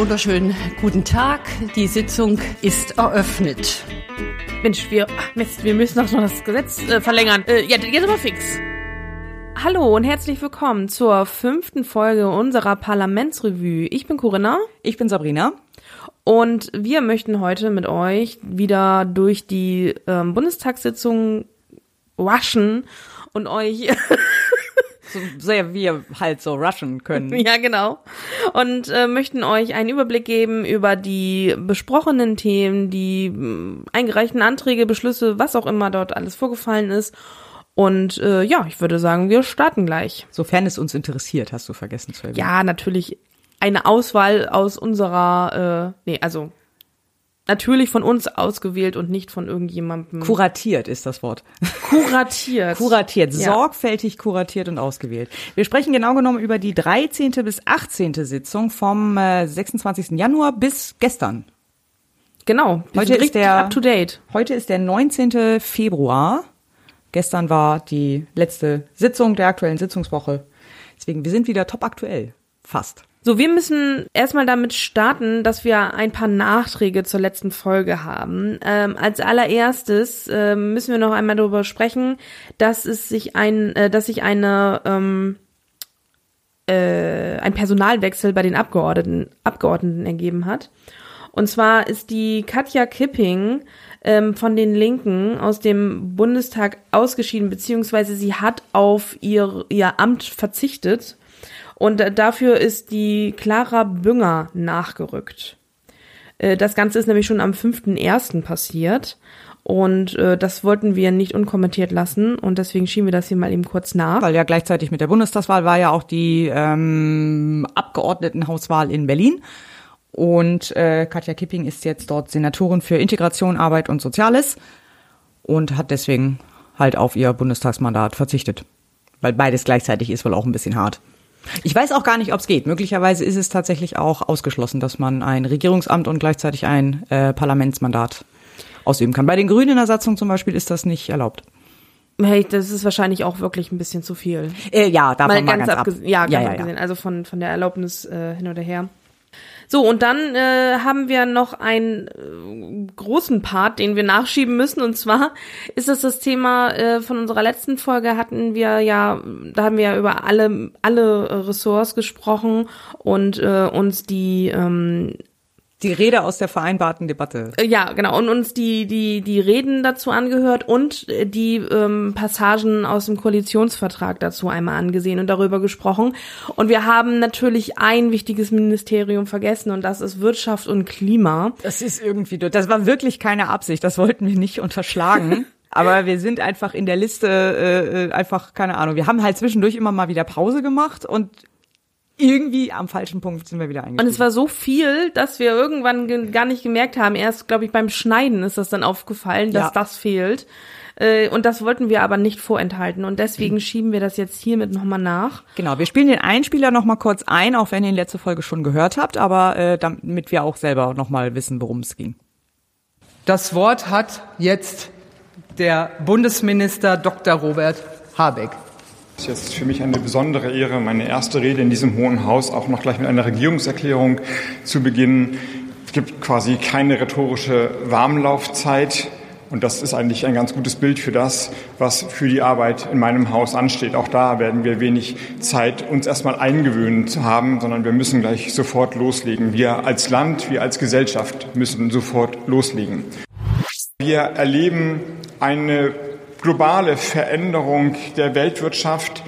wunderschönen guten Tag. Die Sitzung ist eröffnet. Mensch, wir, ach Mist, wir müssen doch noch das Gesetz äh, verlängern. Äh, ja, jetzt aber fix. Hallo und herzlich willkommen zur fünften Folge unserer Parlamentsrevue. Ich bin Corinna. Ich bin Sabrina. Und wir möchten heute mit euch wieder durch die ähm, Bundestagssitzung waschen und euch so sehr wir halt so rushen können. Ja, genau. Und äh, möchten euch einen Überblick geben über die besprochenen Themen, die äh, eingereichten Anträge, Beschlüsse, was auch immer dort alles vorgefallen ist. Und äh, ja, ich würde sagen, wir starten gleich. Sofern es uns interessiert, hast du vergessen zu erwähnen. Ja, natürlich eine Auswahl aus unserer, äh, nee, also natürlich von uns ausgewählt und nicht von irgendjemandem. Kuratiert ist das Wort. Kuratiert. kuratiert, ja. sorgfältig kuratiert und ausgewählt. Wir sprechen genau genommen über die 13. bis 18. Sitzung vom äh, 26. Januar bis gestern. Genau. Heute ist der up to date. Heute ist der 19. Februar. Gestern war die letzte Sitzung der aktuellen Sitzungswoche. Deswegen, wir sind wieder top aktuell. Fast. So, wir müssen erstmal damit starten, dass wir ein paar Nachträge zur letzten Folge haben. Ähm, als allererstes äh, müssen wir noch einmal darüber sprechen, dass es sich ein, äh, dass sich eine ähm, äh, ein Personalwechsel bei den Abgeordneten, Abgeordneten ergeben hat. Und zwar ist die Katja Kipping ähm, von den Linken aus dem Bundestag ausgeschieden, beziehungsweise sie hat auf ihr, ihr Amt verzichtet und dafür ist die Clara Bünger nachgerückt. Äh, das Ganze ist nämlich schon am 5.1. passiert. Und äh, das wollten wir nicht unkommentiert lassen und deswegen schieben wir das hier mal eben kurz nach. Weil ja gleichzeitig mit der Bundestagswahl war ja auch die ähm, Abgeordnetenhauswahl in Berlin. Und äh, Katja Kipping ist jetzt dort Senatorin für Integration, Arbeit und Soziales und hat deswegen halt auf ihr Bundestagsmandat verzichtet. Weil beides gleichzeitig ist wohl auch ein bisschen hart. Ich weiß auch gar nicht, ob es geht. Möglicherweise ist es tatsächlich auch ausgeschlossen, dass man ein Regierungsamt und gleichzeitig ein äh, Parlamentsmandat ausüben kann. Bei den Grünen in der Satzung zum Beispiel ist das nicht erlaubt. Hey, das ist wahrscheinlich auch wirklich ein bisschen zu viel. Äh, ja, davon mal, mal ganz, ganz ab. Ja, ganz ja, ja, abgesehen. Also von, von der Erlaubnis äh, hin oder her. So, und dann äh, haben wir noch einen äh, großen Part, den wir nachschieben müssen. Und zwar ist das das Thema äh, von unserer letzten Folge hatten wir ja, da haben wir ja über alle, alle Ressorts gesprochen und äh, uns die ähm, die Rede aus der vereinbarten Debatte. Äh, ja, genau. Und uns die, die, die Reden dazu angehört und äh, die ähm, Passagen aus dem Koalitionsvertrag dazu einmal angesehen und darüber gesprochen. Und wir haben natürlich ein wichtiges Ministerium vergessen und das ist Wirtschaft und Klima. Das ist irgendwie, das war wirklich keine Absicht. Das wollten wir nicht unterschlagen. Aber wir sind einfach in der Liste äh, äh einfach, keine Ahnung, wir haben halt zwischendurch immer mal wieder Pause gemacht und irgendwie am falschen Punkt sind wir wieder eingestiegen. Und es war so viel, dass wir irgendwann gar nicht gemerkt haben. Erst, glaube ich, beim Schneiden ist das dann aufgefallen, dass ja. das fehlt. Äh, und das wollten wir aber nicht vorenthalten. Und deswegen mhm. schieben wir das jetzt hiermit nochmal nach. Genau, wir spielen den Einspieler nochmal kurz ein, auch wenn ihr in letzte Folge schon gehört habt, aber äh, damit wir auch selber nochmal wissen, worum es ging. Das Wort hat jetzt der Bundesminister Dr. Robert Habeck. Es ist jetzt für mich eine besondere Ehre, meine erste Rede in diesem Hohen Haus auch noch gleich mit einer Regierungserklärung zu beginnen. Es gibt quasi keine rhetorische Warmlaufzeit. Und das ist eigentlich ein ganz gutes Bild für das, was für die Arbeit in meinem Haus ansteht. Auch da werden wir wenig Zeit, uns erstmal eingewöhnen zu haben, sondern wir müssen gleich sofort loslegen. Wir als Land, wir als Gesellschaft müssen sofort loslegen. Wir erleben eine globale Veränderung der Weltwirtschaft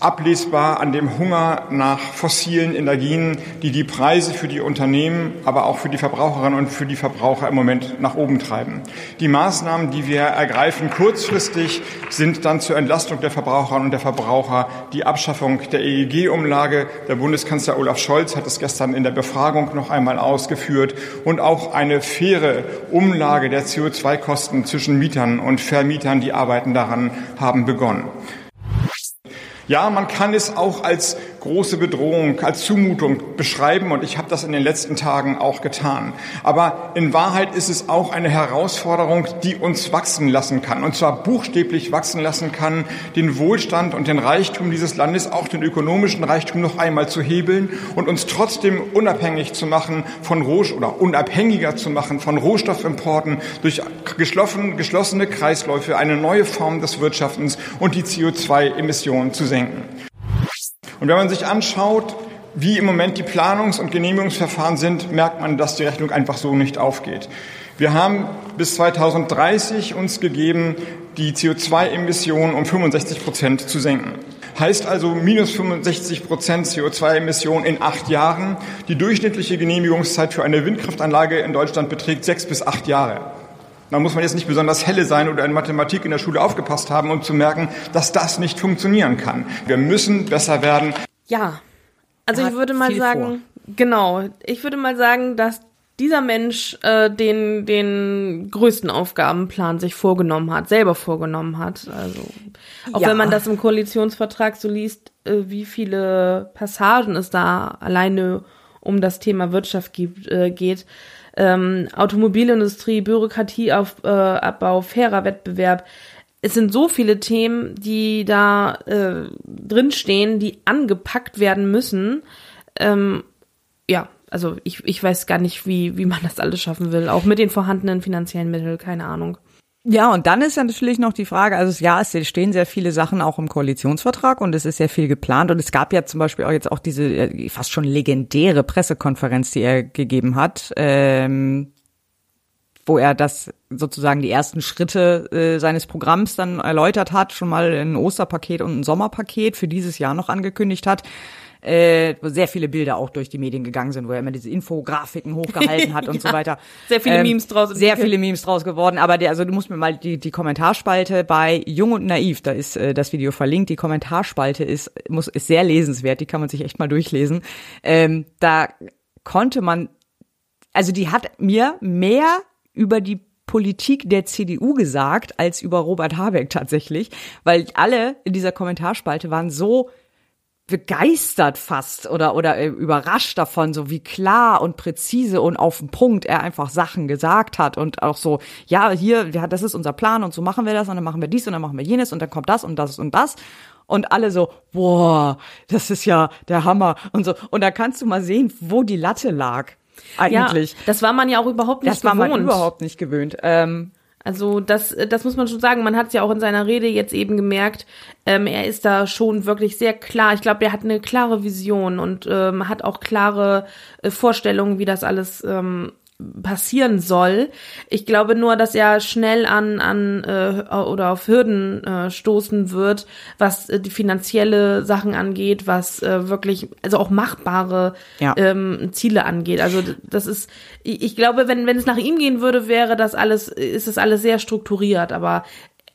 ablesbar an dem Hunger nach fossilen Energien, die die Preise für die Unternehmen, aber auch für die Verbraucherinnen und für die Verbraucher im Moment nach oben treiben. Die Maßnahmen, die wir ergreifen kurzfristig, sind dann zur Entlastung der Verbraucherinnen und der Verbraucher die Abschaffung der EEG-Umlage. Der Bundeskanzler Olaf Scholz hat es gestern in der Befragung noch einmal ausgeführt und auch eine faire Umlage der CO2-Kosten zwischen Mietern und Vermietern, die arbeiten daran, haben begonnen. Ja, man kann es auch als große Bedrohung, als Zumutung beschreiben und ich habe das in den letzten Tagen auch getan. Aber in Wahrheit ist es auch eine Herausforderung, die uns wachsen lassen kann und zwar buchstäblich wachsen lassen kann, den Wohlstand und den Reichtum dieses Landes, auch den ökonomischen Reichtum noch einmal zu hebeln und uns trotzdem unabhängig zu machen von Rohstoff oder unabhängiger zu machen von Rohstoffimporten durch geschlossene Kreisläufe, eine neue Form des Wirtschaftens und die CO2-Emissionen zu senken. Und wenn man sich anschaut, wie im Moment die Planungs- und Genehmigungsverfahren sind, merkt man, dass die Rechnung einfach so nicht aufgeht. Wir haben bis 2030 uns gegeben, die CO2-Emissionen um 65 Prozent zu senken. Heißt also minus 65 Prozent CO2-Emissionen in acht Jahren. Die durchschnittliche Genehmigungszeit für eine Windkraftanlage in Deutschland beträgt sechs bis acht Jahre. Da muss man jetzt nicht besonders helle sein oder in Mathematik in der Schule aufgepasst haben, um zu merken, dass das nicht funktionieren kann. Wir müssen besser werden. Ja, also ich würde mal sagen, vor. genau, ich würde mal sagen, dass dieser Mensch äh, den den größten Aufgabenplan sich vorgenommen hat, selber vorgenommen hat. Also auch ja. wenn man das im Koalitionsvertrag so liest, äh, wie viele Passagen es da alleine um das Thema Wirtschaft gibt, äh, geht. Ähm, Automobilindustrie, Bürokratieabbau, äh, fairer Wettbewerb. Es sind so viele Themen, die da äh, drinstehen, die angepackt werden müssen. Ähm, ja, also ich, ich weiß gar nicht, wie, wie man das alles schaffen will, auch mit den vorhandenen finanziellen Mitteln, keine Ahnung. Ja, und dann ist ja natürlich noch die Frage, also ja, es stehen sehr viele Sachen auch im Koalitionsvertrag und es ist sehr viel geplant und es gab ja zum Beispiel auch jetzt auch diese äh, fast schon legendäre Pressekonferenz, die er gegeben hat, ähm, wo er das sozusagen die ersten Schritte äh, seines Programms dann erläutert hat, schon mal ein Osterpaket und ein Sommerpaket für dieses Jahr noch angekündigt hat äh, wo sehr viele Bilder auch durch die Medien gegangen sind, wo er immer diese Infografiken hochgehalten hat und ja, so weiter. Sehr viele ähm, Memes draus. Sehr viele Memes draus geworden. Aber der, also du musst mir mal die, die Kommentarspalte bei Jung und Naiv, da ist äh, das Video verlinkt. Die Kommentarspalte ist, muss, ist sehr lesenswert. Die kann man sich echt mal durchlesen. Ähm, da konnte man, also die hat mir mehr über die Politik der CDU gesagt als über Robert Habeck tatsächlich, weil alle in dieser Kommentarspalte waren so begeistert fast oder oder äh, überrascht davon, so wie klar und präzise und auf den Punkt er einfach Sachen gesagt hat und auch so, ja, hier, das ist unser Plan und so machen wir das und dann machen wir dies und dann machen wir jenes und dann kommt das und das und das und alle so, boah, das ist ja der Hammer und so und da kannst du mal sehen, wo die Latte lag. Eigentlich. Ja, das war man ja auch überhaupt nicht das gewohnt. Das war man überhaupt nicht gewöhnt. Ähm, also das, das muss man schon sagen. Man hat es ja auch in seiner Rede jetzt eben gemerkt. Ähm, er ist da schon wirklich sehr klar. Ich glaube, er hat eine klare Vision und ähm, hat auch klare äh, Vorstellungen, wie das alles ähm, passieren soll. Ich glaube nur, dass er schnell an an äh, oder auf Hürden äh, stoßen wird, was äh, die finanzielle Sachen angeht, was äh, wirklich also auch machbare ja. ähm, Ziele angeht. Also das ist, ich, ich glaube, wenn wenn es nach ihm gehen würde, wäre das alles ist es alles sehr strukturiert. Aber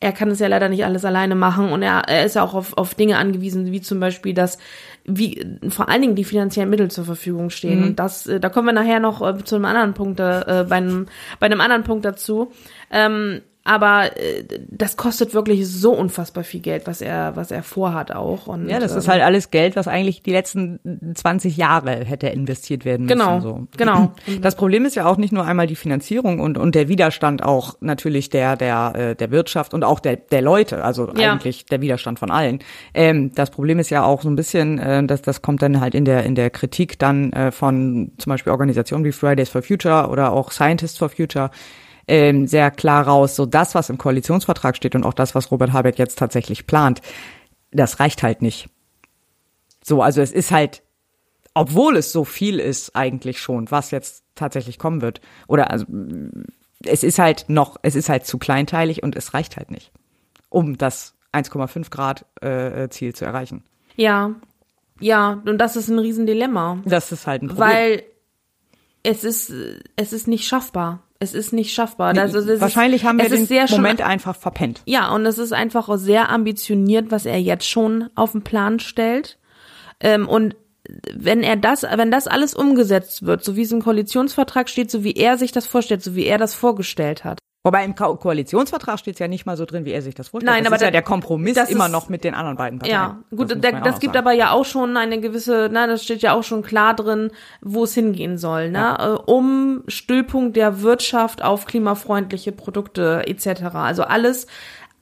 er kann es ja leider nicht alles alleine machen und er, er ist ja auch auf, auf Dinge angewiesen, wie zum Beispiel, dass wie vor allen Dingen die finanziellen Mittel zur Verfügung stehen. Mhm. Und das, äh, da kommen wir nachher noch äh, zu einem anderen Punkt, äh, bei, einem, bei einem anderen Punkt dazu. Ähm, aber äh, das kostet wirklich so unfassbar viel Geld, was er, was er vorhat auch. Und, ja, das ähm, ist halt alles Geld, was eigentlich die letzten 20 Jahre hätte investiert werden müssen. Genau, so. genau. Das Problem ist ja auch nicht nur einmal die Finanzierung und, und der Widerstand auch natürlich der, der, äh, der Wirtschaft und auch der, der Leute, also ja. eigentlich der Widerstand von allen. Ähm, das Problem ist ja auch so ein bisschen, äh, dass das kommt dann halt in der, in der Kritik dann äh, von zum Beispiel Organisationen wie Fridays for Future oder auch Scientists for Future, ähm, sehr klar raus, so das, was im Koalitionsvertrag steht und auch das, was Robert Habeck jetzt tatsächlich plant, das reicht halt nicht. So, also es ist halt, obwohl es so viel ist eigentlich schon, was jetzt tatsächlich kommen wird, oder also es ist halt noch, es ist halt zu kleinteilig und es reicht halt nicht, um das 1,5 Grad äh, Ziel zu erreichen. Ja, ja, und das ist ein Riesendilemma. Das ist halt ein Problem. Weil es ist, es ist nicht schaffbar. Es ist nicht schaffbar. Also Wahrscheinlich ist, haben wir den Moment einfach verpennt. Ja, und es ist einfach auch sehr ambitioniert, was er jetzt schon auf den Plan stellt. Ähm, und wenn er das, wenn das alles umgesetzt wird, so wie es im Koalitionsvertrag steht, so wie er sich das vorstellt, so wie er das vorgestellt hat, Wobei im Ko Koalitionsvertrag steht es ja nicht mal so drin, wie er sich das vorstellt. Nein, das aber ist ja da- der Kompromiss das immer ist- noch mit den anderen beiden Parteien. Ja, gut, Das man ja das gibt sagen. aber ja auch schon eine gewisse, na, das steht ja auch schon klar drin, wo es hingehen soll, ne? Äh, Um Stillpunkt der Wirtschaft auf klimafreundliche Produkte etc. Also alles,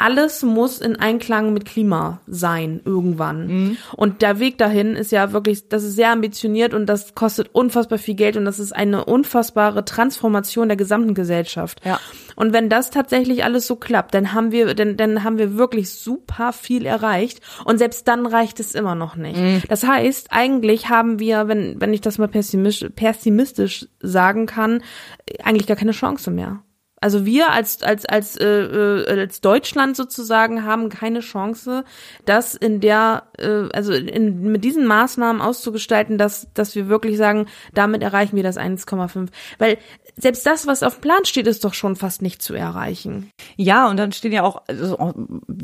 alles muss in Einklang mit Klima sein irgendwann. Mhm. Und der Weg dahin ist ja wirklich, das ist sehr ambitioniert und das kostet unfassbar viel Geld und das ist eine unfassbare Transformation der gesamten Gesellschaft. Ja. Und wenn das tatsächlich alles so klappt, dann haben wir, dann, dann haben wir wirklich super viel erreicht. Und selbst dann reicht es immer noch nicht. Mhm. Das heißt, eigentlich haben wir, wenn, wenn ich das mal pessimistisch, pessimistisch sagen kann, eigentlich gar keine Chance mehr. Also wir als als als äh, äh, als Deutschland sozusagen haben keine Chance, das in der äh, also in, mit diesen Maßnahmen auszugestalten, dass dass wir wirklich sagen, damit erreichen wir das 1,5, weil selbst das, was auf dem Plan steht, ist doch schon fast nicht zu erreichen. Ja, und dann stehen ja auch, also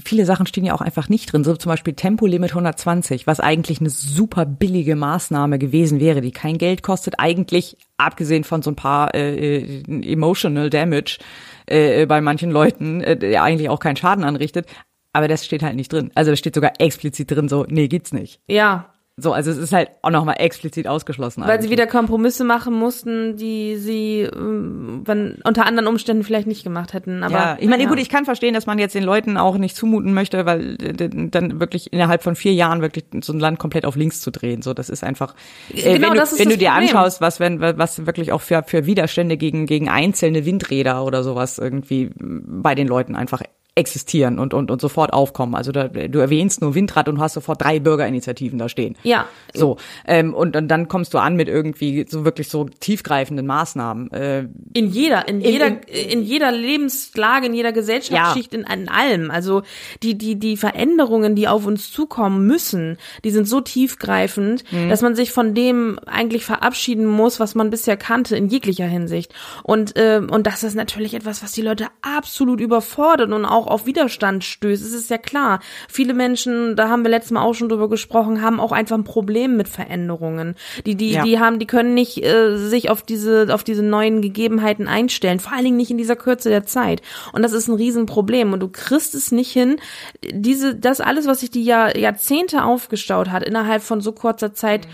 viele Sachen stehen ja auch einfach nicht drin. So zum Beispiel Tempolimit 120, was eigentlich eine super billige Maßnahme gewesen wäre, die kein Geld kostet, eigentlich abgesehen von so ein paar äh, äh, emotional damage äh, bei manchen Leuten, äh, der eigentlich auch keinen Schaden anrichtet. Aber das steht halt nicht drin. Also da steht sogar explizit drin so, nee, gibt's nicht. Ja, So, also es ist halt auch nochmal explizit ausgeschlossen. weil sie eigentlich. wieder Kompromisse machen mussten, die sie ähm, wenn, unter anderen Umständen vielleicht nicht gemacht hätten. Aber ja, ich meine, ja. gut, ich kann verstehen, dass man jetzt den Leuten auch nicht zumuten möchte, weil äh, dann wirklich innerhalb von vier Jahren wirklich so ein Land komplett auf links zu drehen. So, das ist einfach. Äh, Genau, wenn du, das wenn du dir Problem. anschaust, was wenn was wirklich auch für für Widerstände gegen gegen einzelne Windräder oder sowas irgendwie bei den Leuten einfach existieren und und und sofort aufkommen. Also da, du erwähnst nur Windrad und hast sofort drei Bürgerinitiativen da stehen. Ja. So ähm, und, und dann kommst du an mit irgendwie so wirklich so tiefgreifenden Maßnahmen. Äh, In jeder, in In- jeder, in- in, jeder Lebenslage, in jeder Gesellschaftsschicht, in, in allem. Also die, die, die Veränderungen, die auf uns zukommen müssen, die sind so tiefgreifend, Mhm. dass man sich von dem eigentlich verabschieden muss, was man bisher kannte, in jeglicher Hinsicht. Und, ähm, und das ist natürlich etwas, was die Leute absolut überfordert und auch auf Widerstand stößt. Es ist ja klar. Viele Menschen, da haben wir letztes Mal auch schon drüber gesprochen, haben auch einfach ein Problem mit Veränderungen. Die, die, Ja. die haben, die können nicht äh, sich auf diese, auf diese neuen Gegebenheiten einstellen. Vor allen Dingen nicht in dieser Kürze der Zeit. Und das ist ein Riesenproblem. Und du kriegst es nicht hin, diese, das alles, was sich die Jahr, Jahrzehnte aufgestaut hat, innerhalb von so kurzer Zeit,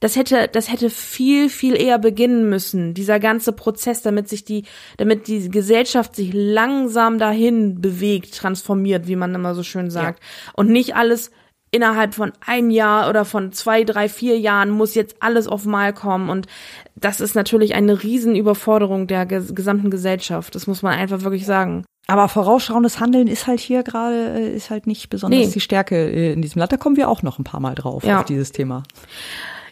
das hätte, das hätte viel, viel eher beginnen müssen, dieser ganze Prozess, damit sich die, damit die Gesellschaft sich langsam dahin bewegt, transformiert, wie man immer so schön sagt. Und nicht alles innerhalb von einem Jahr oder von zwei, drei, vier Jahren muss jetzt alles auf Mal kommen. Und das ist natürlich eine Riesenüberforderung der ges gesamten Gesellschaft. Das muss man einfach wirklich sagen. Aber vorausschauendes Handeln ist halt hier gerade, äh, ist halt nicht besonders Nee. die Stärke äh, in diesem Land. Da kommen wir auch noch ein paar Mal drauf, Ja. auf dieses Thema.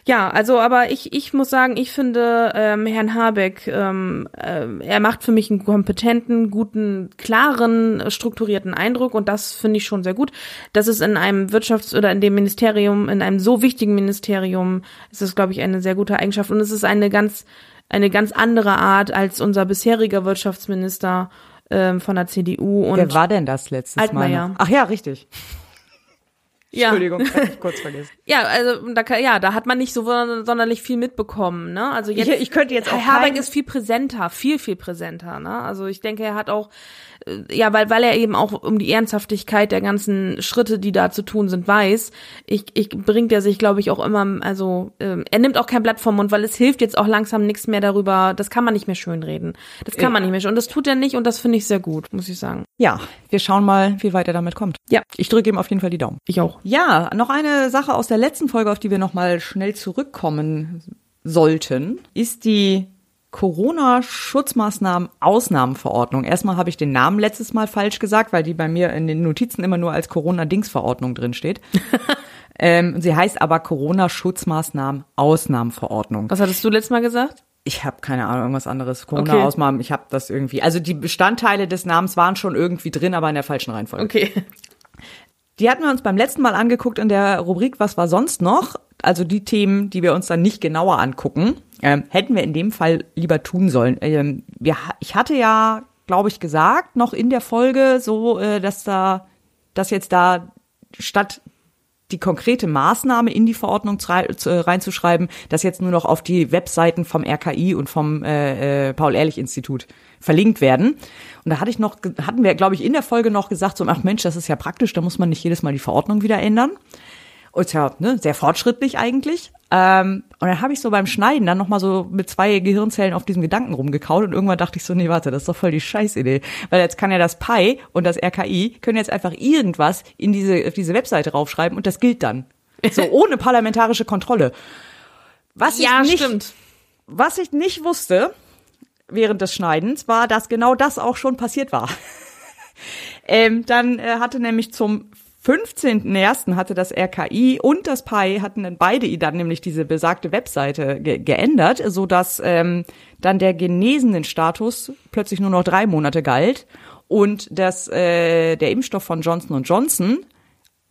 Ja, also aber ich, ich muss sagen, ich finde ähm, Herrn Habeck, ähm, äh, er macht für mich einen kompetenten, guten, klaren, strukturierten Eindruck und das finde ich schon sehr gut. Das ist in einem Wirtschafts- oder in dem Ministerium, in einem so wichtigen Ministerium, ist das, glaube ich, eine sehr gute Eigenschaft und es ist eine ganz, eine ganz andere Art als unser bisheriger Wirtschaftsminister ähm, von der CDU und Wer war denn das letztes Altmaier. Mal? Ach ja, richtig. Ja. Entschuldigung, kurz vergessen. Ja, also da, kann- ja, da hat man nicht so sonderlich viel mitbekommen, ne? Also jetzt, Ich- ich könnte jetzt auch Herr Habeck ist viel präsenter, viel viel präsenter, ne? Also ich denke, er hat auch ja, weil weil er eben auch um die Ernsthaftigkeit der ganzen Schritte, die da zu tun sind, weiß. Ich, ich bringt er sich, glaube ich, auch immer, also ähm, er nimmt auch kein Blatt vom Mund, weil es hilft jetzt auch langsam nichts mehr darüber. Das kann man nicht mehr schönreden. Das kann man nicht mehr. schön- Und das tut er nicht und das finde ich sehr gut, muss ich sagen. Ja, wir schauen mal, wie weit er damit kommt. Ja. Ich drücke ihm auf jeden Fall die Daumen. Ich auch. Ja, noch eine Sache aus der letzten Folge, auf die wir noch mal schnell zurückkommen sollten, ist die Corona-Schutzmaßnahmen Ausnahmenverordnung. Erstmal habe ich den Namen letztes Mal falsch gesagt, weil die bei mir in den Notizen immer nur als Corona-Dings-Verordnung drin steht. ähm, sie heißt aber Corona-Schutzmaßnahmen Ausnahmenverordnung. Was hattest du letztes Mal gesagt? Ich habe keine Ahnung, irgendwas anderes. Okay. Corona-Ausnahmen, ich habe das irgendwie. Also die Bestandteile des Namens waren schon irgendwie drin, aber in der falschen Reihenfolge. Okay. Die hatten wir uns beim letzten Mal angeguckt in der Rubrik Was war sonst noch? Also die Themen, die wir uns dann nicht genauer angucken, ähm, hätten wir in dem Fall lieber tun sollen. Ähm, wir, ich hatte ja, glaube ich, gesagt, noch in der Folge so, äh, dass da, dass jetzt da statt die konkrete Maßnahme in die Verordnung reinzuschreiben, das jetzt nur noch auf die Webseiten vom RKI und vom äh, äh, Paul-Ehrlich-Institut verlinkt werden. Und da hatte ich noch, hatten wir, glaube ich, in der Folge noch gesagt, so, ach Mensch, das ist ja praktisch, da muss man nicht jedes Mal die Verordnung wieder ändern. Und ja, ne, sehr fortschrittlich eigentlich. Ähm, und dann habe ich so beim Schneiden dann nochmal so mit zwei Gehirnzellen auf diesem Gedanken rumgekaut und irgendwann dachte ich so, nee, warte, das ist doch voll die Scheißidee. Weil jetzt kann ja das Pi und das RKI können jetzt einfach irgendwas in diese, auf diese Webseite raufschreiben und das gilt dann. So ohne parlamentarische Kontrolle. Was ja, ich nicht, stimmt. Was ich nicht wusste während des Schneidens war, dass genau das auch schon passiert war. ähm, dann äh, hatte nämlich zum 15.01. hatte das RKI und das PI hatten dann beide dann nämlich diese besagte Webseite ge geändert, so dass ähm, dann der genesenen Status plötzlich nur noch drei Monate galt und dass äh, der Impfstoff von Johnson Johnson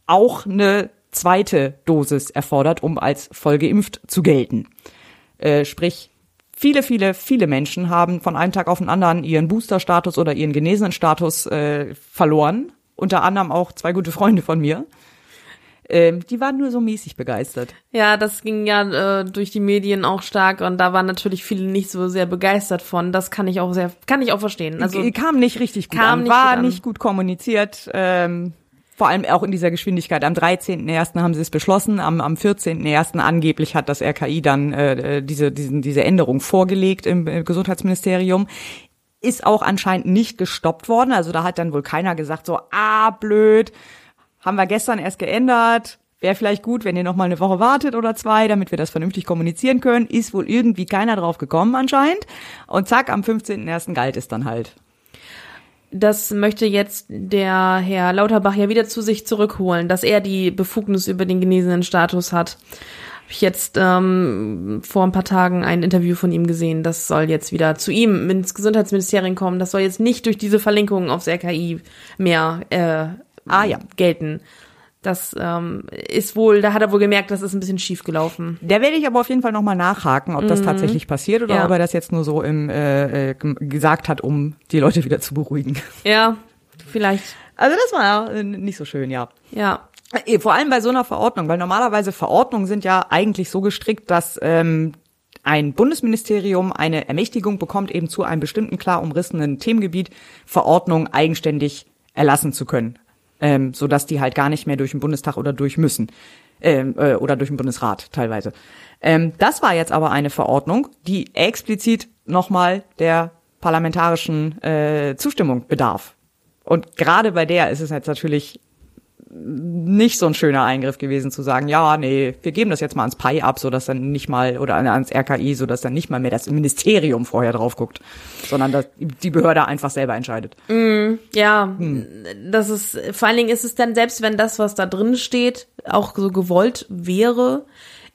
auch eine zweite Dosis erfordert, um als voll geimpft zu gelten. Äh, sprich, viele, viele, viele Menschen haben von einem Tag auf den anderen ihren Booster-Status oder ihren genesenen Status äh, verloren unter anderem auch zwei gute Freunde von mir. Ähm, die waren nur so mäßig begeistert. Ja, das ging ja äh, durch die Medien auch stark und da waren natürlich viele nicht so sehr begeistert von. Das kann ich auch sehr, kann ich auch verstehen. Also kam nicht richtig gut kam an, nicht war gut nicht gut kommuniziert. Ähm, vor allem auch in dieser Geschwindigkeit. Am 13.01. haben sie es beschlossen, am, am 14.01. angeblich hat das RKI dann äh, diese, diesen, diese Änderung vorgelegt im, im Gesundheitsministerium ist auch anscheinend nicht gestoppt worden. Also da hat dann wohl keiner gesagt, so, ah, blöd, haben wir gestern erst geändert. Wäre vielleicht gut, wenn ihr noch mal eine Woche wartet oder zwei, damit wir das vernünftig kommunizieren können. Ist wohl irgendwie keiner drauf gekommen anscheinend. Und zack, am 15.01. galt es dann halt. Das möchte jetzt der Herr Lauterbach ja wieder zu sich zurückholen, dass er die Befugnis über den genesenen Status hat habe ich jetzt ähm, vor ein paar Tagen ein Interview von ihm gesehen. Das soll jetzt wieder zu ihm ins Gesundheitsministerium kommen. Das soll jetzt nicht durch diese Verlinkung aufs RKI mehr äh, ah, ja. gelten. Das ähm, ist wohl, da hat er wohl gemerkt, das ist ein bisschen schief gelaufen. Der werde ich aber auf jeden Fall nochmal nachhaken, ob mhm. das tatsächlich passiert oder ja. ob er das jetzt nur so im äh, äh gesagt hat, um die Leute wieder zu beruhigen. Ja, vielleicht. Also das war äh, nicht so schön, ja. Ja. Äh, vor allem bei so einer Verordnung, weil normalerweise Verordnungen sind ja eigentlich so gestrickt, dass ähm, ein Bundesministerium eine Ermächtigung bekommt, eben zu einem bestimmten klar umrissenen Themengebiet Verordnung eigenständig erlassen zu können, ähm, so dass die halt gar nicht mehr durch den Bundestag oder durch müssen ähm, äh, oder durch den Bundesrat teilweise. Ähm, das war jetzt aber eine Verordnung, die explizit nochmal der parlamentarischen äh, Zustimmung bedarf. Und gerade bei der ist es jetzt natürlich nicht so ein schöner Eingriff gewesen zu sagen, ja, nee, wir geben das jetzt mal ans PI ab, so dass dann nicht mal oder ans RKI, so dass dann nicht mal mehr das Ministerium vorher drauf guckt, sondern dass die Behörde einfach selber entscheidet. Mm, ja, hm. das ist vor allen Dingen ist es dann selbst, wenn das, was da drin steht, auch so gewollt wäre,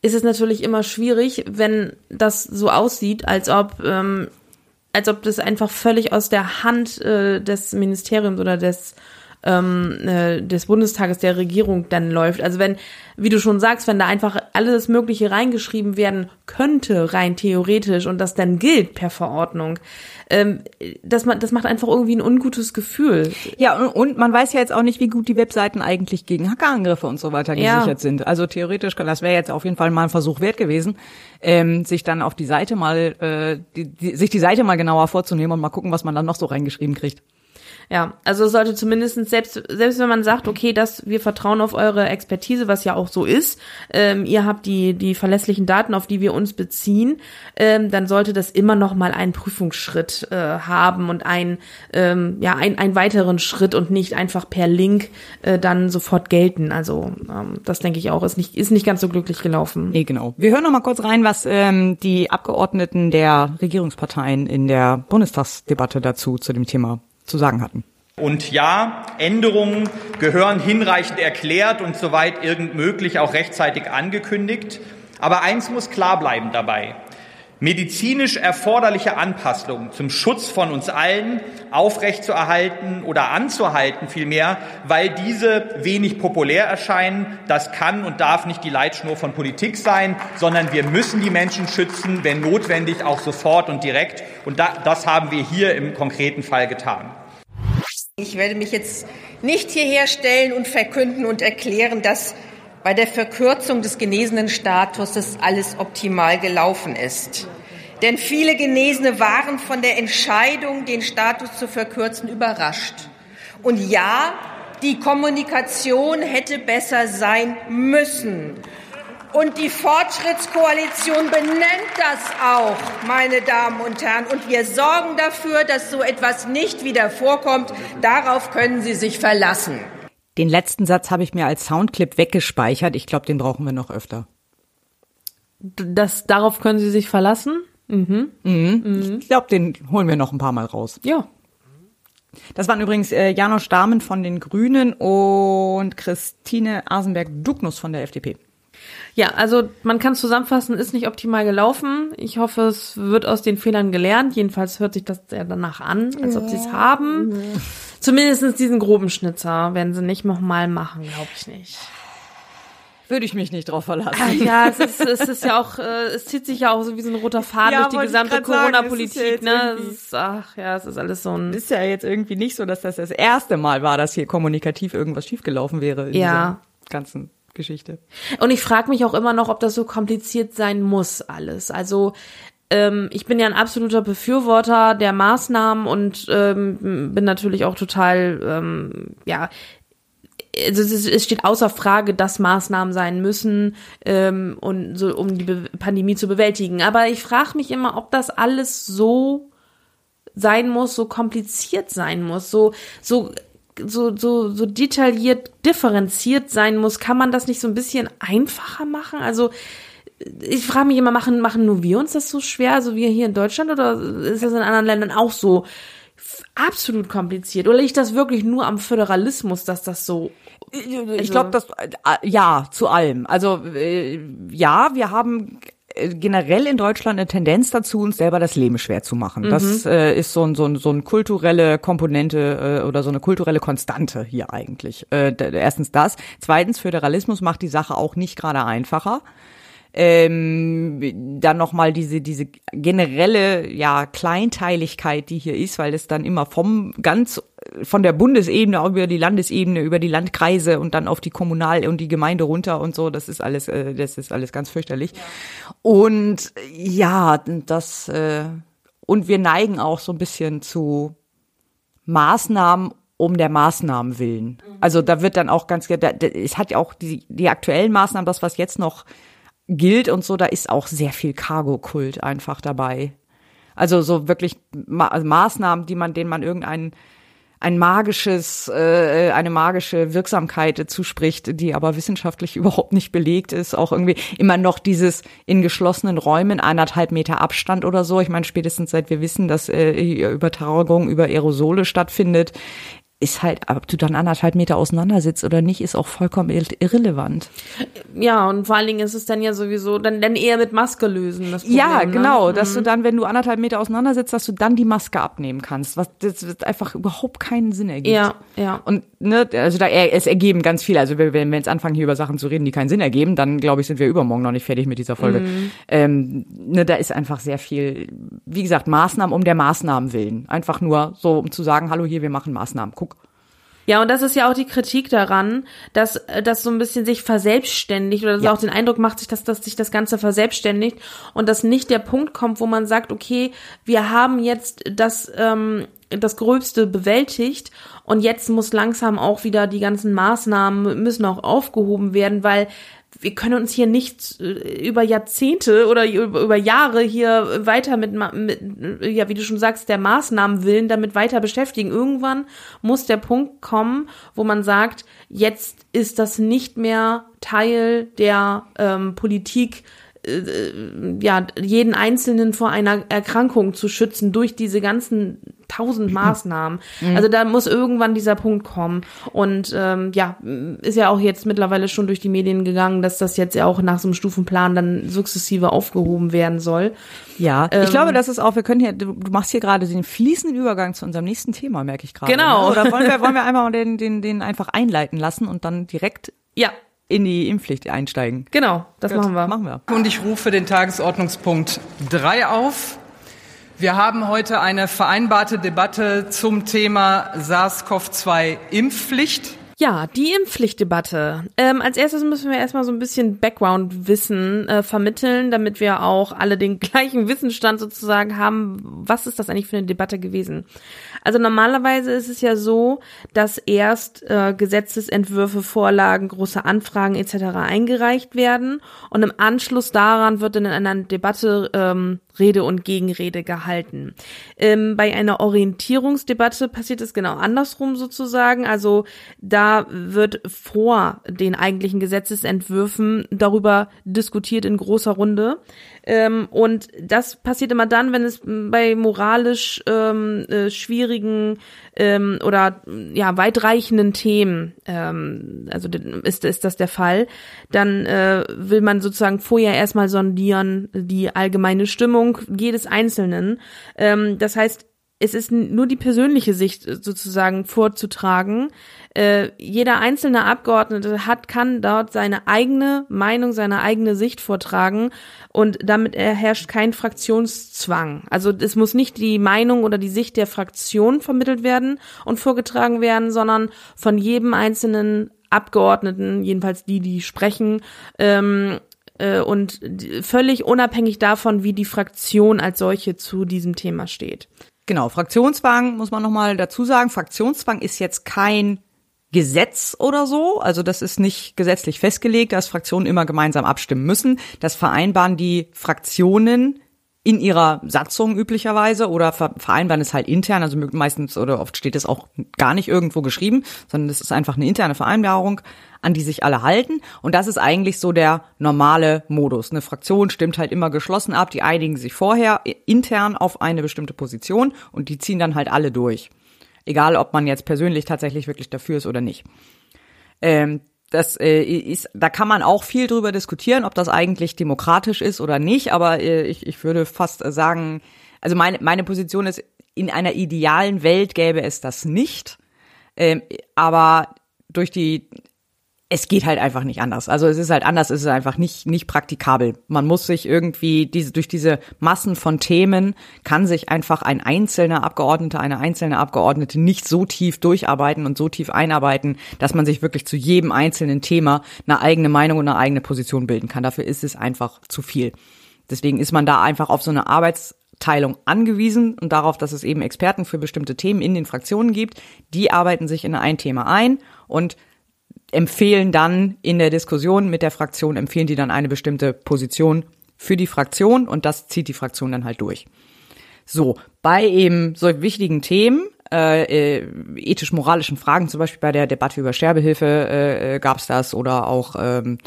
ist es natürlich immer schwierig, wenn das so aussieht, als ob ähm, als ob das einfach völlig aus der Hand äh, des Ministeriums oder des ähm, äh, des Bundestages, der Regierung dann läuft. Also wenn, wie du schon sagst, wenn da einfach alles Mögliche reingeschrieben werden könnte, rein theoretisch, und das dann gilt per Verordnung, ähm, das, das macht einfach irgendwie ein ungutes Gefühl. Ja, und, und man weiß ja jetzt auch nicht, wie gut die Webseiten eigentlich gegen Hackerangriffe und so weiter gesichert ja. sind. Also theoretisch, das wäre jetzt auf jeden Fall mal ein Versuch wert gewesen, ähm, sich dann auf die Seite mal, äh, die, die, sich die Seite mal genauer vorzunehmen und mal gucken, was man dann noch so reingeschrieben kriegt. Ja, also sollte zumindest selbst selbst wenn man sagt, okay, das wir vertrauen auf eure Expertise, was ja auch so ist, ähm, ihr habt die die verlässlichen Daten, auf die wir uns beziehen, ähm, dann sollte das immer noch mal einen Prüfungsschritt äh, haben und ein ähm, ja ein einen weiteren Schritt und nicht einfach per Link äh, dann sofort gelten. Also ähm, das denke ich auch ist nicht ist nicht ganz so glücklich gelaufen. Nee, genau. Wir hören noch mal kurz rein, was ähm, die Abgeordneten der Regierungsparteien in der Bundestagsdebatte dazu zu dem Thema zu sagen hatten. Und ja, Änderungen gehören hinreichend erklärt und soweit irgend möglich auch rechtzeitig angekündigt. Aber eins muss klar bleiben dabei. Medizinisch erforderliche Anpassungen zum Schutz von uns allen aufrechtzuerhalten oder anzuhalten vielmehr, weil diese wenig populär erscheinen, das kann und darf nicht die Leitschnur von Politik sein, sondern wir müssen die Menschen schützen, wenn notwendig auch sofort und direkt. Und das haben wir hier im konkreten Fall getan. Ich werde mich jetzt nicht hierher stellen und verkünden und erklären, dass bei der Verkürzung des genesenen Status alles optimal gelaufen ist. Denn viele Genesene waren von der Entscheidung, den Status zu verkürzen, überrascht. Und ja, die Kommunikation hätte besser sein müssen. Und die Fortschrittskoalition benennt das auch, meine Damen und Herren. Und wir sorgen dafür, dass so etwas nicht wieder vorkommt. Darauf können Sie sich verlassen. Den letzten Satz habe ich mir als Soundclip weggespeichert. Ich glaube, den brauchen wir noch öfter. Das, darauf können Sie sich verlassen? Mhm. Mhm. Ich glaube, den holen wir noch ein paar Mal raus. Ja. Das waren übrigens äh, Janosch Dahmen von den Grünen und Christine Asenberg-Dugnus von der FDP. Ja, also man kann zusammenfassen, ist nicht optimal gelaufen. Ich hoffe, es wird aus den Fehlern gelernt. Jedenfalls hört sich das ja danach an, als ob sie es haben. Zumindest diesen groben Schnitzer werden sie nicht nochmal machen, glaube ich nicht. Würde ich mich nicht drauf verlassen. Ja, es ist, es ist ja auch, äh, es zieht sich ja auch so wie so ein roter Faden Ja, durch die gesamte Corona-Politik, ja ne? ist, ach ja, es ist alles so ein. Ist ja jetzt irgendwie nicht so, dass das das erste Mal war, dass hier kommunikativ irgendwas schiefgelaufen wäre in Ja. dieser ganzen Geschichte. Und ich frage mich auch immer noch, ob das so kompliziert sein muss, alles. Also ähm, ich bin ja ein absoluter Befürworter der Maßnahmen und ähm, bin natürlich auch total, ähm, ja, also es, steht außer Frage, dass Maßnahmen sein müssen, ähm, und so, um die Be Pandemie zu bewältigen. Aber ich frage mich immer, ob das alles so sein muss, so kompliziert sein muss, so so so so so detailliert differenziert sein muss. Kann man das nicht so ein bisschen einfacher machen? Also ich frage mich immer, machen machen nur wir uns das so schwer, also wir hier in Deutschland oder ist das in anderen Ländern auch so absolut kompliziert? Oder liegt das wirklich nur am Föderalismus, dass das so Ich glaube, das äh, ja zu allem. Also äh, ja, wir haben äh, generell in Deutschland eine Tendenz dazu, uns selber das Leben schwer zu machen. Das äh, ist so ein, so ein so eine kulturelle Komponente äh, oder so eine kulturelle Konstante hier eigentlich. Äh, erstens das. Zweitens, Föderalismus macht die Sache auch nicht gerade einfacher. Ähm, dann nochmal diese, diese generelle, ja, Kleinteiligkeit, die hier ist, weil es dann immer vom ganz, von der Bundesebene auch über die Landesebene, über die Landkreise und dann auf die Kommunal- und die Gemeinde runter und so, das ist alles, äh, das ist alles ganz fürchterlich. Und ja, das, äh, und wir neigen auch so ein bisschen zu Maßnahmen um der Maßnahmen willen. Also da wird dann auch ganz, da, da, es hat ja auch die, die aktuellen Maßnahmen, das was jetzt noch gilt und so, da ist auch sehr viel Cargo-Kult einfach dabei. Also so wirklich Ma also Maßnahmen, die man, denen man irgendein ein magisches, äh, eine magische Wirksamkeit zuspricht, die aber wissenschaftlich überhaupt nicht belegt ist. Auch irgendwie immer noch dieses in geschlossenen Räumen eineinhalb Meter Abstand oder so. Ich meine, spätestens seit wir wissen, dass äh, Übertragung über Aerosole stattfindet, ist halt, ob du dann anderthalb Meter auseinander sitzt oder nicht, ist auch vollkommen ir- irrelevant. ja und vor allen Dingen ist es dann ja sowieso dann dann eher mit Maske lösen. Das Problem, Ja, genau, Ne? dass du dann, wenn du anderthalb Meter auseinander sitzt, dass du dann die Maske abnehmen kannst, was das wird einfach überhaupt keinen Sinn ergibt. Ja, ja. Und ne, also da er- es ergeben ganz viel. Also wenn wenn wir jetzt anfangen hier über Sachen zu reden, die keinen Sinn ergeben, dann glaube ich, sind wir übermorgen noch nicht fertig mit dieser Folge. Ähm, ne, da ist einfach sehr viel, wie gesagt, Maßnahmen um der Maßnahmen willen. Einfach nur so, um zu sagen, hallo hier, wir machen Maßnahmen. Guck. Ja, und das ist ja auch die Kritik daran, dass äh, das so ein bisschen sich verselbstständigt oder dass Ja. auch den Eindruck macht, sich, dass, dass sich das Ganze verselbstständigt und dass nicht der Punkt kommt, wo man sagt, okay, wir haben jetzt das ähm, das Gröbste bewältigt und jetzt muss langsam auch wieder die ganzen Maßnahmen müssen auch aufgehoben werden, weil wir können uns hier nicht äh, über Jahrzehnte oder über, Jahre hier weiter mit, mit, ja, wie du schon sagst, der Maßnahmen willen damit weiter beschäftigen. Irgendwann muss der Punkt kommen, wo man sagt, jetzt ist das nicht mehr Teil der ähm, Politik, äh, ja, jeden Einzelnen vor einer Erkrankung zu schützen durch diese ganzen tausend Maßnahmen. Also da muss irgendwann dieser Punkt kommen. Und ähm, ja, ist ja auch jetzt mittlerweile schon durch die Medien gegangen, dass das jetzt ja auch nach so einem Stufenplan dann sukzessive aufgehoben werden soll. Ja, Ähm, ich glaube, das ist auch, wir können hier, du, machst hier gerade den fließenden Übergang zu unserem nächsten Thema, merke ich gerade. Genau. Ne? Oder wollen wir, wollen wir einfach mal den, den, den einfach einleiten lassen und dann direkt Ja, in die Impfpflicht einsteigen? genau, das machen wir. Machen wir. Und ich rufe den Tagesordnungspunkt 3 auf. Wir haben heute eine vereinbarte Debatte zum Thema SARS-CoV-2 Impfpflicht. Ja, die Impfpflichtdebatte. Ähm, als erstes müssen wir erstmal so ein bisschen Background-Wissen äh, vermitteln, damit wir auch alle den gleichen Wissensstand sozusagen haben. Was ist das eigentlich für eine Debatte gewesen? Also normalerweise ist es ja so, dass erst äh, Gesetzesentwürfe, Vorlagen, große Anfragen etc. eingereicht werden und im Anschluss daran wird dann in einer Debatte ähm, Rede und Gegenrede gehalten. Ähm, bei einer Orientierungsdebatte passiert es genau andersrum sozusagen. Also da wird vor den eigentlichen Gesetzesentwürfen darüber diskutiert in großer Runde. Ähm, und das passiert immer dann, wenn es bei moralisch ähm, äh, schwierigen ähm, oder ja weitreichenden Themen, ähm, also ist, ist das der Fall, dann äh, will man sozusagen vorher erstmal sondieren die allgemeine Stimmung jedes Einzelnen. Ähm, das heißt, es ist nur die persönliche Sicht sozusagen vorzutragen. Äh, jeder einzelne Abgeordnete hat, kann dort seine eigene Meinung, seine eigene Sicht vortragen und damit herrscht kein Fraktionszwang. Also es muss nicht die Meinung oder die Sicht der Fraktion vermittelt werden und vorgetragen werden, sondern von jedem einzelnen Abgeordneten, jedenfalls die, die sprechen, ähm, äh, und völlig unabhängig davon, wie die Fraktion als solche zu diesem Thema steht. Genau, Fraktionszwang muss man nochmal dazu sagen. Fraktionszwang ist jetzt kein Gesetz oder so. Also das ist nicht gesetzlich festgelegt, dass Fraktionen immer gemeinsam abstimmen müssen. Das vereinbaren die Fraktionen in ihrer Satzung üblicherweise oder vereinbaren es halt intern, also meistens oder oft steht es auch gar nicht irgendwo geschrieben, sondern es ist einfach eine interne Vereinbarung, an die sich alle halten. Und das ist eigentlich so der normale Modus. Eine Fraktion stimmt halt immer geschlossen ab, die einigen sich vorher intern auf eine bestimmte Position und die ziehen dann halt alle durch. Egal, ob man jetzt persönlich tatsächlich wirklich dafür ist oder nicht. Ähm, das äh, ist, da kann man auch viel drüber diskutieren, ob das eigentlich demokratisch ist oder nicht. Aber äh, ich, ich würde fast sagen, also meine, meine Position ist, in einer idealen Welt gäbe es das nicht. Ähm, aber durch die es geht halt einfach nicht anders. Also es ist halt anders, es ist einfach nicht nicht praktikabel. Man muss sich irgendwie diese durch diese Massen von Themen kann sich einfach ein einzelner Abgeordneter, eine einzelne Abgeordnete nicht so tief durcharbeiten und so tief einarbeiten, dass man sich wirklich zu jedem einzelnen Thema eine eigene Meinung und eine eigene Position bilden kann. Dafür ist es einfach zu viel. Deswegen ist man da einfach auf so eine Arbeitsteilung angewiesen und darauf, dass es eben Experten für bestimmte Themen in den Fraktionen gibt. Die arbeiten sich in ein Thema ein und empfehlen dann in der Diskussion mit der Fraktion, empfehlen die dann eine bestimmte Position für die Fraktion und das zieht die Fraktion dann halt durch. So, bei eben so wichtigen Themen, äh, äh, ethisch-moralischen Fragen, zum Beispiel bei der Debatte über Sterbehilfe äh, äh gab es das oder auch ähm,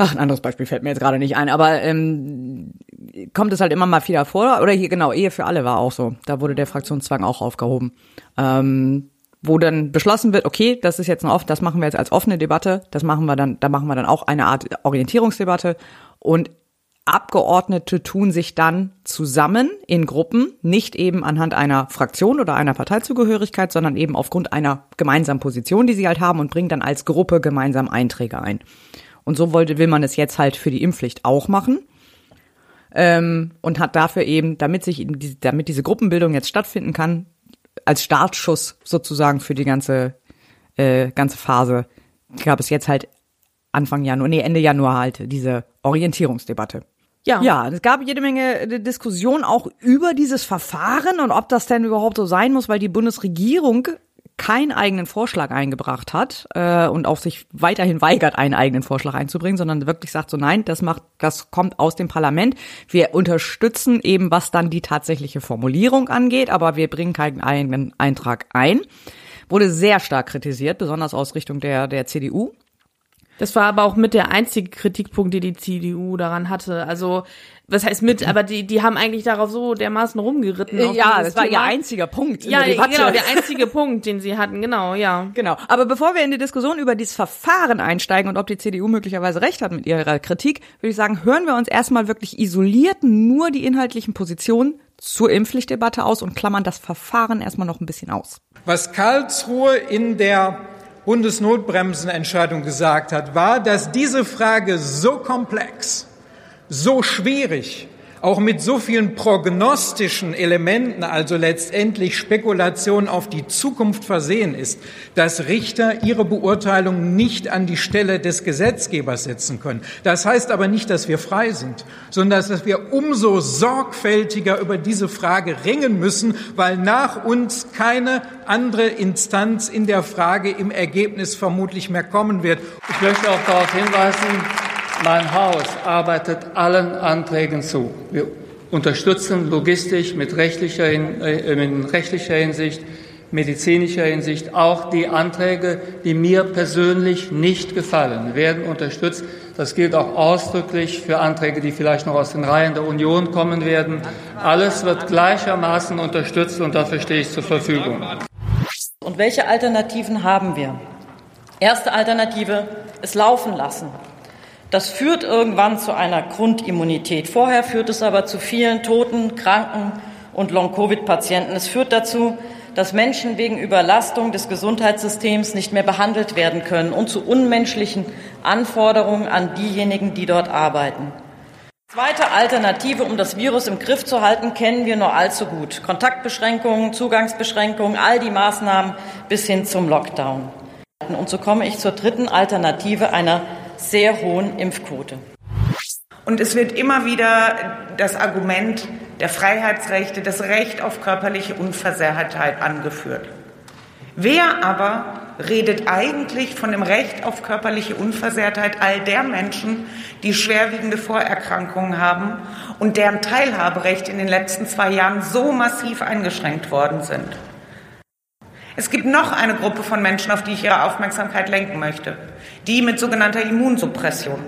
Ach, ein anderes Beispiel fällt mir jetzt gerade nicht ein, aber ähm, kommt es halt immer mal wieder vor. Oder hier genau, Ehe für alle war auch so. Da wurde der Fraktionszwang auch aufgehoben. Ähm, wo dann beschlossen wird, okay, das ist jetzt ein oft, das machen wir jetzt als offene Debatte, das machen wir dann, da machen wir dann auch eine Art Orientierungsdebatte und Abgeordnete tun sich dann zusammen in Gruppen, nicht eben anhand einer Fraktion oder einer Parteizugehörigkeit, sondern eben aufgrund einer gemeinsamen Position, die sie halt haben und bringen dann als Gruppe gemeinsam Einträge ein. Und so wollte, will man es jetzt halt für die Impfpflicht auch machen. Ähm, und hat dafür eben, damit sich, damit diese Gruppenbildung jetzt stattfinden kann, als Startschuss sozusagen für die ganze, äh, ganze Phase gab es jetzt halt Anfang Januar, nee, Ende Januar halt diese Orientierungsdebatte. Ja. ja, es gab jede Menge äh, Diskussion auch über dieses Verfahren und ob das denn überhaupt so sein muss, weil die Bundesregierung keinen eigenen Vorschlag eingebracht hat äh, und auch sich weiterhin weigert, einen eigenen Vorschlag einzubringen, sondern wirklich sagt so, nein, das macht, das kommt aus dem Parlament. Wir unterstützen eben, was dann die tatsächliche Formulierung angeht, aber wir bringen keinen eigenen Eintrag ein. Wurde sehr stark kritisiert, besonders aus Richtung der, der CDU. Das war aber auch mit der einzige Kritikpunkt, die die CDU daran hatte. Also was heißt mit, aber die, die haben eigentlich darauf so dermaßen rumgeritten. Äh, ja, das war Thema. ihr einziger Punkt. Ja, genau, der einzige Punkt, den sie hatten, genau, ja. Genau. Aber bevor wir in die Diskussion über dieses Verfahren einsteigen und ob die CDU möglicherweise recht hat mit ihrer Kritik, würde ich sagen, hören wir uns erstmal wirklich isoliert nur die inhaltlichen Positionen zur Impfpflichtdebatte aus und klammern das Verfahren erstmal noch ein bisschen aus. Was Karlsruhe in der Bundesnotbremsenentscheidung gesagt hat, war, dass diese Frage so komplex so schwierig, auch mit so vielen prognostischen Elementen, also letztendlich Spekulation auf die Zukunft versehen ist, dass Richter ihre Beurteilung nicht an die Stelle des Gesetzgebers setzen können. Das heißt aber nicht, dass wir frei sind, sondern dass wir umso sorgfältiger über diese Frage ringen müssen, weil nach uns keine andere Instanz in der Frage im Ergebnis vermutlich mehr kommen wird. Ich möchte auch darauf hinweisen, mein Haus arbeitet allen Anträgen zu. Wir unterstützen logistisch mit rechtlicher, in, äh, rechtlicher Hinsicht, medizinischer Hinsicht auch die Anträge, die mir persönlich nicht gefallen, werden unterstützt. Das gilt auch ausdrücklich für Anträge, die vielleicht noch aus den Reihen der Union kommen werden. Alles wird gleichermaßen unterstützt und dafür stehe ich zur Verfügung. Und welche Alternativen haben wir? Erste Alternative, es laufen lassen. Das führt irgendwann zu einer Grundimmunität. Vorher führt es aber zu vielen Toten, Kranken und Long-Covid-Patienten. Es führt dazu, dass Menschen wegen Überlastung des Gesundheitssystems nicht mehr behandelt werden können und zu unmenschlichen Anforderungen an diejenigen, die dort arbeiten. Zweite Alternative, um das Virus im Griff zu halten, kennen wir nur allzu gut. Kontaktbeschränkungen, Zugangsbeschränkungen, all die Maßnahmen bis hin zum Lockdown. Und so komme ich zur dritten Alternative einer sehr hohen Impfquote. Und es wird immer wieder das Argument der Freiheitsrechte, das Recht auf körperliche Unversehrtheit angeführt. Wer aber redet eigentlich von dem Recht auf körperliche Unversehrtheit all der Menschen, die schwerwiegende Vorerkrankungen haben und deren Teilhaberecht in den letzten zwei Jahren so massiv eingeschränkt worden sind? Es gibt noch eine Gruppe von Menschen, auf die ich Ihre Aufmerksamkeit lenken möchte, die mit sogenannter Immunsuppression,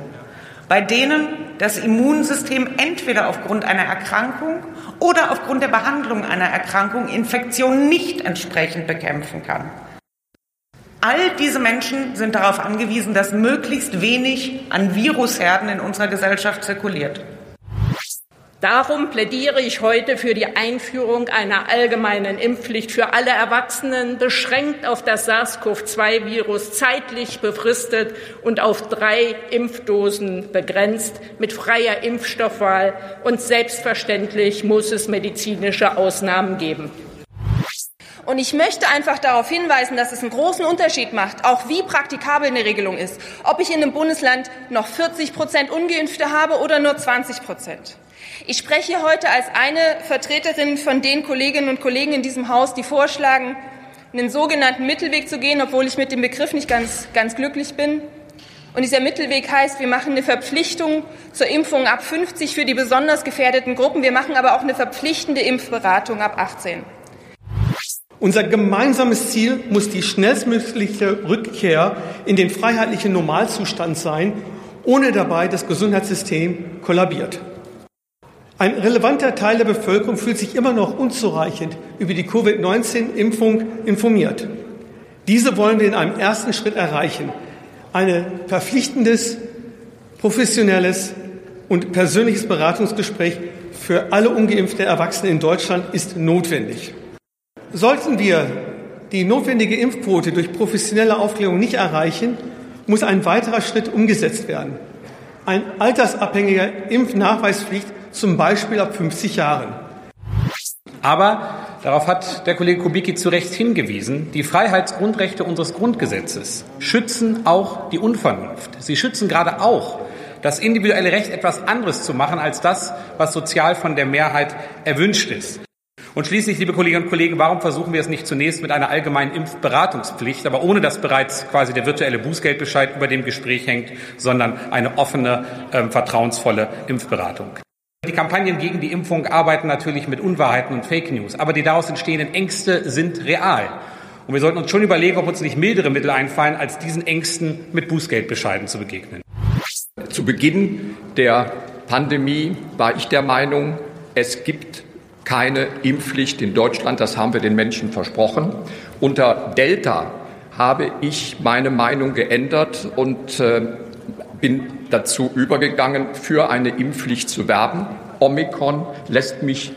bei denen das Immunsystem entweder aufgrund einer Erkrankung oder aufgrund der Behandlung einer Erkrankung Infektionen nicht entsprechend bekämpfen kann. All diese Menschen sind darauf angewiesen, dass möglichst wenig an Virusherden in unserer Gesellschaft zirkuliert. Darum plädiere ich heute für die Einführung einer allgemeinen Impfpflicht für alle Erwachsenen, beschränkt auf das SARS-CoV-2-Virus, zeitlich befristet und auf drei Impfdosen begrenzt, mit freier Impfstoffwahl. Und selbstverständlich muss es medizinische Ausnahmen geben. Und ich möchte einfach darauf hinweisen, dass es einen großen Unterschied macht, auch wie praktikabel eine Regelung ist, ob ich in einem Bundesland noch 40 Prozent Ungeimpfte habe oder nur 20 Prozent. Ich spreche heute als eine Vertreterin von den Kolleginnen und Kollegen in diesem Haus, die vorschlagen, einen sogenannten Mittelweg zu gehen, obwohl ich mit dem Begriff nicht ganz, ganz glücklich bin. Und dieser Mittelweg heißt, wir machen eine Verpflichtung zur Impfung ab 50 für die besonders gefährdeten Gruppen. Wir machen aber auch eine verpflichtende Impfberatung ab 18. Unser gemeinsames Ziel muss die schnellstmögliche Rückkehr in den freiheitlichen Normalzustand sein, ohne dabei das Gesundheitssystem kollabiert. Ein relevanter Teil der Bevölkerung fühlt sich immer noch unzureichend über die Covid-19-Impfung informiert. Diese wollen wir in einem ersten Schritt erreichen. Ein verpflichtendes, professionelles und persönliches Beratungsgespräch für alle ungeimpfte Erwachsene in Deutschland ist notwendig. Sollten wir die notwendige Impfquote durch professionelle Aufklärung nicht erreichen, muss ein weiterer Schritt umgesetzt werden. Ein altersabhängiger Impfnachweispflicht zum Beispiel ab 50 Jahren. Aber darauf hat der Kollege Kubicki zu Recht hingewiesen, die Freiheitsgrundrechte unseres Grundgesetzes schützen auch die Unvernunft. Sie schützen gerade auch das individuelle Recht, etwas anderes zu machen als das, was sozial von der Mehrheit erwünscht ist. Und schließlich, liebe Kolleginnen und Kollegen, warum versuchen wir es nicht zunächst mit einer allgemeinen Impfberatungspflicht, aber ohne dass bereits quasi der virtuelle Bußgeldbescheid über dem Gespräch hängt, sondern eine offene, äh, vertrauensvolle Impfberatung? Die Kampagnen gegen die Impfung arbeiten natürlich mit Unwahrheiten und Fake News, aber die daraus entstehenden Ängste sind real. Und wir sollten uns schon überlegen, ob uns nicht mildere Mittel einfallen, als diesen Ängsten mit Bußgeldbescheiden zu begegnen. Zu Beginn der Pandemie war ich der Meinung, es gibt keine Impfpflicht in Deutschland. Das haben wir den Menschen versprochen. Unter Delta habe ich meine Meinung geändert und äh, bin dazu übergegangen, für eine Impfpflicht zu werben. Omikron lässt mich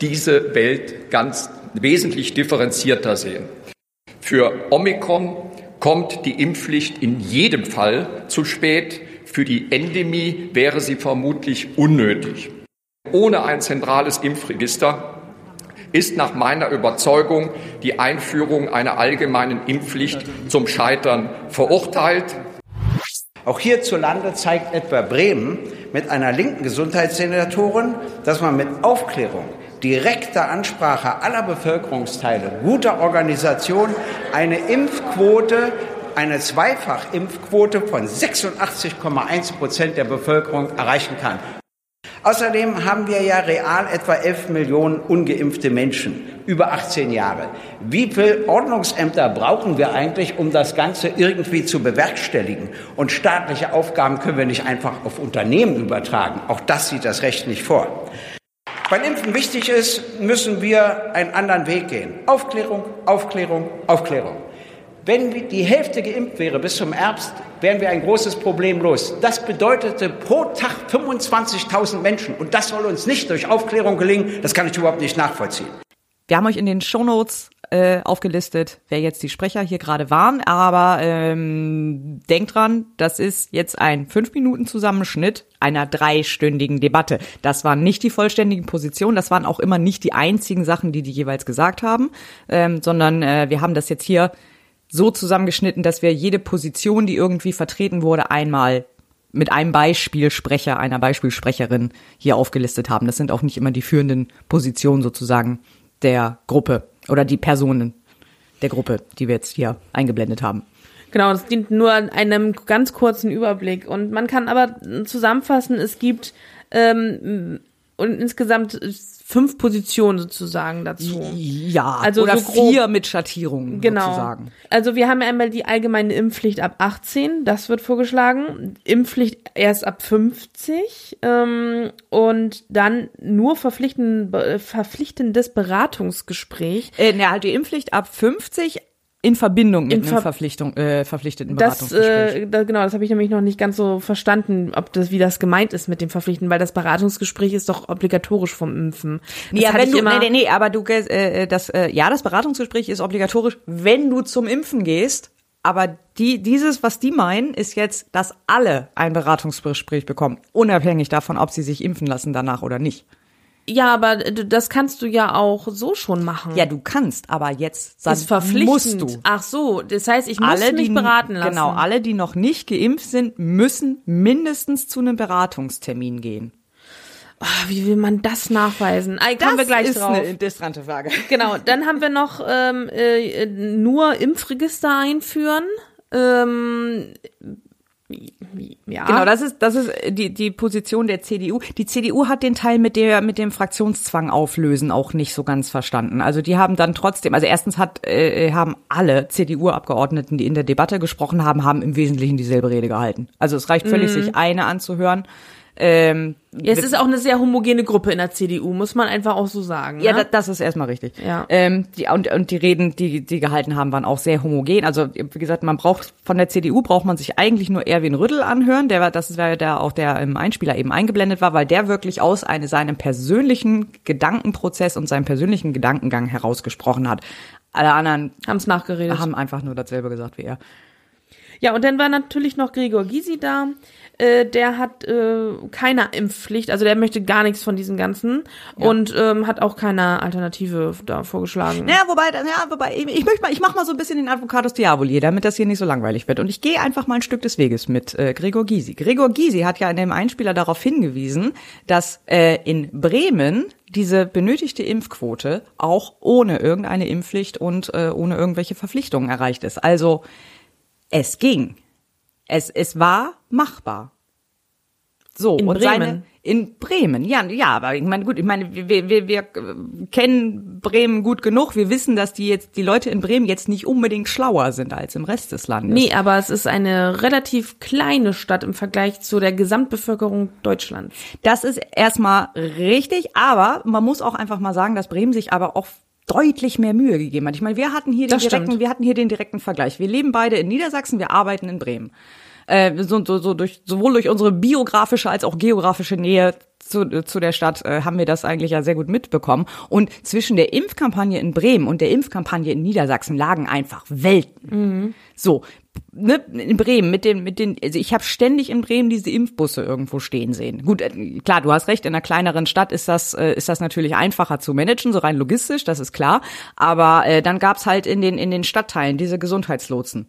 diese Welt ganz wesentlich differenzierter sehen. Für Omikron kommt die Impfpflicht in jedem Fall zu spät. Für die Endemie wäre sie vermutlich unnötig. Ohne ein zentrales Impfregister ist nach meiner Überzeugung die Einführung einer allgemeinen Impfpflicht zum Scheitern verurteilt. Auch hierzulande zeigt etwa Bremen mit einer linken Gesundheitssenatorin, dass man mit Aufklärung, direkter Ansprache aller Bevölkerungsteile, guter Organisation eine Impfquote, eine Zweifachimpfquote von 86,1 Prozent der Bevölkerung erreichen kann. Außerdem haben wir ja real etwa 11 Millionen ungeimpfte Menschen über 18 Jahre. Wie viele Ordnungsämter brauchen wir eigentlich, um das Ganze irgendwie zu bewerkstelligen? Und staatliche Aufgaben können wir nicht einfach auf Unternehmen übertragen. Auch das sieht das Recht nicht vor. Weil Impfen wichtig ist, müssen wir einen anderen Weg gehen. Aufklärung, Aufklärung, Aufklärung. Wenn die Hälfte geimpft wäre bis zum Herbst, wären wir ein großes Problem los. Das bedeutete pro Tag 25.000 Menschen. Und das soll uns nicht durch Aufklärung gelingen. Das kann ich überhaupt nicht nachvollziehen. Wir haben euch in den Shownotes äh, aufgelistet, wer jetzt die Sprecher hier gerade waren. Aber ähm, denkt dran, das ist jetzt ein fünf Minuten Zusammenschnitt einer dreistündigen Debatte. Das waren nicht die vollständigen Positionen, das waren auch immer nicht die einzigen Sachen, die die jeweils gesagt haben, ähm, sondern äh, wir haben das jetzt hier so zusammengeschnitten, dass wir jede Position, die irgendwie vertreten wurde, einmal mit einem Beispielsprecher, einer Beispielsprecherin hier aufgelistet haben. Das sind auch nicht immer die führenden Positionen sozusagen der Gruppe oder die Personen der Gruppe, die wir jetzt hier eingeblendet haben. Genau, das dient nur einem ganz kurzen Überblick. Und man kann aber zusammenfassen, es gibt ähm, und insgesamt fünf Positionen sozusagen dazu. Ja, also oder so grob, vier mit Schattierungen genau. sozusagen. Also wir haben einmal die allgemeine Impfpflicht ab 18, das wird vorgeschlagen. Impfpflicht erst ab 50 ähm, und dann nur verpflichten, verpflichtendes Beratungsgespräch. Äh, ne, halt die Impfpflicht ab 50, in Verbindung mit in Ver einem Verpflichtung, äh, verpflichteten das, äh, genau, das habe ich nämlich noch nicht ganz so verstanden, ob das, wie das gemeint ist mit dem Verpflichten, weil das Beratungsgespräch ist doch obligatorisch vom Impfen. Das ja, wenn du, nee, nee, nee, aber du, äh, äh, das, äh, ja, das Beratungsgespräch ist obligatorisch, wenn du zum Impfen gehst. Aber die, dieses, was die meinen, ist jetzt, dass alle ein Beratungsgespräch bekommen, unabhängig davon, ob sie sich impfen lassen danach oder nicht. Ja, aber das kannst du ja auch so schon machen. Ja, du kannst, aber jetzt ist verpflichtend. musst du. Ach so, das heißt, ich muss alle, mich die, beraten lassen. Genau, alle, die noch nicht geimpft sind, müssen mindestens zu einem Beratungstermin gehen. Oh, wie will man das nachweisen? Ah, kommen wir gleich ist drauf. eine interessante Frage. Genau, dann haben wir noch ähm, äh, nur Impfregister einführen. Ähm, ja. Genau, das ist das ist die die Position der CDU. Die CDU hat den Teil mit der mit dem Fraktionszwang auflösen auch nicht so ganz verstanden. Also die haben dann trotzdem, also erstens hat äh, haben alle CDU-Abgeordneten, die in der Debatte gesprochen haben, haben im Wesentlichen dieselbe Rede gehalten. Also es reicht völlig, mhm. sich eine anzuhören. Ähm, ja, es ist auch eine sehr homogene Gruppe in der CDU, muss man einfach auch so sagen. Ja, ne? das, ist erstmal richtig. Ja. Ähm, die, und, und die Reden, die die gehalten haben, waren auch sehr homogen. Also wie gesagt, man braucht von der CDU braucht man sich eigentlich nur Erwin Rüttel anhören. Der war, das war der auch der im Einspieler eben eingeblendet war, weil der wirklich aus eine, seinem persönlichen Gedankenprozess und seinem persönlichen Gedankengang herausgesprochen hat. Alle anderen haben es nachgeredet, haben einfach nur dasselbe gesagt wie er. Ja, und dann war natürlich noch Gregor Gysi da. Äh, der hat äh, keine Impfpflicht, also der möchte gar nichts von diesem Ganzen ja. und ähm, hat auch keine Alternative da vorgeschlagen. Ja, wobei, ja, wobei ich, ich möchte mal, ich mach mal so ein bisschen den Advocatus Diaboli, damit das hier nicht so langweilig wird. Und ich gehe einfach mal ein Stück des Weges mit äh, Gregor Gysi. Gregor Gysi hat ja in dem Einspieler darauf hingewiesen, dass äh, in Bremen diese benötigte Impfquote auch ohne irgendeine Impfpflicht und äh, ohne irgendwelche Verpflichtungen erreicht ist. Also es ging. Es, es war machbar. So, in und Bremen. seine in Bremen, ja, ja, aber ich meine, gut, ich meine, wir, wir, wir kennen Bremen gut genug. Wir wissen, dass die jetzt die Leute in Bremen jetzt nicht unbedingt schlauer sind als im Rest des Landes. Nee, aber es ist eine relativ kleine Stadt im Vergleich zu der Gesamtbevölkerung Deutschlands. Das ist erstmal richtig, aber man muss auch einfach mal sagen, dass Bremen sich aber auch deutlich mehr Mühe gegeben hat. Ich meine, wir hatten hier den direkten, wir hatten hier den direkten Vergleich. Wir leben beide in Niedersachsen, wir arbeiten in Bremen. Äh, so, so, so durch, sowohl durch unsere biografische als auch geografische Nähe zu, zu der Stadt äh, haben wir das eigentlich ja sehr gut mitbekommen. Und zwischen der Impfkampagne in Bremen und der Impfkampagne in Niedersachsen lagen einfach Welten. So, ne, in Bremen mit den, mit den, also ich habe ständig in Bremen diese Impfbusse irgendwo stehen sehen. Gut, äh, klar, du hast recht, in einer kleineren Stadt ist das, äh, ist das natürlich einfacher zu managen, so rein logistisch, das ist klar. Aber äh, dann gab's halt in den, in den Stadtteilen diese Gesundheitslotsen.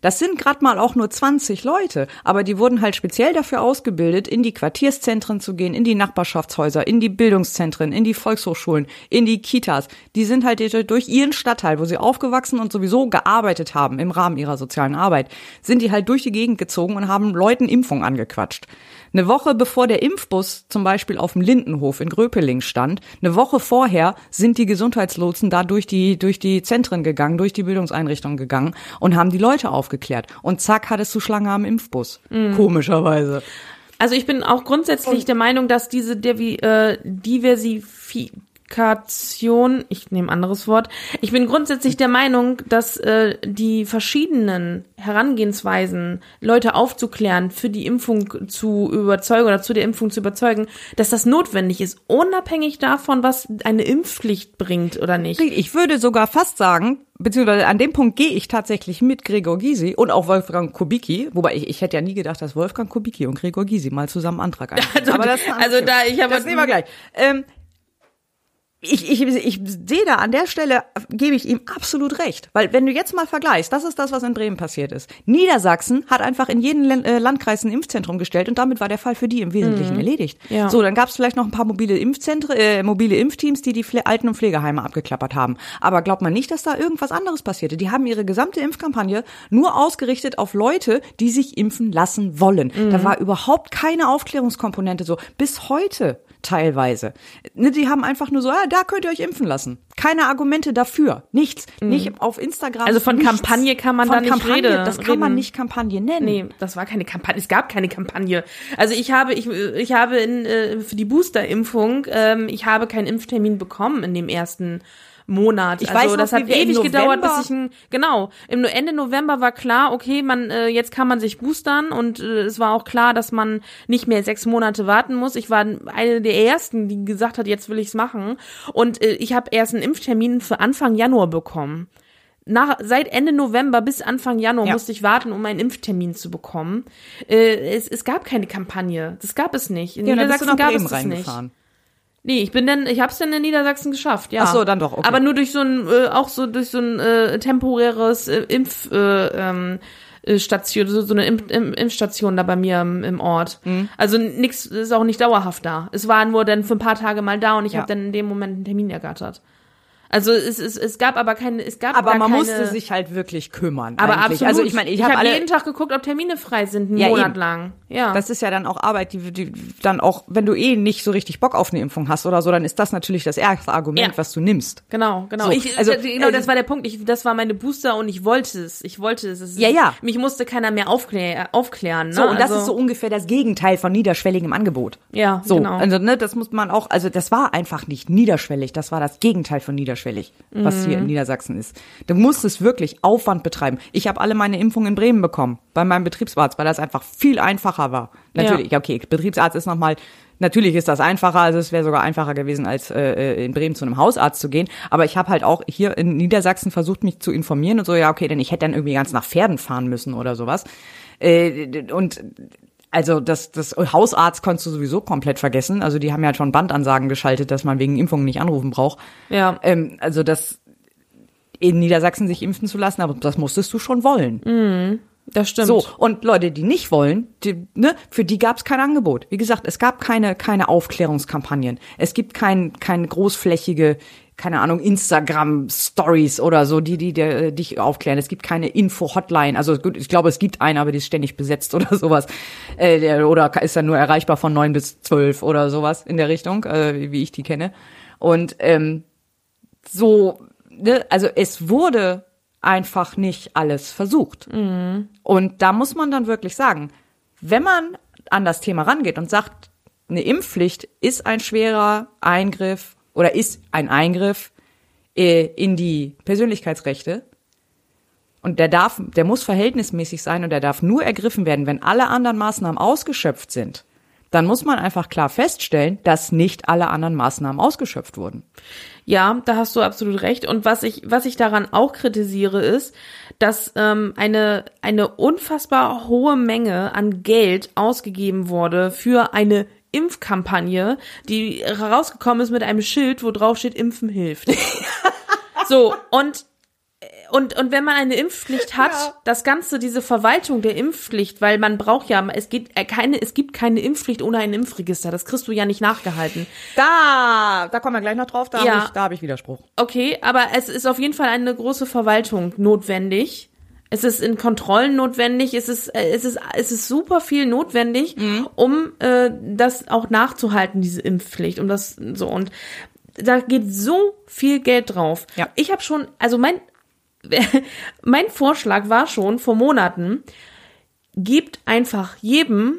Das sind gerade mal auch nur 20 Leute, aber die wurden halt speziell dafür ausgebildet, in die Quartierszentren zu gehen, in die Nachbarschaftshäuser, in die Bildungszentren, in die Volkshochschulen, in die Kitas. Die sind halt durch ihren Stadtteil, wo sie aufgewachsen und sowieso gearbeitet haben im Rahmen ihrer sozialen Arbeit, sind die halt durch die Gegend gezogen und haben Leuten Impfung angequatscht. Eine Woche bevor der Impfbus zum Beispiel auf dem Lindenhof in Gröpeling stand, eine Woche vorher sind die Gesundheitslotsen da durch die, durch die Zentren gegangen, durch die Bildungseinrichtungen gegangen und haben die Leute aufgeklärt. Und zack, hattest du Schlange am Impfbus. Mhm. Komischerweise. Also ich bin auch grundsätzlich der Meinung, dass diese Devi äh, Diversifikation, ich nehme ein anderes Wort, ich bin grundsätzlich der Meinung, dass äh, die verschiedenen Herangehensweisen, Leute aufzuklären, für die Impfung zu überzeugen oder zu der Impfung zu überzeugen, dass das notwendig ist, unabhängig davon, was eine Impfpflicht bringt oder nicht. Ich würde sogar fast sagen, beziehungsweise an dem Punkt gehe ich tatsächlich mit Gregor Gysi und auch Wolfgang Kubicki, wobei ich, ich hätte ja nie gedacht, dass Wolfgang Kubicki und Gregor Gysi mal zusammen Antrag einbringen. Also, Aber das, also da, ich habe das nehmen wir gleich. Ähm, ich, ich, ich sehe da an der Stelle, gebe ich ihm absolut recht. Weil wenn du jetzt mal vergleichst, das ist das, was in Bremen passiert ist. Niedersachsen hat einfach in jeden äh, Landkreis ein Impfzentrum gestellt und damit war der Fall für die im Wesentlichen Mhm. erledigt. Ja. So, dann gab es vielleicht noch ein paar mobile Impfzentren, äh, mobile Impfteams, die die Pfle Alten- und Pflegeheime abgeklappert haben. Aber glaubt man nicht, dass da irgendwas anderes passierte. Die haben ihre gesamte Impfkampagne nur ausgerichtet auf Leute, die sich impfen lassen wollen. Mhm. Da war überhaupt keine Aufklärungskomponente so. Bis heute teilweise. Ne, die haben einfach nur so, ah, da könnt ihr euch impfen lassen. Keine Argumente dafür. Nichts. Nicht auf Instagram. Mhm. Also von nichts. Kampagne kann man von da nicht Kampagne, reden. Das kann man nicht Kampagne nennen. Nee, das war keine Kampagne. Es gab keine Kampagne. Also ich habe, ich, ich habe in, äh, für die Boosterimpfung, ähm, ich habe keinen Impftermin bekommen in dem ersten Monat. Ich also weiß noch, das hat ewig gedauert, bis ich ein, genau, im Ende November war klar, okay, man äh, jetzt kann man sich boostern und äh, es war auch klar, dass man nicht mehr sechs Monate warten muss. Ich war eine der ersten, die gesagt hat, jetzt will ich's machen und äh, ich habe erst einen Impftermin für Anfang Januar bekommen. Nach, seit Ende November bis Anfang Januar Ja. musste ich warten, um einen Impftermin zu bekommen. Äh, es, es gab keine Kampagne. Das gab es nicht. In Ja, Niedersachsen gab es das nicht. Nee, ich bin dann, ich hab's dann in Niedersachsen geschafft, ja. Ach so, dann doch, okay. Aber nur durch so ein, äh, auch so durch so ein äh, temporäres äh, Impf, äh, ähm, äh, Station, so, so eine Impf, Impf, Impfstation da bei mir im, im Ort. Mhm. Also nix ist auch nicht dauerhaft da. Es war nur dann für ein paar Tage mal da und ich Ja. habe dann in dem Moment einen Termin ergattert. Also es, es, es gab aber keine, es gab Aber man keine, musste sich halt wirklich kümmern. aber eigentlich. absolut. Also ich meine, ich, ich habe alle jeden Tag geguckt, ob Termine frei sind, einen Ja, Monat eben. lang. Ja. Das ist ja dann auch Arbeit, die, die dann auch, wenn du eh nicht so richtig Bock auf eine Impfung hast oder so, dann ist das natürlich das erste Argument, Ja. was du nimmst. Genau, genau. So, ich, also, genau, das war der Punkt. Ich, das war meine Booster und ich wollte es. Ich wollte es. es Ja, ja. Mich musste keiner mehr aufklär, aufklären. Ne? So, und das also, ist so ungefähr das Gegenteil von niederschwelligem Angebot. Ja, So, genau. also ne, das muss man auch, also das war einfach nicht niederschwellig, das war das Gegenteil von niederschwellig, was hier Mhm. in Niedersachsen ist. Du musstest wirklich Aufwand betreiben. Ich habe alle meine Impfungen in Bremen bekommen, bei meinem Betriebsarzt, weil das einfach viel einfacher war. Natürlich, Ja. okay, Betriebsarzt ist nochmal, natürlich ist das einfacher, also es wäre sogar einfacher gewesen, als äh, in Bremen zu einem Hausarzt zu gehen. Aber ich habe halt auch hier in Niedersachsen versucht, mich zu informieren und so, ja, okay, denn ich hätte dann irgendwie ganz nach Pferden fahren müssen oder sowas. Äh, und also das, das Hausarzt konntest du sowieso komplett vergessen. Also die haben ja schon Bandansagen geschaltet, dass man wegen Impfungen nicht anrufen braucht. Ja. Ähm, also das in Niedersachsen sich impfen zu lassen, aber das musstest du schon wollen. Mhm, das stimmt. So, und Leute, die nicht wollen, die, ne, für die gab es kein Angebot. Wie gesagt, es gab keine, keine Aufklärungskampagnen. Es gibt kein, keine großflächige, keine Ahnung, Instagram-Stories oder so, die, die, die dich aufklären. Es gibt keine Info-Hotline. Also gut, ich glaube, es gibt eine, aber die ist ständig besetzt oder sowas. Äh, der, oder ist dann nur erreichbar von neun bis zwölf oder sowas in der Richtung, äh, wie- wie ich die kenne. Und ähm, so, ne, also es wurde einfach nicht alles versucht. Und da muss man dann wirklich sagen, wenn man an das Thema rangeht und sagt, eine Impfpflicht ist ein schwerer Eingriff oder ist ein Eingriff äh, in die Persönlichkeitsrechte, Und der darf, der muss verhältnismäßig sein und der darf nur ergriffen werden, wenn alle anderen Maßnahmen ausgeschöpft sind. Dann muss man einfach klar feststellen, dass nicht alle anderen Maßnahmen ausgeschöpft wurden. Ja, da hast du absolut recht. Und was ich, was ich daran auch kritisiere, ist, dass ähm, eine, eine unfassbar hohe Menge an Geld ausgegeben wurde für eine Impfkampagne, die rausgekommen ist mit einem Schild, wo drauf steht, Impfen hilft. so, und und, und wenn man eine Impfpflicht hat, ja. das Ganze, diese Verwaltung der Impfpflicht, weil man braucht ja, es geht äh, keine, es gibt keine Impfpflicht ohne ein Impfregister. Das kriegst du ja nicht nachgehalten. Da, da kommen wir gleich noch drauf, da Ja. habe ich, da hab ich Widerspruch. Okay, aber es ist auf jeden Fall eine große Verwaltung notwendig. Es ist in Kontrollen notwendig, es ist, äh, es ist, es ist super viel notwendig, um äh, das auch nachzuhalten, diese Impfpflicht, um das so und da geht so viel Geld drauf. Ja. Ich habe schon, also mein mein Vorschlag war schon vor Monaten, gebt einfach jedem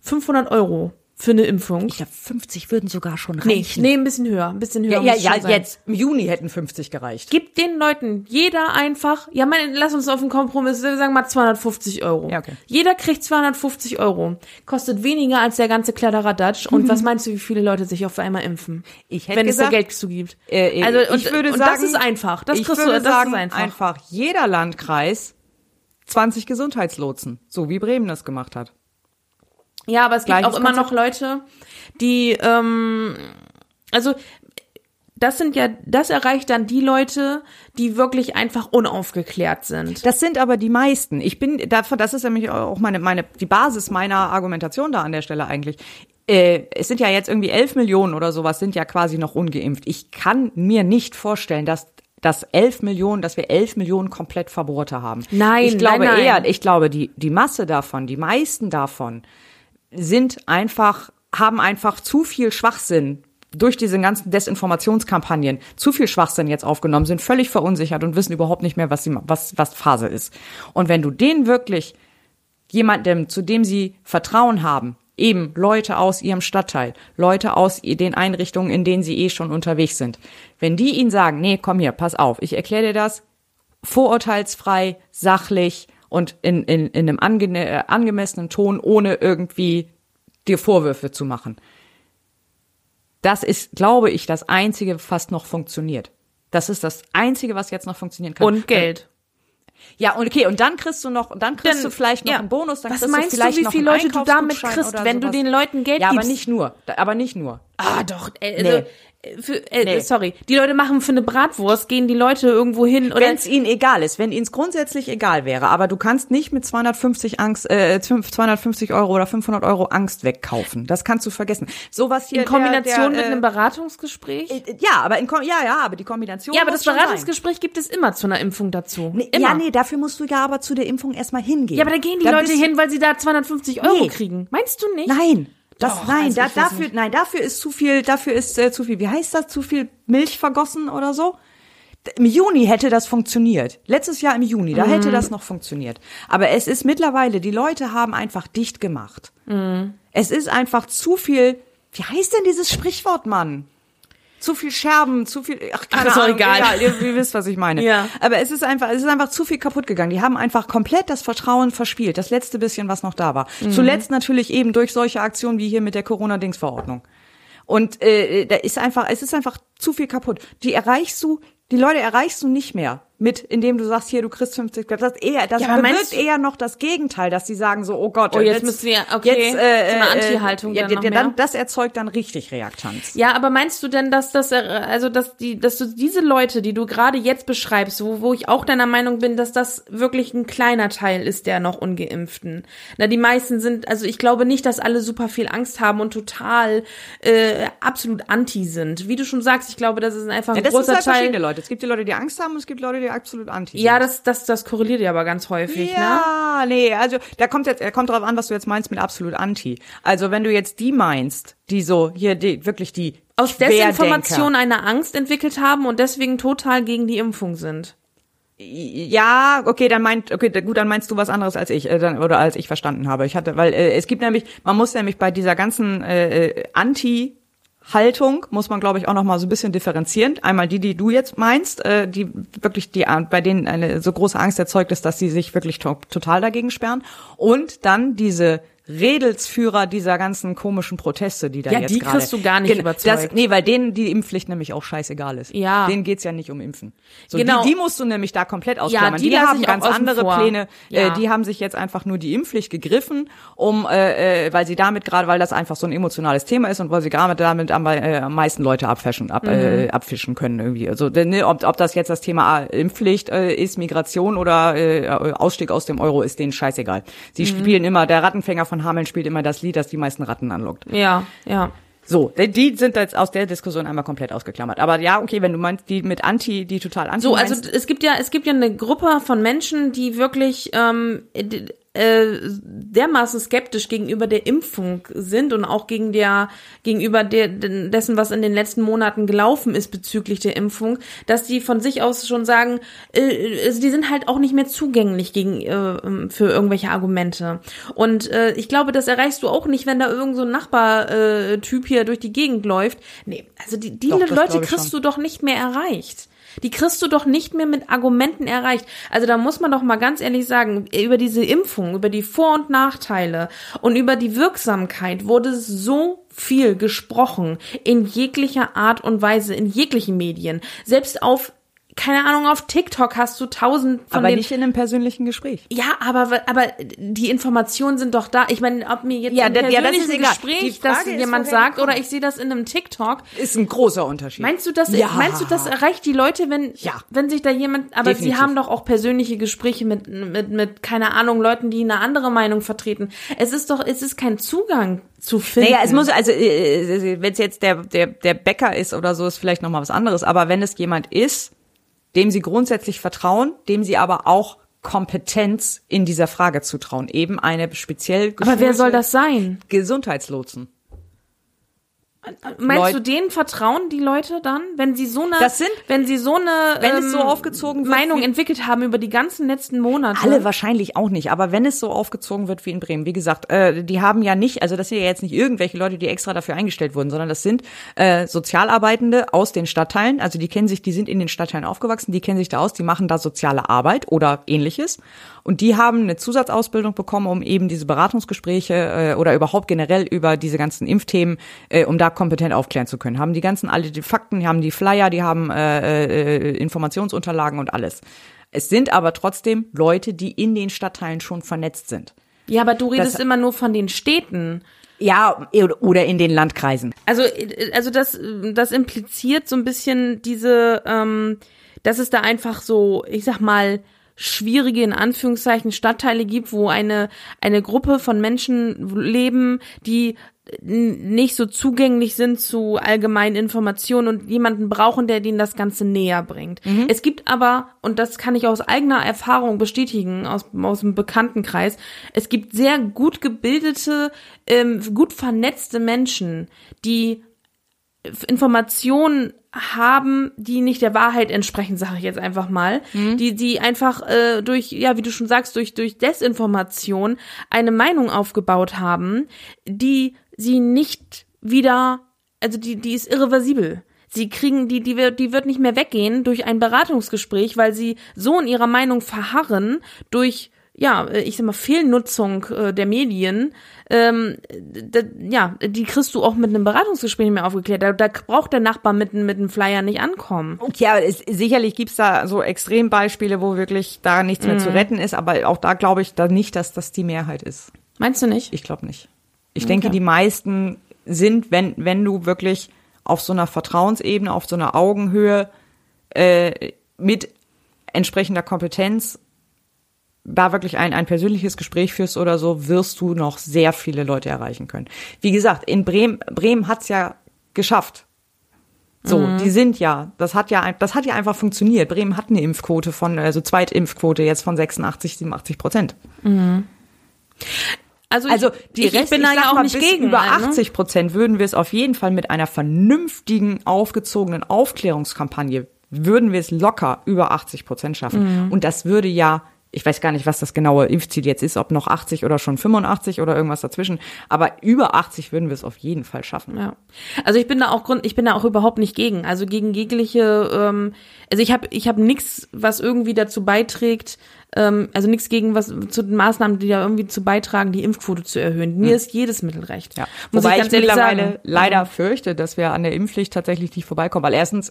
500 Euro für eine Impfung. Ich glaube, 50 würden sogar schon Nee, reichen. nee, ein bisschen höher, ein bisschen höher. Ja, ja, ja jetzt, im Juni hätten 50 gereicht. Gib den Leuten, jeder einfach, ja, mein, lass uns auf den Kompromiss, wir sagen mal 250 Euro. Ja, okay. Jeder kriegt 250 Euro. Kostet weniger als der ganze Kladderadatsch. Und was meinst du, wie viele Leute sich auf einmal impfen? Ich hätte wenn gesagt, es da Geld zugibt. Äh, äh, also, und, ich würde und sagen, das ist einfach. Das ich kriegst würde du, das sagen, ist einfach. jeder Landkreis 20 Gesundheitslotsen, so wie Bremen das gemacht hat. Ja, aber es gibt auch immer noch Leute, die, ähm, also das sind ja, das erreicht dann die Leute, die wirklich einfach unaufgeklärt sind. Das sind aber die meisten. Ich bin davon, das ist nämlich auch meine, meine, die Basis meiner Argumentation da an der Stelle eigentlich. Äh, es sind ja jetzt irgendwie 11 Millionen oder sowas sind ja quasi noch ungeimpft. Ich kann mir nicht vorstellen, dass dass 11 Millionen, dass wir 11 Millionen komplett Verbote haben. Nein, ich glaube nein, nein. eher, ich glaube die die Masse davon, die meisten davon sind einfach haben einfach zu viel Schwachsinn durch diese ganzen Desinformationskampagnen zu viel Schwachsinn jetzt aufgenommen, sind völlig verunsichert und wissen überhaupt nicht mehr, was, sie, was, was Phase ist. Und wenn du denen wirklich jemandem, zu dem sie Vertrauen haben, eben Leute aus ihrem Stadtteil, Leute aus den Einrichtungen, in denen sie eh schon unterwegs sind, wenn die ihnen sagen, nee, komm hier, pass auf, ich erkläre dir das vorurteilsfrei, sachlich und in, in, in einem ange äh, angemessenen Ton, ohne irgendwie dir Vorwürfe zu machen. Das ist, glaube ich, das Einzige, was fast noch funktioniert. Das ist das Einzige, was jetzt noch funktionieren kann. Und Geld. Ja, und okay, und dann kriegst du noch, dann kriegst Dann- du vielleicht noch ja. einen Bonus, dann Was kriegst meinst du du, vielleicht wie noch viele Leute du damit kriegst, wenn du sowas. den Leuten Geld Ja, aber gibst? nicht nur, aber nicht nur. Ah, doch, äh, also, Nee. Äh, für, äh, Nee. sorry, die Leute machen für eine Bratwurst, gehen die Leute irgendwo hin oder Wenn es ihnen egal ist, wenn ihnen es grundsätzlich egal wäre, aber du kannst nicht mit 250 Angst, äh, 250 Euro oder 500 Euro Angst wegkaufen. Das kannst du vergessen. Sowas hier in Kombination der, der, mit äh, einem Beratungsgespräch? Ja, aber in ja, ja, aber die Kombination. ja, aber das schon sein. Beratungsgespräch gibt es immer zu einer Impfung dazu. Nee, immer. Ja, nee, dafür musst du ja aber zu der Impfung erstmal hingehen. Ja, aber da gehen die Da Leute hin, weil sie da 250 Euro Nee. kriegen. Meinst du nicht? Nein. Das, Doch, nein, also da, dafür, nein, dafür ist zu viel, dafür ist äh, zu viel, wie heißt das, zu viel Milch vergossen oder so? Im Juni hätte das funktioniert. Letztes Jahr im Juni, da Mhm. hätte das noch funktioniert. Aber es ist mittlerweile, die Leute haben einfach dicht gemacht. Mhm. Es ist einfach zu viel, wie heißt denn dieses Sprichwort, Mann? Zu viel Scherben, zu viel, ach, keine Ach, ist doch Ahnung, egal. ihr, ihr wisst, was ich meine. Ja. Aber es ist einfach, es ist einfach zu viel kaputt gegangen. Die haben einfach komplett das Vertrauen verspielt. Das letzte bisschen, was noch da war. Mhm. Zuletzt natürlich eben durch solche Aktionen wie hier mit der Corona-Dings-Verordnung. Und äh, da ist einfach, es ist einfach zu viel kaputt. Die erreichst du, die Leute erreichst du nicht mehr mit, indem du sagst, hier, du kriegst 50. Das ist eher, das Ja, bewirkt eher noch das Gegenteil, dass die sagen so, oh Gott, Oh, jetzt müssen wir- okay, jetzt, äh, so eine äh, Anti-Haltung ja, dann noch ja, mehr? dann, das erzeugt dann richtig Reaktanz. Ja, aber meinst du denn, dass das, äh, also dass die, dass du diese Leute, die du gerade jetzt beschreibst, wo, wo ich auch deiner Meinung bin, dass das wirklich ein kleiner Teil ist der noch ungeimpften? Na, die meisten sind, also ich glaube nicht, dass alle super viel Angst haben und total äh, absolut anti sind. Wie du schon sagst, ich glaube, das ist einfach Ja, ein das sind großer halt verschiedene Teil. Leute. Es gibt die Leute, die Angst haben und es gibt Leute, die absolut anti Ja, das, das, das korreliert ja aber ganz häufig, ne? Ja, nee, also da kommt jetzt, kommt drauf an, was du jetzt meinst mit absolut anti. Also wenn du jetzt die meinst, die so hier die wirklich die Aus. Desinformation eine Angst entwickelt haben und deswegen total gegen die Impfung sind. Ja, okay, dann meint, okay, gut, dann meinst du was anderes als ich äh, dann, oder als ich verstanden habe. Ich hatte, weil äh, es gibt nämlich, man muss nämlich bei dieser ganzen äh, äh, Anti Haltung muss man, glaube ich, auch noch mal so ein bisschen differenzieren. Einmal die, die du jetzt meinst, äh, die wirklich die bei denen eine so große Angst erzeugt ist, dass sie sich wirklich to total dagegen sperren. Und dann diese Redelsführer dieser ganzen komischen Proteste, die da Ja, jetzt die gerade. kriegst du gar nicht Genau, überzeugt. Das, nee, weil denen die Impfpflicht nämlich auch scheißegal ist. Ja. Denen geht's ja nicht um Impfen. So, Genau. die, die musst du nämlich da komplett ausklammern. die die lasse haben ganz andere vor. Pläne. Ja. Äh, die haben sich jetzt einfach nur die Impfpflicht gegriffen, um, äh, äh, weil sie damit gerade, weil das einfach so ein emotionales Thema ist und weil sie gerade damit am, äh, am meisten Leute abfischen, ab, äh, Mhm. abfischen können irgendwie. Also ne, ob, ob das jetzt das Thema Impfpflicht äh, ist, Migration oder äh, Ausstieg aus dem Euro, ist denen scheißegal. Sie Mhm. spielen immer, der Rattenfänger von Hameln spielt immer das Lied, das die meisten Ratten anlockt. Ja, ja. So, die- sind jetzt aus der Diskussion einmal komplett ausgeklammert. Aber ja, okay, wenn du meinst, die mit Anti, die total Anti So, also meinst, es gibt ja, es gibt ja eine Gruppe von Menschen, die wirklich ähm, äh, dermaßen skeptisch gegenüber der Impfung sind und auch gegen der gegenüber der, dessen, was in den letzten Monaten gelaufen ist bezüglich der Impfung, dass die von sich aus schon sagen, äh, also die sind halt auch nicht mehr zugänglich gegen äh, für irgendwelche Argumente. Und äh, ich glaube, das erreichst du auch nicht, wenn da irgend so ein Nachbartyp äh, Typ hier durch die Gegend läuft. Nee, also die, die Doch, Leute kriegst schon. du doch nicht mehr erreicht. Die kriegst du doch nicht mehr mit Argumenten erreicht. Also da muss man doch mal ganz ehrlich sagen, über diese Impfung, über die Vor- und Nachteile und über die Wirksamkeit wurde so viel gesprochen in jeglicher Art und Weise, in jeglichen Medien. Selbst auf, keine Ahnung, auf TikTok hast du tausend von aber den nicht in einem persönlichen Gespräch. ja, aber aber die Informationen sind doch da. Ich meine, ob mir jetzt Ja, im da- ja, das persönlichen ist. Gespräch Die das Frage ist, jemand sagt oder ich sehe das in einem TikTok, Ist ein großer Unterschied. Meinst du das? Ja. Meinst du, das erreicht die Leute, wenn wenn sich da jemand? Aber Definitiv. sie haben doch auch persönliche Gespräche mit mit mit keine Ahnung Leuten, die eine andere Meinung vertreten. Es ist doch, es ist kein Zugang zu finden. Naja, es muss, also äh, wenn es jetzt der, der, der Bäcker ist oder so, ist vielleicht nochmal was anderes. Aber wenn es jemand ist, dem sie grundsätzlich vertrauen, dem sie aber auch Kompetenz in dieser Frage zutrauen. Eben eine speziell Aber wer soll das sein? Gesundheitslotsen. Meinst Leut- du denen vertrauen die Leute dann, wenn sie so eine, Das sind- wenn sie so eine Wenn es so ähm, aufgezogen wird, Meinung entwickelt haben über die ganzen letzten Monate? Alle wahrscheinlich auch nicht, aber wenn es so aufgezogen wird wie in Bremen, wie gesagt, äh, die haben ja nicht, also das sind ja jetzt nicht irgendwelche Leute, die extra dafür eingestellt wurden, sondern das sind äh, Sozialarbeitende aus den Stadtteilen, also die kennen sich, die sind in den Stadtteilen aufgewachsen, die kennen sich da aus, die machen da soziale Arbeit oder ähnliches und die haben eine Zusatzausbildung bekommen, um eben diese Beratungsgespräche äh, oder überhaupt generell über diese ganzen Impfthemen, äh, um da kompetent aufklären zu können. Haben die ganzen alle die Fakten, die haben die Flyer, die haben äh, äh, Informationsunterlagen und alles. Es sind aber trotzdem Leute, die in den Stadtteilen schon vernetzt sind. Ja, aber du redest Das- immer nur von den Städten. Ja, oder in den Landkreisen. Also, also das, das impliziert so ein bisschen diese, ähm, dass es da einfach so, ich sag mal, schwierige in Anführungszeichen Stadtteile gibt, wo eine eine Gruppe von Menschen leben, die n- nicht so zugänglich sind zu allgemeinen Informationen und jemanden brauchen, der denen das Ganze näher bringt. Es gibt aber, und das kann ich aus eigener Erfahrung bestätigen, aus, aus dem Bekanntenkreis, es gibt sehr gut gebildete, ähm, gut vernetzte Menschen, die Informationen haben, die nicht der Wahrheit entsprechen, sage ich jetzt einfach mal, die die einfach äh, durch ja, wie du schon sagst, durch durch Desinformation eine Meinung aufgebaut haben, die sie nicht wieder, also die die ist irreversibel. Sie kriegen die die wird die wird nicht mehr weggehen durch ein Beratungsgespräch, weil sie so in ihrer Meinung verharren durch ja, äh, ich sag mal, Fehlnutzung äh, der Medien, ähm, ja, die kriegst du auch mit einem Beratungsgespräch nicht mehr aufgeklärt. Da, da braucht der Nachbar mit, mit einem Flyer nicht ankommen. Okay, aber es, sicherlich gibt's da so Extrembeispiele, wo wirklich da nichts mehr Mhm. zu retten ist, aber auch da glaube ich da nicht, dass das die Mehrheit ist. Meinst du nicht? Ich glaube nicht. Ich Okay. denke, die meisten sind, wenn, wenn du wirklich auf so einer Vertrauensebene, auf so einer Augenhöhe äh, mit entsprechender Kompetenz da wirklich ein, ein persönliches Gespräch führst oder so, wirst du noch sehr viele Leute erreichen können. Wie gesagt, in Bremen, Bremen hat's ja geschafft. So, Mhm. die sind ja, das hat ja, das hat ja einfach funktioniert. Bremen hat eine Impfquote von, also Zweitimpfquote jetzt von 86, 87 Prozent. Mhm. Also, ich, Also die ich, ich Rest, bin da ich ja auch mal, nicht gegen. über ne? 80 Prozent würden wir es auf jeden Fall mit einer vernünftigen, aufgezogenen Aufklärungskampagne würden wir es locker über 80 Prozent schaffen. Mhm. Und das würde ja ich weiß gar nicht, was das genaue Impfziel jetzt ist, ob noch 80 oder schon 85 oder irgendwas dazwischen. Aber über 80 würden wir es auf jeden Fall schaffen. Ja. Also ich bin da auch Grund, ich bin da auch überhaupt nicht gegen. Also gegen jegliche, ähm, also ich habe ich hab nichts, was irgendwie dazu beiträgt, ähm, also nichts gegen was zu den Maßnahmen, die da irgendwie zu beitragen, die Impfquote zu erhöhen. Mir Hm. ist jedes Mittel recht. Ja. Muss Wobei ich ich, ganz ehrlich mittlerweile sagen. leider fürchte, dass wir an der Impfpflicht tatsächlich nicht vorbeikommen. Weil erstens,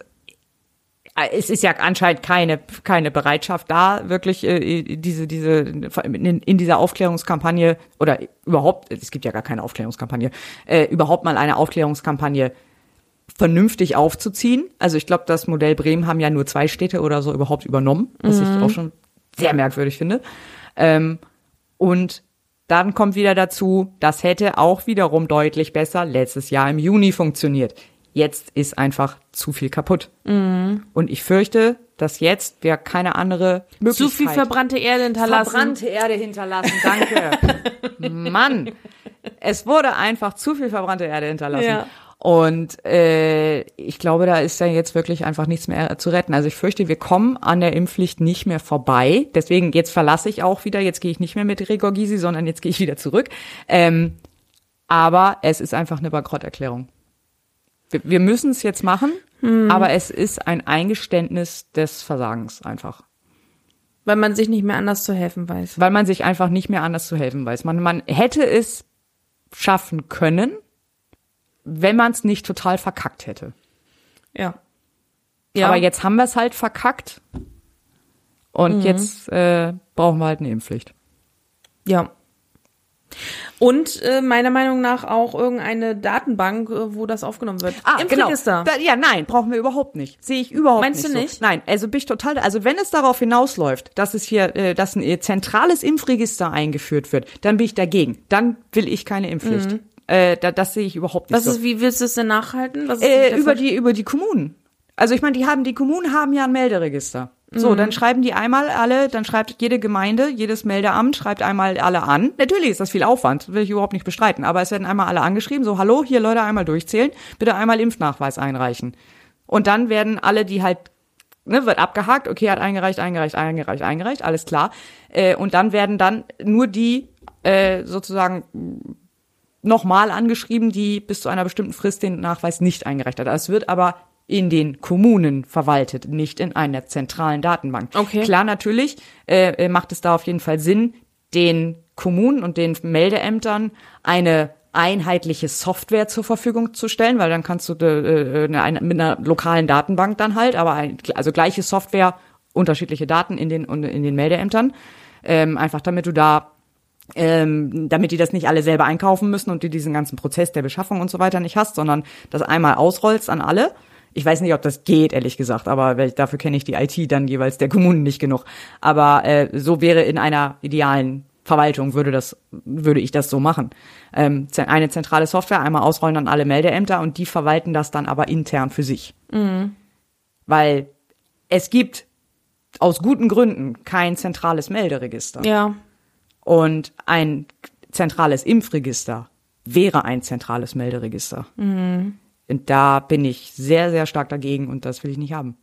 es ist ja anscheinend keine, keine Bereitschaft da, wirklich äh, diese, diese, in, in dieser Aufklärungskampagne oder überhaupt, es gibt ja gar keine Aufklärungskampagne, äh, überhaupt mal eine Aufklärungskampagne vernünftig aufzuziehen. Also ich glaube, das Modell Bremen haben ja nur zwei Städte oder so überhaupt übernommen, was Mhm. ich auch schon sehr merkwürdig finde. Ähm, und dann kommt wieder dazu, das hätte auch wiederum deutlich besser letztes Jahr im Juni funktioniert. Jetzt ist einfach zu viel kaputt. Mhm. Und ich fürchte, dass jetzt wir keine andere Möglichkeit... Zu viel verbrannte Erde hinterlassen. Verbrannte Erde hinterlassen, danke. Mann, es wurde einfach zu viel verbrannte Erde hinterlassen. Ja. Und äh, ich glaube, da ist ja jetzt wirklich einfach nichts mehr zu retten. Also ich fürchte, wir kommen an der Impfpflicht nicht mehr vorbei. Deswegen, jetzt verlasse ich auch wieder, jetzt gehe ich nicht mehr mit Gregor Gysi, sondern jetzt gehe ich wieder zurück. Ähm, aber es ist einfach eine Bankrotterklärung. Wir, wir müssen es jetzt machen, Hm. aber es ist ein Eingeständnis des Versagens einfach. Weil man sich nicht mehr anders zu helfen weiß. Weil man sich einfach nicht mehr anders zu helfen weiß. Man, man hätte es schaffen können, wenn man es nicht total verkackt hätte. Ja. Aber jetzt haben wir es halt verkackt. Und Mhm. jetzt äh, brauchen wir halt eine Impfpflicht. Ja. Und äh, meiner Meinung nach auch irgendeine Datenbank, äh, wo das aufgenommen wird. Ah, Impfregister. genau. Da, ja, nein, brauchen wir überhaupt nicht. Sehe ich überhaupt Meinst nicht. du so. nicht? Nein, also bin ich total, also wenn es darauf hinausläuft, dass es hier, äh, dass ein äh, zentrales Impfregister eingeführt wird, dann bin ich dagegen. Dann will ich keine Impfpflicht. Mhm. Äh, da, das sehe ich überhaupt nicht Was so. ist, wie willst du es denn nachhalten? Was ist Äh, über die über die Kommunen. Also ich meine, die haben die Kommunen haben ja ein Melderegister. So, Mhm. dann schreiben die einmal alle, dann schreibt jede Gemeinde, jedes Meldeamt schreibt einmal alle an. Natürlich ist das viel Aufwand, will ich überhaupt nicht bestreiten, aber es werden einmal alle angeschrieben, so hallo, hier Leute einmal durchzählen, bitte einmal Impfnachweis einreichen. Und dann werden alle, die halt ne, wird abgehakt, okay, hat eingereicht, eingereicht, eingereicht, eingereicht, alles klar. Äh, und dann werden dann nur die äh, sozusagen nochmal angeschrieben, die bis zu einer bestimmten Frist den Nachweis nicht eingereicht hat. Es wird aber in den Kommunen verwaltet, nicht in einer zentralen Datenbank. Okay. Klar, natürlich äh, äh, macht es da auf jeden Fall Sinn, den Kommunen und den Meldeämtern eine einheitliche Software zur Verfügung zu stellen, weil dann kannst du äh, eine, eine, mit einer lokalen Datenbank dann halt, aber ein, also gleiche Software, unterschiedliche Daten in den in den Meldeämtern, ähm, einfach damit du da ähm, damit die das nicht alle selber einkaufen müssen und du diesen ganzen Prozess der Beschaffung und so weiter nicht hast, sondern das einmal ausrollst an alle. Ich weiß nicht, ob das geht, ehrlich gesagt, aber dafür kenne ich die IT dann jeweils der Kommunen nicht genug. Aber äh, so wäre in einer idealen Verwaltung würde das würde ich das so machen. Ähm, eine zentrale Software einmal ausrollen an alle Meldeämter und die verwalten das dann aber intern für sich, Mhm. weil es gibt aus guten Gründen kein zentrales Melderegister. Ja. Und ein zentrales Impfregister wäre ein zentrales Melderegister. Mhm. Und da bin ich sehr, sehr stark dagegen und das will ich nicht haben.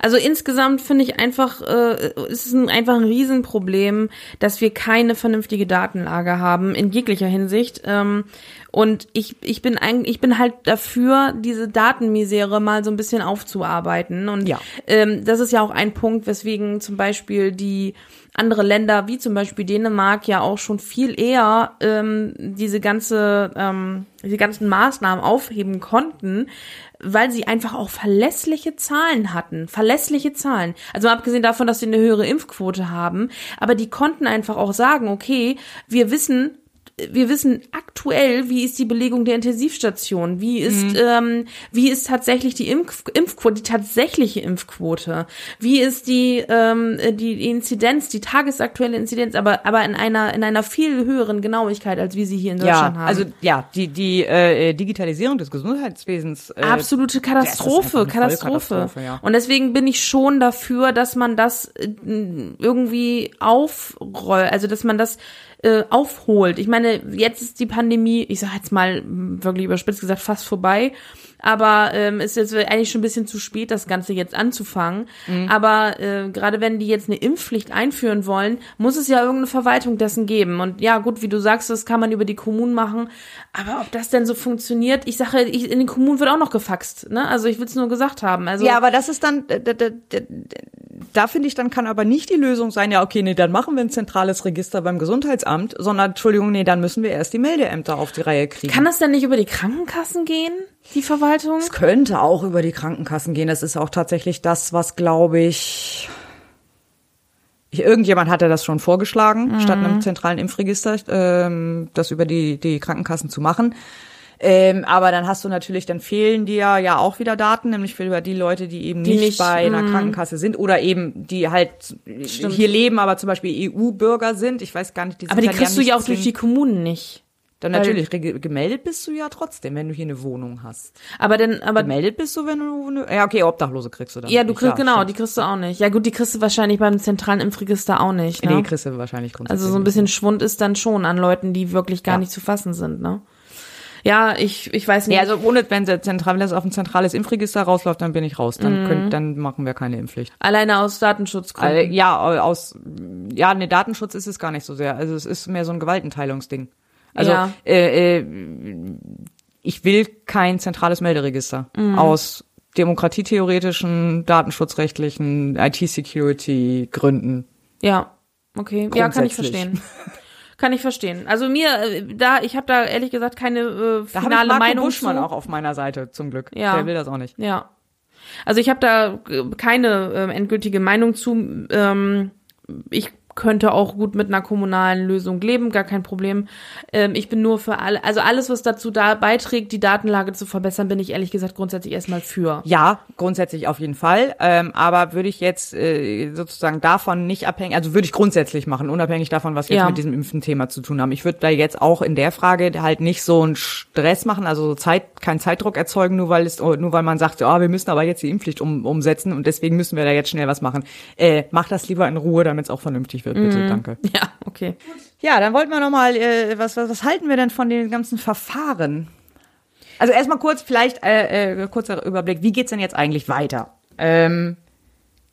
Also insgesamt finde ich einfach, äh, es ist ein, einfach ein Riesenproblem, dass wir keine vernünftige Datenlage haben in jeglicher Hinsicht. Ähm, und ich, ich bin eigentlich, ich bin halt dafür, diese Datenmisere mal so ein bisschen aufzuarbeiten. Und ähm, das ist ja auch ein Punkt, weswegen zum Beispiel die andere Länder, wie zum Beispiel Dänemark, ja auch schon viel eher ähm, diese ganze, ähm, diese ganzen Maßnahmen aufheben konnten, weil sie einfach auch verlässliche Zahlen hatten. Verlässliche Zahlen. Also mal abgesehen davon, dass sie eine höhere Impfquote haben, aber die konnten einfach auch sagen, okay, wir wissen, wir wissen aktuell, wie ist die Belegung der Intensivstation, wie ist, Mhm. ähm, wie ist tatsächlich die Impf Impfquote, die tatsächliche Impfquote, wie ist die, ähm, die Inzidenz, die tagesaktuelle Inzidenz, aber, aber in einer, in einer viel höheren Genauigkeit, als wir sie hier in Deutschland ja, haben. also ja, die die äh, Digitalisierung des Gesundheitswesens äh, absolute Katastrophe, Katastrophe. Vollkatastrophe, ja. Und deswegen bin ich schon dafür, dass man das äh, irgendwie aufrollt, also dass man das äh, aufholt. Ich meine, jetzt ist die Pandemie, ich sag jetzt mal wirklich überspitzt gesagt, fast vorbei. Aber ähm, ist jetzt eigentlich schon ein bisschen zu spät, das Ganze jetzt anzufangen. Mhm. Aber äh, gerade wenn die jetzt eine Impfpflicht einführen wollen, muss es ja irgendeine Verwaltung dessen geben. Und ja, gut, wie du sagst, das kann man über die Kommunen machen. Aber ob das denn so funktioniert, ich sage, ich, in den Kommunen wird auch noch gefaxt. Ne? Also ich will es nur gesagt haben. Also ja, aber das ist dann, da, da, da, da finde ich, dann kann aber nicht die Lösung sein, ja, okay, nee, dann machen wir ein zentrales Register beim Gesundheitsamt, sondern, Entschuldigung, nee, dann müssen wir erst die Meldeämter auf die Reihe kriegen. Kann das denn nicht über die Krankenkassen gehen? Die Verwaltung? Es könnte auch über die Krankenkassen gehen. Das ist auch tatsächlich das, was, glaube ich, irgendjemand hatte das schon vorgeschlagen, mhm. statt einem zentralen Impfregister, ähm, das über die, die Krankenkassen zu machen. Ähm, aber dann hast du natürlich, dann fehlen dir ja auch wieder Daten, nämlich für über die Leute, die eben die nicht, nicht, bei einer mhm. Krankenkasse sind oder eben die halt Stimmt. hier leben, aber zum Beispiel EU-Bürger sind. Ich weiß gar nicht, die sind Aber die kriegst ja du ja auch durch die Kommunen nicht. Dann natürlich, gemeldet bist du ja trotzdem, wenn du hier eine Wohnung hast. Aber dann, aber. Gemeldet bist du, wenn du eine, ja, okay, Obdachlose kriegst du dann. Ja, du kriegst, ja, genau, stimmt. die kriegst du auch nicht. Ja, gut, die kriegst du wahrscheinlich beim zentralen Impfregister auch nicht, ne? Nee, kriegst du wahrscheinlich grundsätzlich. Also so ein bisschen Schwund ist dann schon an Leuten, die wirklich gar ja. nicht zu fassen sind, ne? Ja, ich, ich weiß nicht. Nee, also ohne, wenn der zentral, das auf ein zentrales Impfregister rausläuft, dann bin ich raus. Dann, mhm. könnt, dann machen wir keine Impfpflicht. Alleine aus Datenschutzgründen. ja, aus, ja, ne, Datenschutz ist es gar nicht so sehr. Also es ist mehr so ein Gewaltenteilungsding. Also ja. äh, äh, ich will kein zentrales Melderegister mhm. aus demokratietheoretischen, datenschutzrechtlichen, IT-Security Gründen. Ja, okay. Ja, kann ich verstehen. kann ich verstehen. Also mir äh, da ich habe da ehrlich gesagt keine äh, finale da ich Marco Meinung Buschmann zu. auch auf meiner Seite zum Glück. Ja. Der will das auch nicht. Ja. Also ich habe da äh, keine äh, endgültige Meinung zu. Ähm, ich könnte auch gut mit einer kommunalen Lösung leben, gar kein Problem. Ähm, ich bin nur für alle, also alles, was dazu da beiträgt, die Datenlage zu verbessern, bin ich ehrlich gesagt grundsätzlich erstmal für. Ja, grundsätzlich auf jeden Fall. Ähm, aber würde ich jetzt äh, sozusagen davon nicht abhängig, also würde ich grundsätzlich machen, unabhängig davon, was wir ja. jetzt mit diesem Impfen-Thema zu tun haben. Ich würde da jetzt auch in der Frage halt nicht so einen Stress machen, also Zeit, keinen Zeitdruck erzeugen, nur weil es, nur weil man sagt, oh, wir müssen aber jetzt die Impfpflicht um, umsetzen und deswegen müssen wir da jetzt schnell was machen. Äh, mach das lieber in Ruhe, damit es auch vernünftig wird, bitte, mhm. danke. Ja, okay. Ja, dann wollten wir noch mal, äh, was, was, was halten wir denn von den ganzen Verfahren? Also erstmal kurz, vielleicht äh, äh, kurzer Überblick, wie geht's denn jetzt eigentlich weiter? Ähm,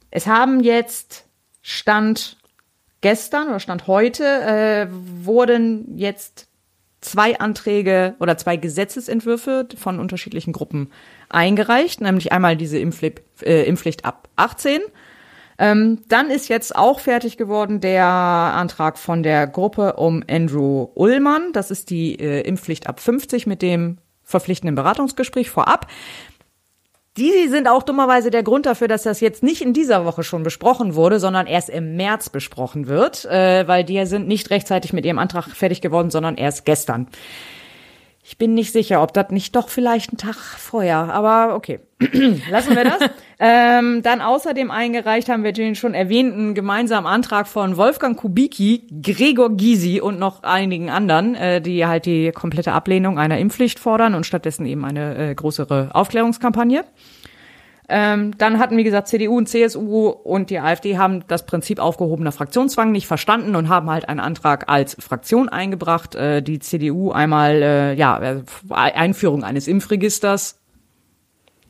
es haben jetzt Stand gestern oder Stand heute äh, wurden jetzt zwei Anträge oder zwei Gesetzesentwürfe von unterschiedlichen Gruppen eingereicht, nämlich einmal diese Impfpflicht, äh, Impfpflicht ab 18 ähm, dann ist jetzt auch fertig geworden der Antrag von der Gruppe um Andrew Ullmann. Das ist die äh, Impfpflicht ab 50 mit dem verpflichtenden Beratungsgespräch vorab. Die sind auch dummerweise der Grund dafür, dass das jetzt nicht in dieser Woche schon besprochen wurde, sondern erst im März besprochen wird, äh, weil die sind nicht rechtzeitig mit ihrem Antrag fertig geworden, sondern erst gestern. Ich bin nicht sicher, ob das nicht doch vielleicht ein Tag vorher, aber okay. Lassen wir das. ähm, dann außerdem eingereicht haben wir den schon erwähnten gemeinsamen Antrag von Wolfgang Kubicki, Gregor Gysi und noch einigen anderen, äh, die halt die komplette Ablehnung einer Impfpflicht fordern und stattdessen eben eine äh, größere Aufklärungskampagne. Ähm, dann hatten, wie gesagt, CDU und CSU und die AfD haben das Prinzip aufgehobener Fraktionszwang nicht verstanden und haben halt einen Antrag als Fraktion eingebracht. Äh, die CDU einmal, äh, ja, äh, Einführung eines Impfregisters.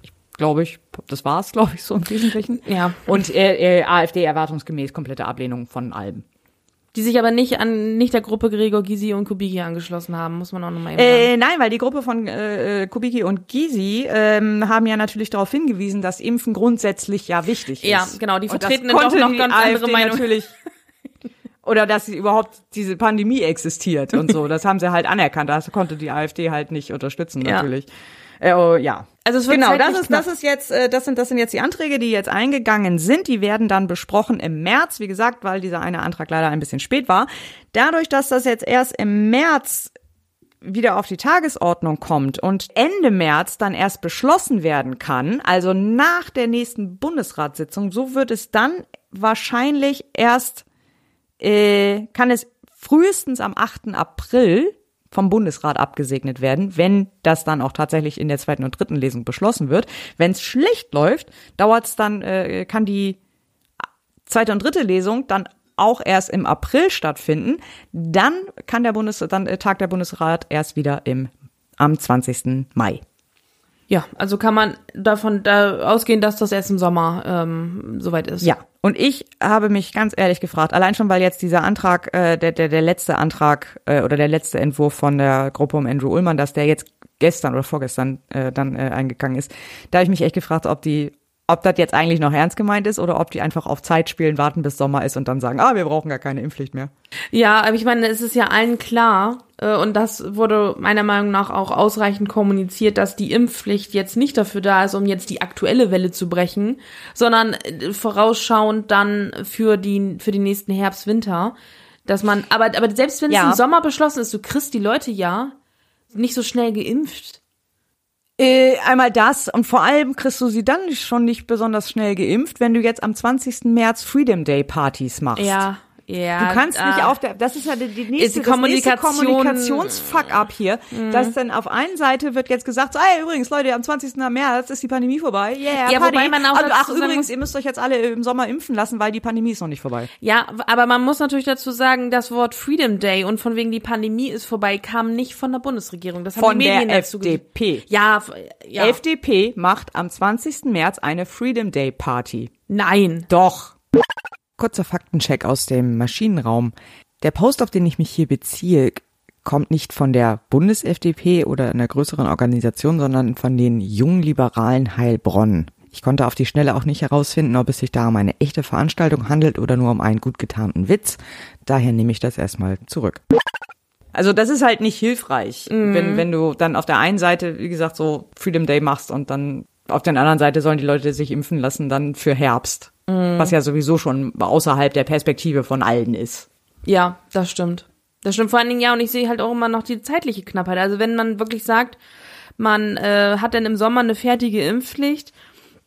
Ich glaube ich, das war's, glaube ich, so im Wesentlichen. Ja. Und äh, äh, AfD erwartungsgemäß komplette Ablehnung von allem die sich aber nicht an nicht der Gruppe Gregor Gysi und Kubicki angeschlossen haben, muss man auch nochmal eben sagen. Äh, nein, weil die Gruppe von äh, Kubicki und Gysi ähm, haben ja natürlich darauf hingewiesen, dass Impfen grundsätzlich ja wichtig ist. Ja, genau, die vertreten dann doch noch ganz andere Meinungen. Natürlich oder dass überhaupt diese Pandemie existiert und so. Das haben sie halt anerkannt. Das konnte die AfD halt nicht unterstützen, natürlich. Ja. Äh, oh, ja. Also es wird genau, das ist das ist jetzt äh, das sind das sind jetzt die Anträge, die jetzt eingegangen sind. Die werden dann besprochen im März, wie gesagt, weil dieser eine Antrag leider ein bisschen spät war. Dadurch, dass das jetzt erst im März wieder auf die Tagesordnung kommt und Ende März dann erst beschlossen werden kann, also nach der nächsten Bundesratssitzung, so wird es dann wahrscheinlich erst, äh, kann es frühestens am 8. April vom Bundesrat abgesegnet werden, wenn das dann auch tatsächlich in der zweiten und dritten Lesung beschlossen wird. Wenn es schlecht läuft, dauert es dann, äh, kann die zweite und dritte Lesung dann auch erst im April stattfinden. Dann kann der Bundes, dann äh, tagt der Bundesrat erst wieder im, am 20. Mai. Ja, also kann man davon da ausgehen, dass das erst im Sommer ähm, soweit ist. Ja, und ich habe mich ganz ehrlich gefragt, allein schon, weil jetzt dieser Antrag, äh, der, der, der letzte Antrag äh, oder der letzte Entwurf von der Gruppe um Andrew Ullmann, dass der jetzt gestern oder vorgestern äh, dann äh, eingegangen ist, da habe ich mich echt gefragt, ob die ob das jetzt eigentlich noch ernst gemeint ist oder ob die einfach auf Zeit spielen, warten bis Sommer ist und dann sagen, ah, wir brauchen gar keine Impfpflicht mehr. Ja, aber ich meine, es ist ja allen klar, äh, und das wurde meiner Meinung nach auch ausreichend kommuniziert, dass die Impfpflicht jetzt nicht dafür da ist, um jetzt die aktuelle Welle zu brechen, sondern äh, vorausschauend dann für die, für die nächsten Herbst, Winter. Dass man, aber, aber selbst wenn es Ja. im Sommer beschlossen ist, du kriegst die Leute ja nicht so schnell geimpft. Äh, einmal das und vor allem kriegst du sie dann schon nicht besonders schnell geimpft, wenn du jetzt am 20. März Freedom Day Partys machst. Ja, ja. Du kannst nicht ah. auf der, das ist ja die, die nächste, die das nächste Kommunikation- Kommunikationsfuck-up hier, Mhm. dass dann auf einen Seite wird jetzt gesagt, so, ey, übrigens, Leute, am 20. März ist die Pandemie vorbei. Yeah, Ja, Party. wobei man auch Also, Ach, übrigens, ihr müsst euch jetzt alle im Sommer impfen lassen, weil die Pandemie ist noch nicht vorbei. Ja, aber man muss natürlich dazu sagen, das Wort Freedom Day und von wegen die Pandemie ist vorbei kam nicht von der Bundesregierung. Das haben Von die Medien der dazu FDP. Ja, ja. FDP macht am 20. März eine Freedom Day Party. Nein. Doch. Kurzer Faktencheck aus dem Maschinenraum. Der Post, auf den ich mich hier beziehe, kommt nicht von der Bundes-FDP oder einer größeren Organisation, sondern von den jungen Liberalen Heilbronn. Ich konnte auf die Schnelle auch nicht herausfinden, ob es sich da um eine echte Veranstaltung handelt oder nur um einen gut getarnten Witz. Daher nehme ich das erstmal zurück. Also das ist halt nicht hilfreich, Mhm. wenn, wenn du dann auf der einen Seite, wie gesagt, so Freedom Day machst und dann auf der anderen Seite sollen die Leute sich impfen lassen, dann für Herbst. Mhm. Was ja sowieso schon außerhalb der Perspektive von allen ist. Ja, das stimmt. Das stimmt vor allen Dingen, ja, und ich sehe halt auch immer noch die zeitliche Knappheit. Also wenn man wirklich sagt, man äh, hat dann im Sommer eine fertige Impfpflicht,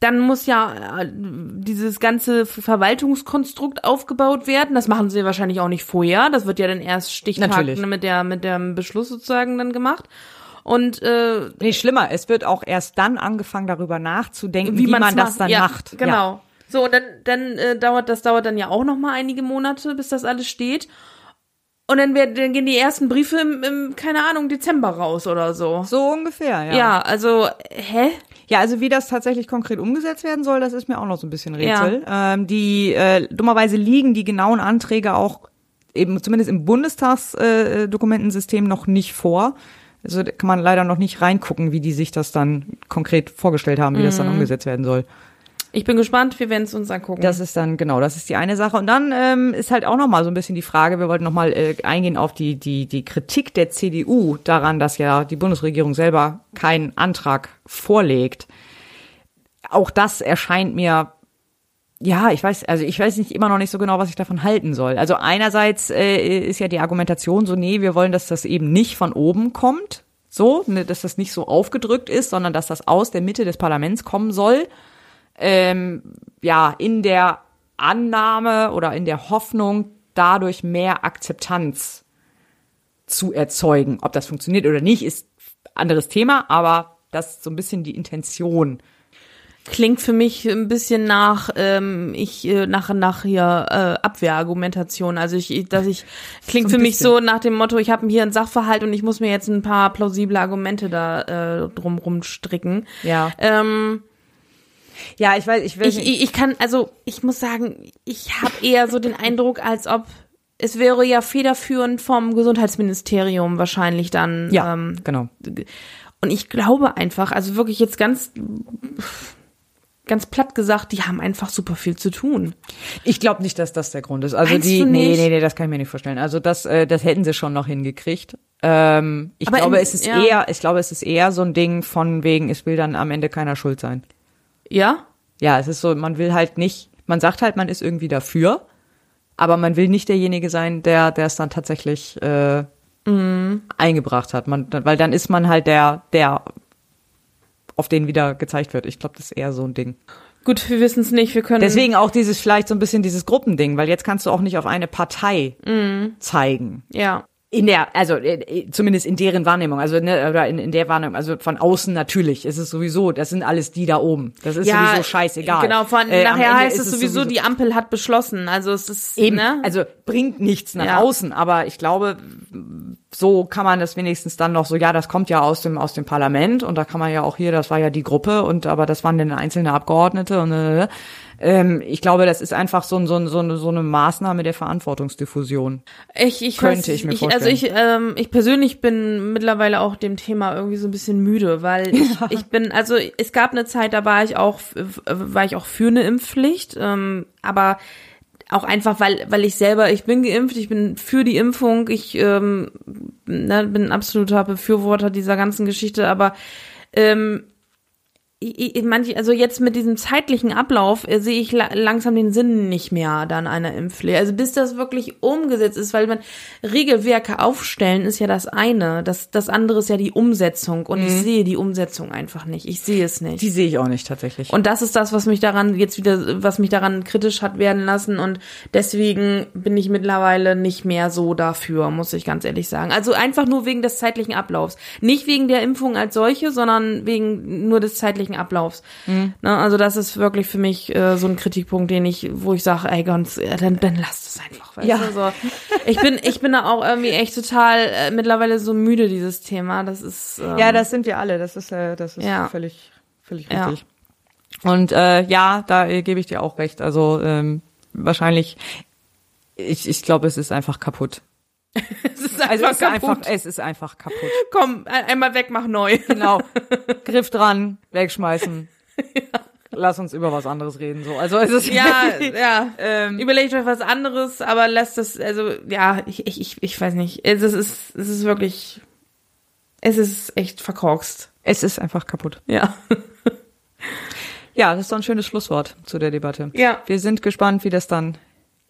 dann muss ja äh, dieses ganze Verwaltungskonstrukt aufgebaut werden. Das machen sie wahrscheinlich auch nicht vorher. Das wird ja dann erst Stichtag Natürlich. mit der mit dem Beschluss sozusagen dann gemacht. Und äh, Nee, schlimmer, es wird auch erst dann angefangen, darüber nachzudenken, wie, man's man das dann ja, macht. Genau. Ja. So, und dann, dann äh, dauert das dauert dann ja auch noch mal einige Monate, bis das alles steht. Und dann, werden, dann gehen die ersten Briefe im, im, keine Ahnung, Dezember raus oder so. So ungefähr, ja. Ja, also, hä? Ja, also wie das tatsächlich konkret umgesetzt werden soll, das ist mir auch noch so ein bisschen Rätsel. Ähm, die äh, dummerweise liegen die genauen Anträge auch eben zumindest im Bundestagsdokumentensystem äh, Dokumentensystem noch nicht vor. Also da kann man leider noch nicht reingucken, wie die sich das dann konkret vorgestellt haben, wie das dann Mhm. umgesetzt werden soll. Ich bin gespannt, wir werden es uns angucken. Das ist dann, genau, das ist die eine Sache. Und dann ähm, ist halt auch nochmal so ein bisschen die Frage, wir wollten nochmal äh, eingehen auf die, die, die Kritik der CDU daran, dass ja die Bundesregierung selber keinen Antrag vorlegt. Auch das erscheint mir, ja, ich weiß, also ich weiß nicht immer noch nicht so genau, was ich davon halten soll. Also einerseits äh, ist ja die Argumentation so, nee, wir wollen, dass das eben nicht von oben kommt, so, ne, dass das nicht so aufgedrückt ist, sondern dass das aus der Mitte des Parlaments kommen soll ähm, ja, in der Annahme oder in der Hoffnung, dadurch mehr Akzeptanz zu erzeugen. Ob das funktioniert oder nicht, ist anderes Thema, aber das ist so ein bisschen die Intention. Klingt für mich ein bisschen nach ähm, ich äh, nach nach hier äh, Abwehrargumentation. Also ich, dass ich klingt So für mich so nach dem Motto, ich habe hier einen Sachverhalt und ich muss mir jetzt ein paar plausible Argumente da äh, drumrum stricken. Ja. Ähm, ja, ich weiß, ich will ich, ich, ich kann, also ich muss sagen, ich habe eher so den Eindruck, als ob es wäre ja federführend vom Gesundheitsministerium wahrscheinlich dann. Ja, ähm, genau. Und ich glaube einfach, also wirklich jetzt ganz ganz platt gesagt, die haben einfach super viel zu tun. Ich glaube nicht, dass das der Grund ist. Also Meinst die, nee, nee, nee, das kann ich mir nicht vorstellen. Also das, äh, das hätten sie schon noch hingekriegt. Ähm, ich Aber glaube, in- es ist ja. eher, ich glaube, es ist eher so ein Ding von wegen, es will dann am Ende keiner schuld sein. Ja? Ja, es ist so, man will halt nicht, man sagt halt, man ist irgendwie dafür, aber man will nicht derjenige sein, der, der es dann tatsächlich äh, Mhm. eingebracht hat. Man, weil dann ist man halt der, der auf den wieder gezeigt wird. Ich glaube, das ist eher so ein Ding. Gut, wir wissen es nicht. Wir können Deswegen auch dieses vielleicht so ein bisschen dieses Gruppending, weil jetzt kannst du auch nicht auf eine Partei Mhm. zeigen. Ja. In der, also äh, zumindest in deren Wahrnehmung, also ne, oder in, in der Wahrnehmung, also von außen natürlich, ist es sowieso, das sind alles die da oben. Das ist Ja, sowieso scheißegal. Genau, von Äh, nachher heißt es sowieso, die Ampel hat beschlossen. Also es ist Eben, ne? also bringt nichts nach Ja. außen, aber ich glaube, so kann man das wenigstens dann noch so, ja, das kommt ja aus dem aus dem Parlament und da kann man ja auch hier, das war ja die Gruppe und aber das waren dann einzelne Abgeordnete und äh, ähm, ich glaube, das ist einfach so, ein- so, ein- so, eine, so eine Maßnahme der Verantwortungsdiffusion. Ich, ich Könnte weiß, ich mir ich, vorstellen. Also ich, ähm, ich persönlich bin mittlerweile auch dem Thema irgendwie so ein bisschen müde, weil ich, ich bin, also es gab eine Zeit, da war ich auch, war ich auch für eine Impfpflicht, ähm, aber auch einfach, weil, weil ich selber, ich bin geimpft, ich bin für die Impfung, ich ähm, ne, bin ein absoluter Befürworter dieser ganzen Geschichte, aber ähm, manche, also jetzt mit diesem zeitlichen Ablauf äh, sehe ich la langsam den Sinn nicht mehr dann einer Impfpflicht. Also bis das wirklich umgesetzt ist, weil man Regelwerke aufstellen ist ja das eine, das das andere ist ja die Umsetzung und ich Mhm. sehe die Umsetzung einfach nicht. Ich sehe es nicht. Die sehe ich auch nicht tatsächlich. Und das ist das, was mich daran jetzt wieder, was mich daran kritisch hat werden lassen. Und deswegen bin ich mittlerweile nicht mehr so dafür, muss ich ganz ehrlich sagen. Also einfach nur wegen des zeitlichen Ablaufs. Nicht wegen der Impfung als solche, sondern wegen nur des zeitlichen Ablaufs. Mhm. Ne, also das ist wirklich für mich äh, so ein Kritikpunkt, den ich, wo ich sage, ey ganz, äh, dann, dann lasst es einfach. Weißt Ja. du? so. Ich bin, ich bin da auch irgendwie echt total äh, mittlerweile so müde dieses Thema. Das ist ähm, Ja, das sind wir alle. Das ist, äh, das ist Ja. völlig, völlig Ja. richtig. Und äh, ja, da äh, gebe ich dir auch recht. Also ähm, wahrscheinlich, ich, ich glaube, es ist einfach kaputt. es ist Also einfach es ist einfach, kaputt. es ist einfach kaputt. Komm, ein- einmal weg, mach neu. Genau. Griff dran, wegschmeißen. Lass uns über was anderes reden. So, also es ist Ja, ja. Ähm, Überlegt euch was anderes, aber lasst das, also ja, ich, ich, ich, weiß nicht. Es ist, es ist, es ist wirklich, es ist echt verkorkst. Es ist einfach kaputt. Ja. Ja, das ist doch ein schönes Schlusswort zu der Debatte. Ja. Wir sind gespannt, wie das dann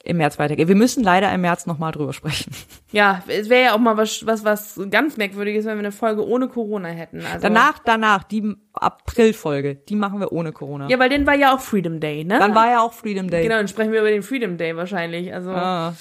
im März weitergeht. Wir müssen leider im März nochmal drüber sprechen. Ja, es wäre ja auch mal was, was, was ganz merkwürdiges, wenn wir eine Folge ohne Corona hätten. Also, Danach, danach, die April-Folge, die machen wir ohne Corona. Ja, weil dann war ja auch Freedom Day, ne? Dann war ja auch Freedom Day. Genau, dann sprechen wir über den Freedom Day wahrscheinlich. Also Ah.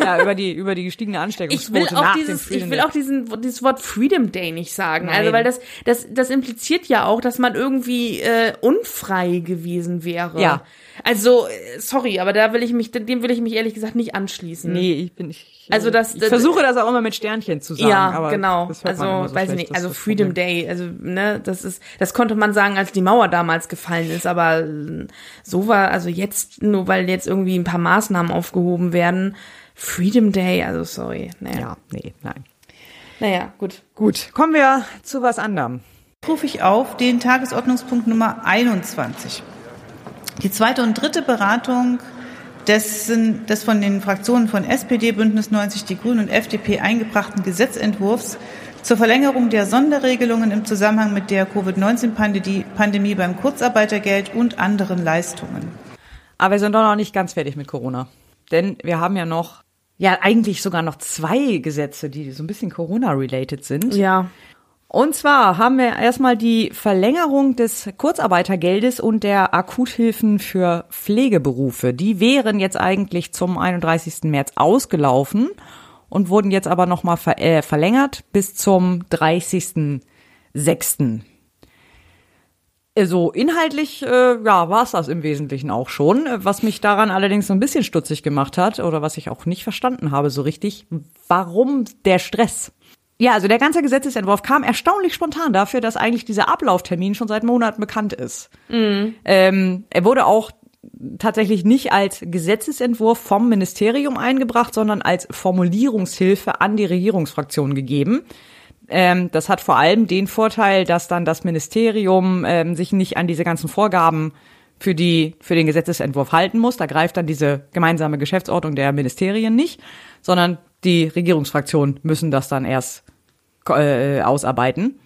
Ja, über die, über die gestiegene ich Ansteckungsquote will auch nach dem dieses, Freedom ich will Day. auch diesen, dieses Wort Freedom Day nicht sagen. Also Nein. weil das, das, das impliziert ja auch, dass man irgendwie äh, unfrei gewesen wäre. Ja. Also äh, sorry, aber da will ich mich, dem will ich mich ehrlich gesagt nicht anschließen. Nee, ich bin ich, Also das, ich versuche das auch immer mit Sternchen zu sagen. ja, aber genau. das hört Also, man immer so weiß ich schlecht, nicht, also Freedom Problem. Day, also, ne, das ist, das konnte man sagen, als die Mauer damals gefallen ist, aber äh, so war, also jetzt, nur weil jetzt irgendwie ein paar Maßnahmen aufgehoben werden, Freedom Day, also sorry. Naja. Ja, nee, nein. Naja, gut. Gut, kommen wir zu was anderem. rufe ich auf den Tagesordnungspunkt Nummer 21. Die zweite und dritte Beratung des, des von den Fraktionen von SPD, Bündnis 90 Die Grünen und FDP eingebrachten Gesetzentwurfs zur Verlängerung der Sonderregelungen im Zusammenhang mit der Covid-19-Pandemie beim Kurzarbeitergeld und anderen Leistungen. Aber wir sind doch noch nicht ganz fertig mit Corona. Denn wir haben ja noch, ja, eigentlich sogar noch zwei Gesetze, die so ein bisschen Corona-related sind. Ja. Und zwar haben wir erstmal die Verlängerung des Kurzarbeitergeldes und der Akuthilfen für Pflegeberufe. Die wären jetzt eigentlich zum 31. März ausgelaufen und wurden jetzt aber nochmal ver äh, verlängert bis zum 30.06. Also inhaltlich, äh, ja, war es das im Wesentlichen auch schon. Was mich daran allerdings so ein bisschen stutzig gemacht hat oder was ich auch nicht verstanden habe so richtig, warum der Stress? Ja, also der ganze Gesetzesentwurf kam erstaunlich spontan dafür, dass eigentlich dieser Ablauftermin schon seit Monaten bekannt ist. Mhm. Ähm, er wurde auch tatsächlich nicht als Gesetzesentwurf vom Ministerium eingebracht, sondern als Formulierungshilfe an die Regierungsfraktion gegeben. Ähm, das hat vor allem den Vorteil, dass dann das Ministerium ähm, sich nicht an diese ganzen Vorgaben für die für den Gesetzesentwurf halten muss. Da greift dann diese gemeinsame Geschäftsordnung der Ministerien nicht, sondern die Regierungsfraktionen müssen das dann erst äh, ausarbeiten.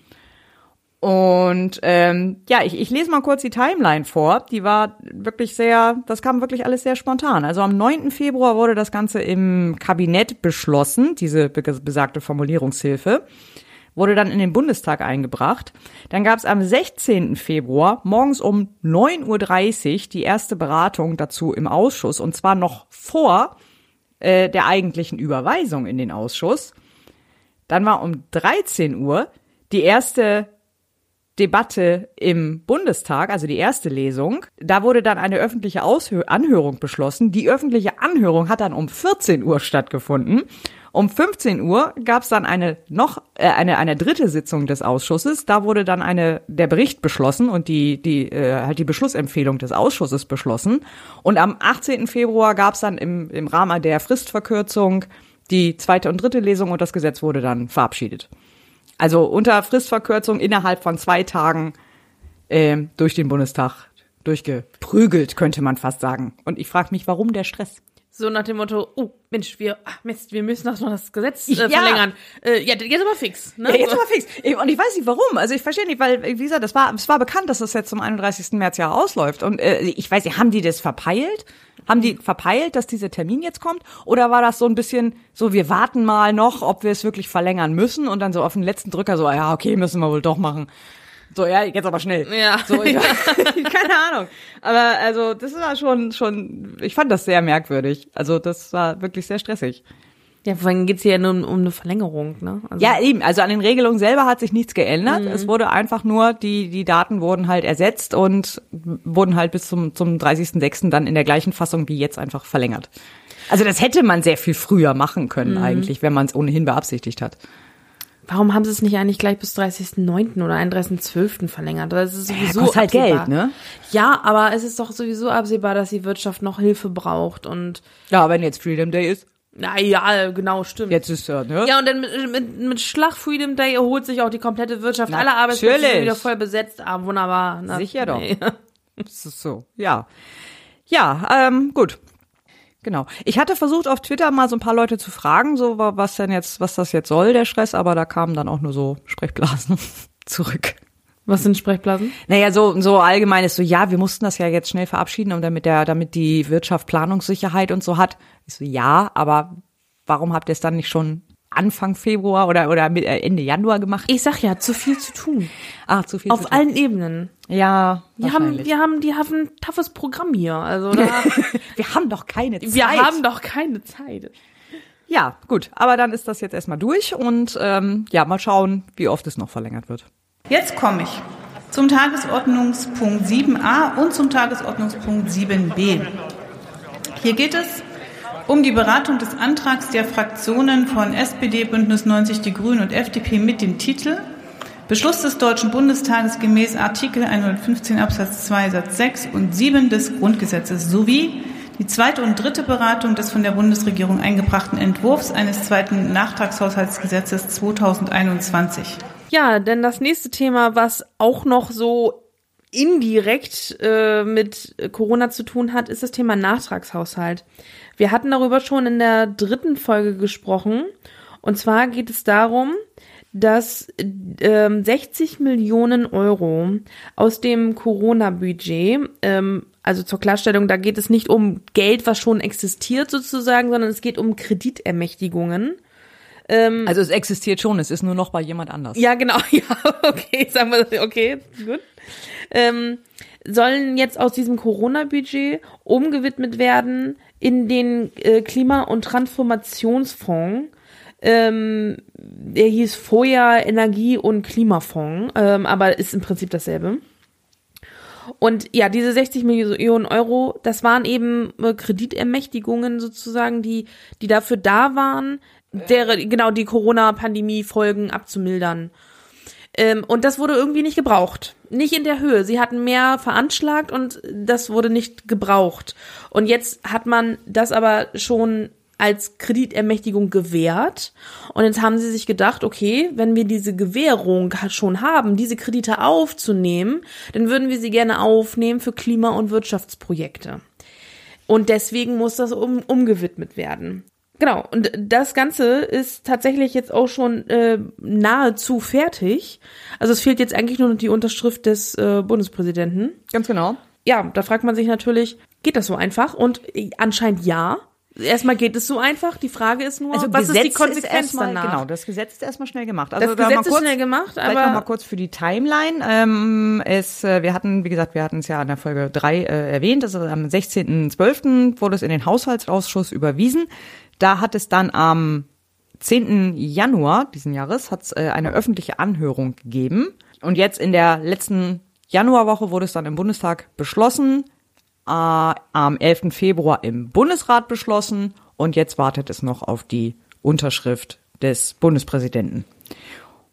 Und ähm, ja, ich, ich lese mal kurz die Timeline vor. Die war wirklich sehr, das kam wirklich alles sehr spontan. Also am 9. Februar wurde das Ganze im Kabinett beschlossen, diese be- besagte Formulierungshilfe wurde dann in den Bundestag eingebracht. Dann gab es am 16. Februar morgens um 9.30 Uhr die erste Beratung dazu im Ausschuss und zwar noch vor äh, der eigentlichen Überweisung in den Ausschuss. Dann war um 13 Uhr die erste Debatte im Bundestag, also die erste Lesung. Da wurde dann eine öffentliche Aushö Anhörung beschlossen. Die öffentliche Anhörung hat dann um 14 Uhr stattgefunden. Um 15 Uhr gab es dann eine noch äh, eine eine dritte Sitzung des Ausschusses. Da wurde dann eine der Bericht beschlossen und die die äh, halt die Beschlussempfehlung des Ausschusses beschlossen. Und am 18. Februar gab es dann im im Rahmen der Fristverkürzung die zweite und dritte Lesung und das Gesetz wurde dann verabschiedet. Also unter Fristverkürzung innerhalb von zwei Tagen äh, durch den Bundestag durchgeprügelt, könnte man fast sagen. Und ich frage mich, warum der Stress? So nach dem Motto, oh Mensch, wir, ach Mist, wir müssen doch noch das Gesetz äh, Ja. verlängern. Äh, ja, jetzt aber fix. Ne? Ja, jetzt aber fix. Und ich weiß nicht warum. Also ich verstehe nicht, weil, wie gesagt, das war, es war bekannt, dass das jetzt zum 31. März ja ausläuft. Und äh, ich weiß nicht, haben die das verpeilt? Haben die verpeilt, dass dieser Termin jetzt kommt? Oder war das so ein bisschen so, wir warten mal noch, ob wir es wirklich verlängern müssen und dann so auf den letzten Drücker so, ja, okay, müssen wir wohl doch machen. So, ja, jetzt aber schnell. Ja. So, ich, keine Ahnung. Aber also, das war schon, schon, ich fand das sehr merkwürdig. Also, das war wirklich sehr stressig. Ja, vor allem geht's hier ja nur um, um eine Verlängerung, ne? Also, Ja, eben. Also an den Regelungen selber hat sich nichts geändert. Mhm. Es wurde einfach nur, die, die Daten wurden halt ersetzt und wurden halt bis zum, zum 30.06. dann in der gleichen Fassung wie jetzt einfach verlängert. Also das hätte man sehr viel früher machen können Mhm. eigentlich, wenn man es ohnehin beabsichtigt hat. Warum haben sie es nicht eigentlich gleich bis 30.09. oder 31.12. verlängert? Das ist sowieso kostet halt absehbar. Geld, ne? Ja, aber es ist doch sowieso absehbar, dass die Wirtschaft noch Hilfe braucht und Ja, wenn jetzt Freedom Day ist. na ja, genau, stimmt. Jetzt ist ja, ne? Ja, und dann mit, mit, mit Schlag Freedom Day erholt sich auch die komplette Wirtschaft. Alle Arbeitsplätze sind wieder voll besetzt. Ah, wunderbar. Na, Sicher doch. nee. Das ist so, ja. Ja, ähm, gut. Genau. Ich hatte versucht auf Twitter mal so ein paar Leute zu fragen, so wa- was denn jetzt, was das jetzt soll, der Stress, aber da kamen dann auch nur so Sprechblasen zurück. Was sind Sprechblasen? Naja, so, so allgemein ist so, ja, wir mussten das ja jetzt schnell verabschieden, und damit der, damit die Wirtschaft Planungssicherheit und so hat. Ich so, ja, aber warum habt ihr es dann nicht schon Anfang Februar oder, oder mit- äh, Ende Januar gemacht? Ich sag ja, zu viel zu tun. Ah, zu viel Auf zu tun. allen Ebenen. Ja, Wir haben, wir haben, die haben ein toughes Programm hier. Also da, wir haben doch keine Zeit. wir haben doch keine Zeit. Ja, gut. Aber dann ist das jetzt erstmal durch und ähm, ja, mal schauen, wie oft es noch verlängert wird. Jetzt komme ich zum Tagesordnungspunkt 7a und zum Tagesordnungspunkt 7b. Hier geht es um die Beratung des Antrags der Fraktionen von SPD, Bündnis 90 Die Grünen und FDP mit dem Titel Beschluss des Deutschen Bundestages gemäß Artikel 115 Absatz 2 Satz 6 und 7 des Grundgesetzes sowie die zweite und dritte Beratung des von der Bundesregierung eingebrachten Entwurfs eines zweiten Nachtragshaushaltsgesetzes 2021. Ja, denn das nächste Thema, was auch noch so indirekt äh, mit Corona zu tun hat, ist das Thema Nachtragshaushalt. Wir hatten darüber schon in der dritten Folge gesprochen. Und zwar geht es darum, dass ähm, 60 Millionen Euro aus dem Corona-Budget, ähm, also zur Klarstellung, da geht es nicht um Geld, was schon existiert sozusagen, sondern es geht um Kreditermächtigungen. Ähm, Also es existiert schon, es ist nur noch bei jemand anders. ja, genau, ja, okay, sagen wir, okay, gut. Ähm, sollen jetzt aus diesem Corona-Budget umgewidmet werden in den äh, Klima- und Transformationsfonds. Ähm, der hieß vorher Energie- und Klimafonds, ähm, aber ist im Prinzip dasselbe. Und ja, diese 60 Millionen Euro, das waren eben äh, Kreditermächtigungen sozusagen, die, die dafür da waren, der, genau die Corona-Pandemie-Folgen abzumildern. Ähm, und das wurde irgendwie nicht gebraucht. Nicht in der Höhe. Sie hatten mehr veranschlagt und das wurde nicht gebraucht. Und jetzt hat man das aber schon als Kreditermächtigung gewährt. Und jetzt haben sie sich gedacht, okay, wenn wir diese Gewährung schon haben, diese Kredite aufzunehmen, dann würden wir sie gerne aufnehmen für Klima- und Wirtschaftsprojekte. Und deswegen muss das um, umgewidmet werden. Genau, und das Ganze ist tatsächlich jetzt auch schon äh, nahezu fertig. Also es fehlt jetzt eigentlich nur noch die Unterschrift des äh, Bundespräsidenten. Ganz genau. Ja, da fragt man sich natürlich, geht das so einfach? Und äh, anscheinend ja. Erstmal geht es so einfach. Die Frage ist nur, was ist die Konsequenz erstmal, danach? Genau, das Gesetz ist erstmal schnell gemacht. Das da Gesetz mal ist kurz, schnell gemacht, aber- noch mal kurz für die Timeline. Ähm, es, äh, wir hatten, wie gesagt, wir hatten es ja in der Folge drei äh, erwähnt. Also am 16.12. wurde es in den Haushaltsausschuss überwiesen. Da hat es dann am 10. Januar diesen Jahres hat es äh, eine öffentliche Anhörung gegeben. Und jetzt in der letzten Januarwoche wurde es dann im Bundestag beschlossen, äh, am 11. Februar im Bundesrat beschlossen und jetzt wartet es noch auf die Unterschrift des Bundespräsidenten.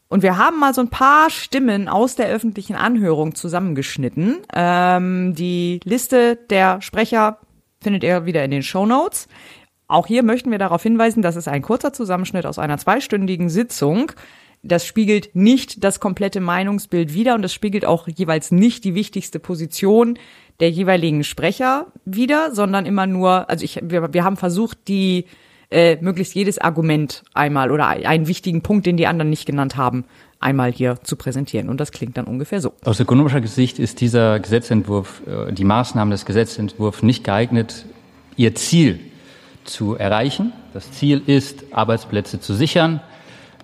Und wir haben mal so ein paar Stimmen aus der öffentlichen Anhörung zusammengeschnitten. Ähm, die Liste der Sprecher findet ihr wieder in den Show Notes. Auch hier möchten wir darauf hinweisen, dass es ein kurzer Zusammenschnitt aus einer zweistündigen Sitzung. Das spiegelt nicht das komplette Meinungsbild wider und das spiegelt auch jeweils nicht die wichtigste Position der jeweiligen Sprecher wider, sondern immer nur, also ich, wir, wir haben versucht, die äh, möglichst jedes Argument einmal oder einen wichtigen Punkt, den die anderen nicht genannt haben, einmal hier zu präsentieren. Und das klingt dann ungefähr so. Aus ökonomischer Sicht ist dieser Gesetzentwurf, äh, die Maßnahmen des Gesetzentwurfs nicht geeignet, ihr Ziel zu erreichen. Das Ziel ist, Arbeitsplätze zu sichern,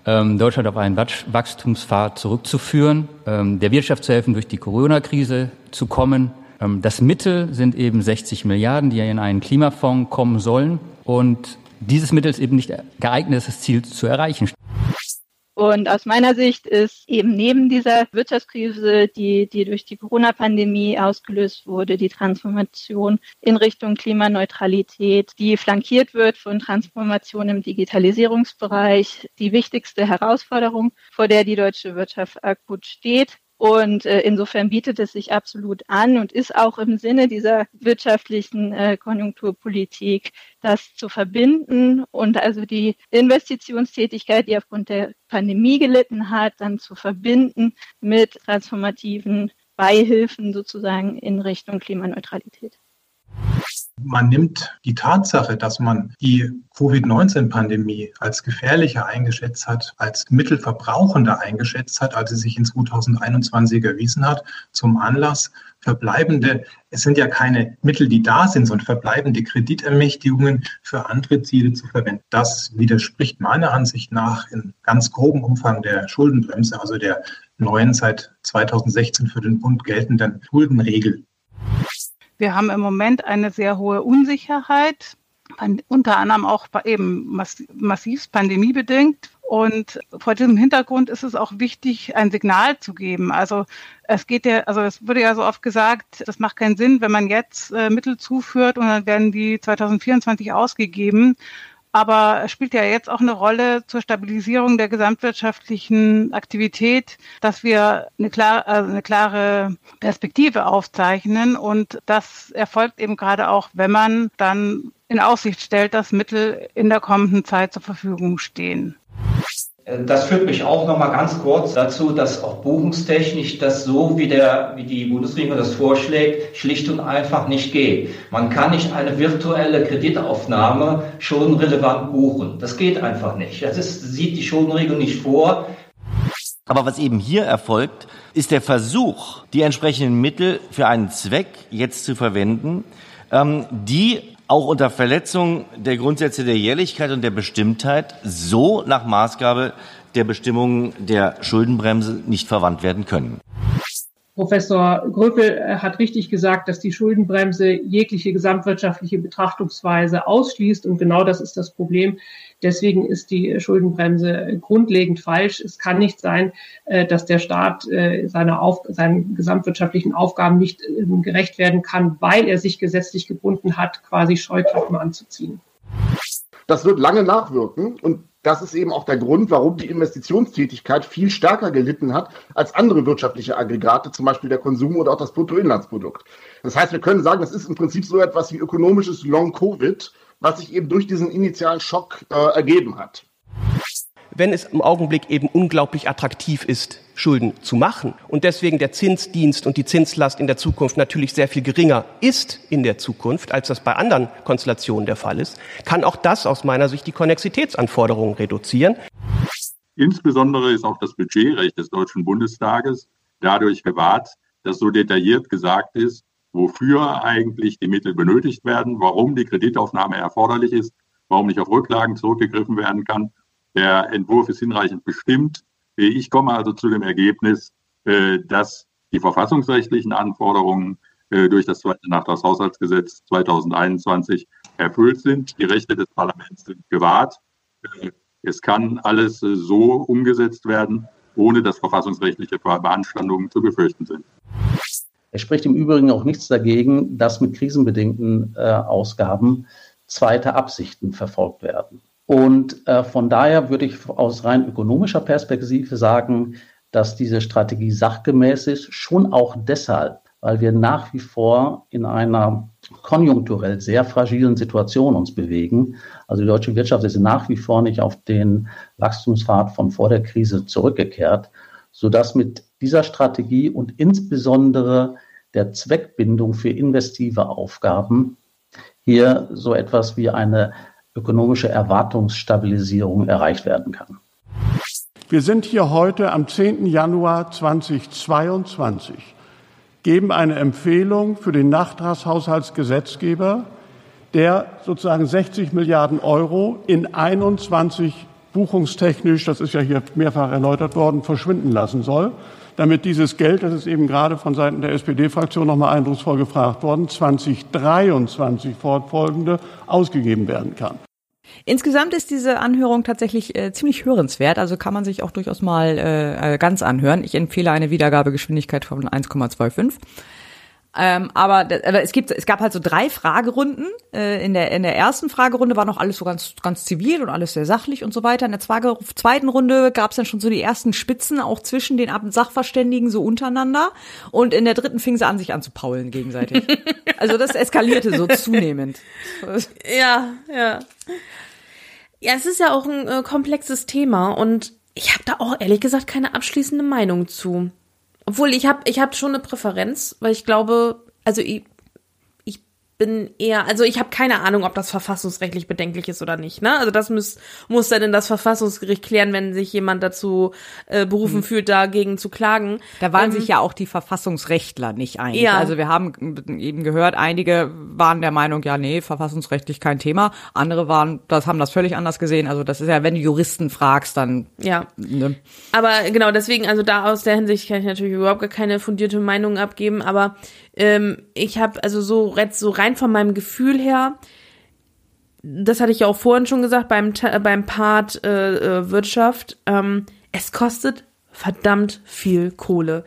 ähm, Deutschland auf einen Wachstumspfad zurückzuführen, ähm, der Wirtschaft zu helfen, durch die Corona-Krise zu kommen. Ähm, das Mittel sind eben 60 Milliarden, die ja in einen Klimafonds kommen sollen. Und dieses Mittel ist eben nicht geeignet, das Ziel zu erreichen. Und aus meiner Sicht ist eben neben dieser Wirtschaftskrise, die, die durch die Corona-Pandemie ausgelöst wurde, die Transformation in Richtung Klimaneutralität, die flankiert wird von Transformation im Digitalisierungsbereich, die wichtigste Herausforderung, vor der die deutsche Wirtschaft akut steht. Und äh, insofern bietet es sich absolut an und ist auch im Sinne dieser wirtschaftlichen äh, Konjunkturpolitik, das zu verbinden und also die Investitionstätigkeit, die aufgrund der Pandemie gelitten hat, dann zu verbinden mit transformativen Beihilfen sozusagen in Richtung Klimaneutralität. Man nimmt die Tatsache, dass man die Covid-19-Pandemie als gefährlicher eingeschätzt hat, als mittelverbrauchender eingeschätzt hat, als sie sich in 2021 erwiesen hat, zum Anlass, verbleibende, es sind ja keine Mittel, die da sind, sondern verbleibende Kreditermächtigungen für andere Ziele zu verwenden. Das widerspricht meiner Ansicht nach in ganz grobem Umfang der Schuldenbremse, also der neuen seit 2016 für den Bund geltenden Schuldenregel. Wir haben im Moment eine sehr hohe Unsicherheit, unter anderem auch eben massiv pandemiebedingt. Und vor diesem Hintergrund ist es auch wichtig, ein Signal zu geben. Also es geht ja, also es wurde ja so oft gesagt, das macht keinen Sinn, wenn man jetzt äh, Mittel zuführt und dann werden die 2024 ausgegeben. Aber es spielt ja jetzt auch eine Rolle zur Stabilisierung der gesamtwirtschaftlichen Aktivität, dass wir eine, klar, also eine klare Perspektive aufzeichnen. Und das erfolgt eben gerade auch, wenn man dann in Aussicht stellt, dass Mittel in der kommenden Zeit zur Verfügung stehen. Das führt mich auch noch mal ganz kurz dazu, dass auch buchungstechnisch das so, wie, der, wie die Bundesregierung das vorschlägt, schlicht und einfach nicht geht. Man kann nicht eine virtuelle Kreditaufnahme schon relevant buchen. Das geht einfach nicht. Das ist, sieht die Schuldenregelung nicht vor. Aber was eben hier erfolgt, ist der Versuch, die entsprechenden Mittel für einen Zweck jetzt zu verwenden, ähm, die auch unter Verletzung der Grundsätze der Jährlichkeit und der Bestimmtheit so nach Maßgabe der Bestimmungen der Schuldenbremse nicht verwandt werden können. Professor Gröpel äh, hat richtig gesagt, dass die Schuldenbremse jegliche gesamtwirtschaftliche Betrachtungsweise ausschließt. Und genau das ist das Problem. Deswegen ist die Schuldenbremse grundlegend falsch. Es kann nicht sein, äh, dass der Staat äh, seine Auf seinen gesamtwirtschaftlichen Aufgaben nicht ähm, gerecht werden kann, weil er sich gesetzlich gebunden hat, quasi Scheuklappen anzuziehen. Das wird lange nachwirken und das ist eben auch der Grund, warum die Investitionstätigkeit viel stärker gelitten hat als andere wirtschaftliche Aggregate, zum Beispiel der Konsum oder auch das Bruttoinlandsprodukt. Das heißt, wir können sagen, das ist im Prinzip so etwas wie ökonomisches Long-Covid, was sich eben durch diesen initialen Schock äh, ergeben hat. Wenn es im Augenblick eben unglaublich attraktiv ist, Schulden zu machen und deswegen der Zinsdienst und die Zinslast in der Zukunft natürlich sehr viel geringer ist in der Zukunft, als das bei anderen Konstellationen der Fall ist, kann auch das aus meiner Sicht die Konnexitätsanforderungen reduzieren. Insbesondere ist auch das Budgetrecht des Deutschen Bundestages dadurch gewahrt, dass so detailliert gesagt ist, wofür eigentlich die Mittel benötigt werden, warum die Kreditaufnahme erforderlich ist, warum nicht auf Rücklagen zurückgegriffen werden kann. Der Entwurf ist hinreichend bestimmt. Ich komme also zu dem Ergebnis, äh, dass die verfassungsrechtlichen Anforderungen äh, durch das zweite Nachtragshaushaltsgesetz 2021 erfüllt sind. Die Rechte des Parlaments sind gewahrt. Äh, Es kann alles so umgesetzt werden, ohne dass verfassungsrechtliche Beanstandungen zu befürchten sind. Es spricht im Übrigen auch nichts dagegen, dass mit krisenbedingten äh, Ausgaben zweite Absichten verfolgt werden. Und äh, von daher würde ich aus rein ökonomischer Perspektive sagen, dass diese Strategie sachgemäß ist, schon auch deshalb, weil wir nach wie vor in einer konjunkturell sehr fragilen Situation uns bewegen. Also die deutsche Wirtschaft ist nach wie vor nicht auf den Wachstumspfad von vor der Krise zurückgekehrt, sodass mit dieser Strategie und insbesondere der Zweckbindung für investive Aufgaben hier so etwas wie eine ökonomische Erwartungsstabilisierung erreicht werden kann. Wir sind hier heute am 10. Januar 2022, geben eine Empfehlung für den Nachtragshaushaltsgesetzgeber, der sozusagen 60 Milliarden Euro in 21 buchungstechnisch, das ist ja hier mehrfach erläutert worden, verschwinden lassen soll damit dieses Geld, das ist eben gerade von Seiten der SPD-Fraktion noch mal eindrucksvoll gefragt worden, 2023 fortfolgende ausgegeben werden kann. Insgesamt ist diese Anhörung tatsächlich äh, ziemlich hörenswert, also kann man sich auch durchaus mal äh, ganz anhören. Ich empfehle eine Wiedergabegeschwindigkeit von 1,25. Ähm, aber, aber es gibt, es gab halt so drei Fragerunden. Äh, in der in der ersten Fragerunde war noch alles so ganz ganz zivil und alles sehr sachlich und so weiter. In der zweiten Runde gab es dann schon so die ersten Spitzen auch zwischen den Sachverständigen so untereinander. Und in der dritten fing sie an, sich anzupaulen gegenseitig. also das eskalierte so zunehmend. Ja, ja. Ja, es ist ja auch ein äh, komplexes Thema und ich habe da auch ehrlich gesagt keine abschließende Meinung zu. Obwohl ich habe ich hab schon eine Präferenz, weil ich glaube, also ich, bin eher, also ich habe keine Ahnung, ob das verfassungsrechtlich bedenklich ist oder nicht. Ne? Also das muss, muss dann in das Verfassungsgericht klären, wenn sich jemand dazu äh, berufen mhm. fühlt, dagegen zu klagen. Da waren ähm, sich ja auch die Verfassungsrechtler nicht einig. Ja. Also wir haben eben gehört, einige waren der Meinung, ja, nee, verfassungsrechtlich kein Thema. Andere waren, das haben das völlig anders gesehen. Also das ist ja, wenn du Juristen fragst, dann. Ja. Ne? Aber genau, deswegen, also da aus der Hinsicht kann ich natürlich überhaupt gar keine fundierte Meinung abgeben, aber ähm, ich habe also so, so rein von meinem Gefühl her, das hatte ich ja auch vorhin schon gesagt beim, beim Part äh, äh, Wirtschaft, ähm, es kostet verdammt viel Kohle.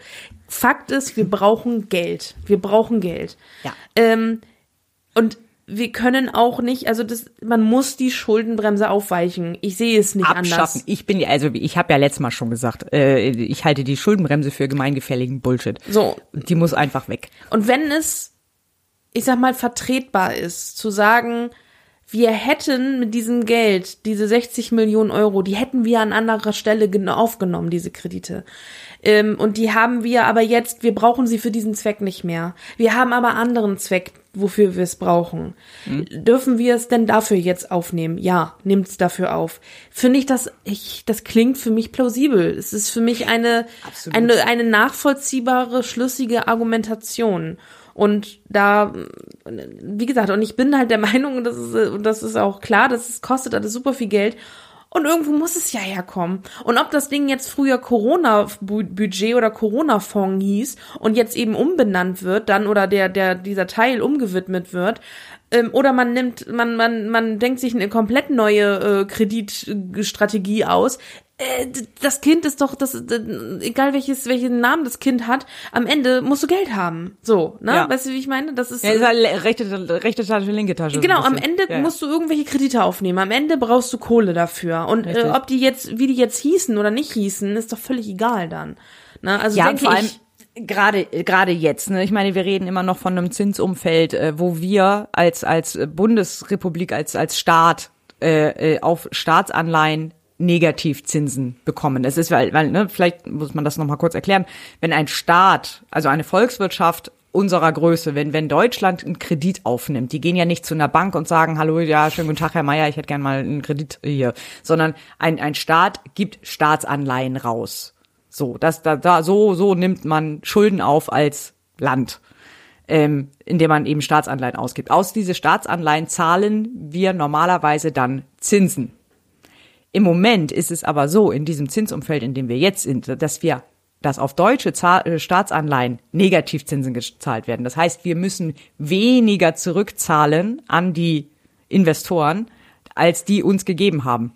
Fakt ist, wir brauchen Geld. Wir brauchen Geld. Ja. Ähm, und wir können auch nicht, also das, man muss die Schuldenbremse aufweichen. Ich sehe es nicht Abschaffen. anders. Ich bin, also ich habe ja letztes Mal schon gesagt, äh, ich halte die Schuldenbremse für gemeingefälligen Bullshit. So. Die muss einfach weg. Und wenn es, ich sag mal, vertretbar ist, zu sagen, wir hätten mit diesem Geld, diese 60 Millionen Euro, die hätten wir an anderer Stelle aufgenommen, diese Kredite. Ähm, und die haben wir aber jetzt, wir brauchen sie für diesen Zweck nicht mehr. Wir haben aber anderen Zweck, wofür wir es brauchen. Hm. Dürfen wir es denn dafür jetzt aufnehmen? Ja, nehmt es dafür auf. Finde ich das, ich, das klingt für mich plausibel. Es ist für mich eine, eine, eine nachvollziehbare, schlüssige Argumentation. Und da, wie gesagt, und ich bin halt der Meinung, und das ist, und das ist auch klar, das kostet alles super viel Geld. Und irgendwo muss es ja herkommen. Und ob das Ding jetzt früher Corona-Budget oder Corona-Fonds hieß und jetzt eben umbenannt wird, dann oder der, der, dieser Teil umgewidmet wird, ähm, oder man nimmt, man, man, man denkt sich eine komplett neue äh, Kreditstrategie aus. Äh, das Kind ist doch, das, egal welches, welchen Namen das Kind hat, am Ende musst du Geld haben. So, ne? Ja. Weißt du, wie ich meine? Das ist, ja, ist halt rechte, rechte Tasche, linke Tasche. Genau, am Ende ja, musst du irgendwelche Kredite aufnehmen. Am Ende brauchst du Kohle dafür. Und äh, ob die jetzt, wie die jetzt hießen oder nicht hießen, ist doch völlig egal dann. Ne? Also ja, denke ich, gerade gerade jetzt ne ich meine wir reden immer noch von einem Zinsumfeld äh, wo wir als als Bundesrepublik als als Staat äh, äh auf Staatsanleihen Negativzinsen bekommen. Es ist, weil, weil ne, vielleicht muss man das nochmal kurz erklären, wenn ein Staat, also eine Volkswirtschaft unserer Größe, wenn, wenn Deutschland einen Kredit aufnimmt, die gehen ja nicht zu einer Bank und sagen, hallo, ja, schönen guten Tag, Herr Meier, ich hätte gern mal einen Kredit hier, sondern ein, ein Staat gibt Staatsanleihen raus. So, das, da, da, so, so nimmt man Schulden auf als Land, ähm, indem man eben Staatsanleihen ausgibt. Aus diese Staatsanleihen zahlen wir normalerweise dann Zinsen. Im Moment ist es aber so, in diesem Zinsumfeld, in dem wir jetzt sind, dass wir dass auf deutsche äh, Staatsanleihen Negativzinsen gezahlt werden. Das heißt, wir müssen weniger zurückzahlen an die Investoren, als die uns gegeben haben.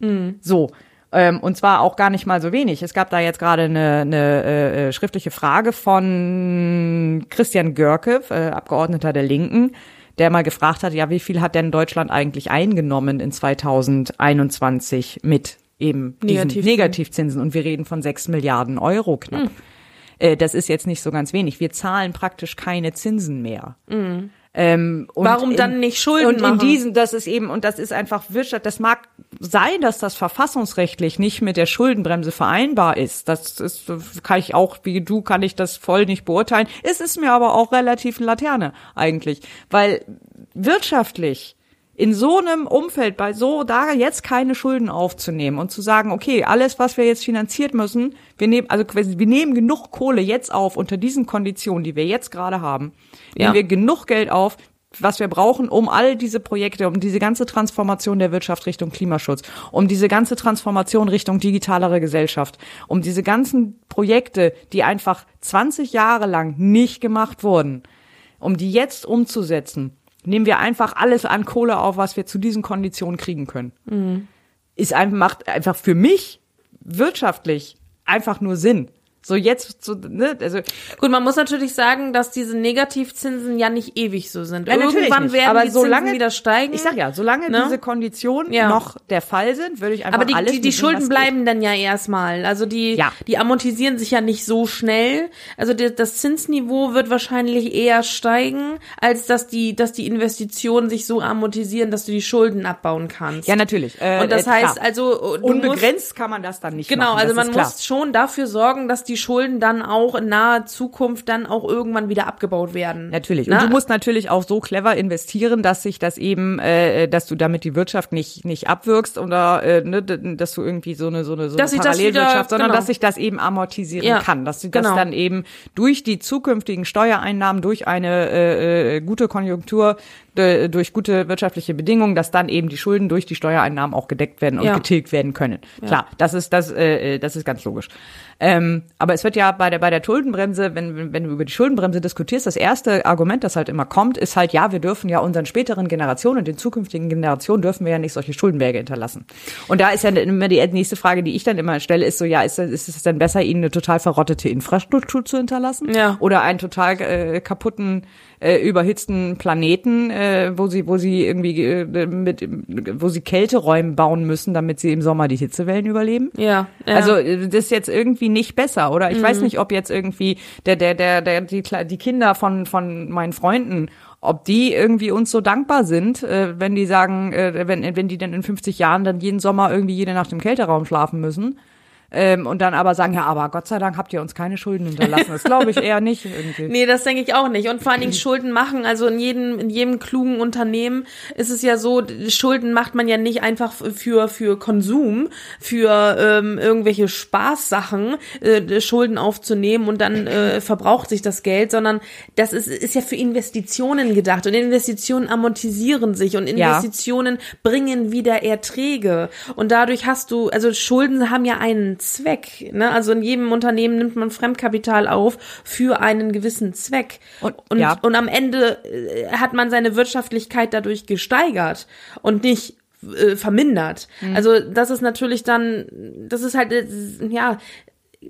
Mhm. So. Ähm, und zwar auch gar nicht mal so wenig. Es gab da jetzt gerade eine, eine äh, schriftliche Frage von Christian Görke, äh, Abgeordneter der Linken, der mal gefragt hat, ja, wie viel hat denn Deutschland eigentlich eingenommen in 2021 mit eben Negativzinsen. Negativzinsen? Und wir reden von sechs Milliarden Euro knapp. Mhm. Äh, das ist jetzt nicht so ganz wenig. Wir zahlen praktisch keine Zinsen mehr. Mhm. Ähm, und Warum dann nicht Schulden Und in machen? diesen, das ist eben, und das ist einfach Wirtschaft, das mag sein, dass das verfassungsrechtlich nicht mit der Schuldenbremse vereinbar ist. Das ist, kann ich auch, wie du, kann ich das voll nicht beurteilen. Es ist mir aber auch relativ Laterne eigentlich, weil wirtschaftlich in so einem Umfeld, bei so, da jetzt keine Schulden aufzunehmen und zu sagen, okay, alles, was wir jetzt finanziert müssen, wir nehmen, also wir nehmen genug Kohle jetzt auf unter diesen Konditionen, die wir jetzt gerade haben, Ja. nehmen wir genug Geld auf, was wir brauchen, um all diese Projekte, um diese ganze Transformation der Wirtschaft Richtung Klimaschutz, um diese ganze Transformation Richtung digitalere Gesellschaft, um diese ganzen Projekte, die einfach 20 Jahre lang nicht gemacht wurden, um die jetzt umzusetzen, nehmen wir einfach alles an Kohle auf, was wir zu diesen Konditionen kriegen können. Mhm. Ist einfach, macht einfach für mich wirtschaftlich einfach nur Sinn. So jetzt, so, ne, also. Gut, man muss natürlich sagen, dass diese Negativzinsen ja nicht ewig so sind. Ja, natürlich Irgendwann werden Aber die solange- Zinsen wieder steigen. Ich sag ja, solange Ne? diese Konditionen Ja. noch der Fall sind, würde ich einfach Aber die, alles die, die mitnehmen, Schulden bleiben dann ja erstmal. Also die, die amortisieren sich ja nicht so schnell. Also die, das Zinsniveau wird wahrscheinlich eher steigen, als dass die, dass die Investitionen sich so amortisieren, dass du die Schulden abbauen kannst. Ja, natürlich. Äh, Und das äh, heißt klar. also, du Unbegrenzt musst, kann man das dann nicht Genau, machen. also man muss schon dafür sorgen, dass die Schulden dann auch in naher Zukunft dann auch irgendwann wieder abgebaut werden. Natürlich. Na? Und du musst natürlich auch so clever investieren, dass sich das eben, äh, dass du damit die Wirtschaft nicht nicht abwirkst oder äh, ne, dass du irgendwie so eine so eine so Dass eine Parallelwirtschaft, wieder- sondern genau. dass sich das eben amortisieren Ja, kann, dass du das genau. dann eben durch die zukünftigen Steuereinnahmen, durch eine äh, äh, gute Konjunktur, durch gute wirtschaftliche Bedingungen, dass dann eben die Schulden durch die Steuereinnahmen auch gedeckt werden und Ja. getilgt werden können. Ja. Klar, das ist das, äh, äh, das ist ganz logisch. Ähm, aber es wird ja bei der bei der Schuldenbremse, wenn wenn- du über die Schuldenbremse diskutierst, das erste Argument, das halt immer kommt, ist halt ja, wir dürfen ja unseren späteren Generationen, den zukünftigen Generationen, dürfen wir ja nicht solche Schuldenberge hinterlassen. Und da ist ja immer die nächste Frage, die ich dann immer stelle, ist so, ja, ist, ist es denn besser, ihnen eine total verrottete Infrastruktur zu hinterlassen? Ja. Oder einen total äh, kaputten äh, überhitzten Planeten, äh, wo sie, wo sie irgendwie äh, mit, wo sie Kälteräume bauen müssen, damit sie im Sommer die Hitzewellen überleben. Ja, ja. Also äh, das ist jetzt irgendwie nicht besser, oder? Ich Mhm. weiß nicht, ob jetzt irgendwie der, der, der, der, die, die Kinder von, von meinen Freunden, ob die irgendwie uns so dankbar sind, äh, wenn die sagen, äh, wenn, wenn die dann in 50 Jahren dann jeden Sommer irgendwie jede Nacht im Kälteraum schlafen müssen. Ähm, und dann aber sagen, ja, aber Gott sei Dank habt ihr uns keine Schulden hinterlassen. Das glaube ich eher nicht irgendwie. Nee, das denke ich auch nicht. Und vor allen Dingen Schulden machen, also in jedem, in jedem klugen Unternehmen ist es ja so, Schulden macht man ja nicht einfach für, für Konsum, für ähm, irgendwelche Spaßsachen, äh, Schulden aufzunehmen und dann äh, verbraucht sich das Geld, sondern das ist, ist ja für Investitionen gedacht. Und Investitionen amortisieren sich und Ja. Investitionen bringen wieder Erträge. Und dadurch hast du, also Schulden haben ja einen Zweck. Ne? Also in jedem Unternehmen nimmt man Fremdkapital auf für einen gewissen Zweck. Und, und, ja. und am Ende äh, hat man seine Wirtschaftlichkeit dadurch gesteigert und nicht äh, vermindert. Mhm. Also das ist natürlich dann, das ist halt, äh, ja,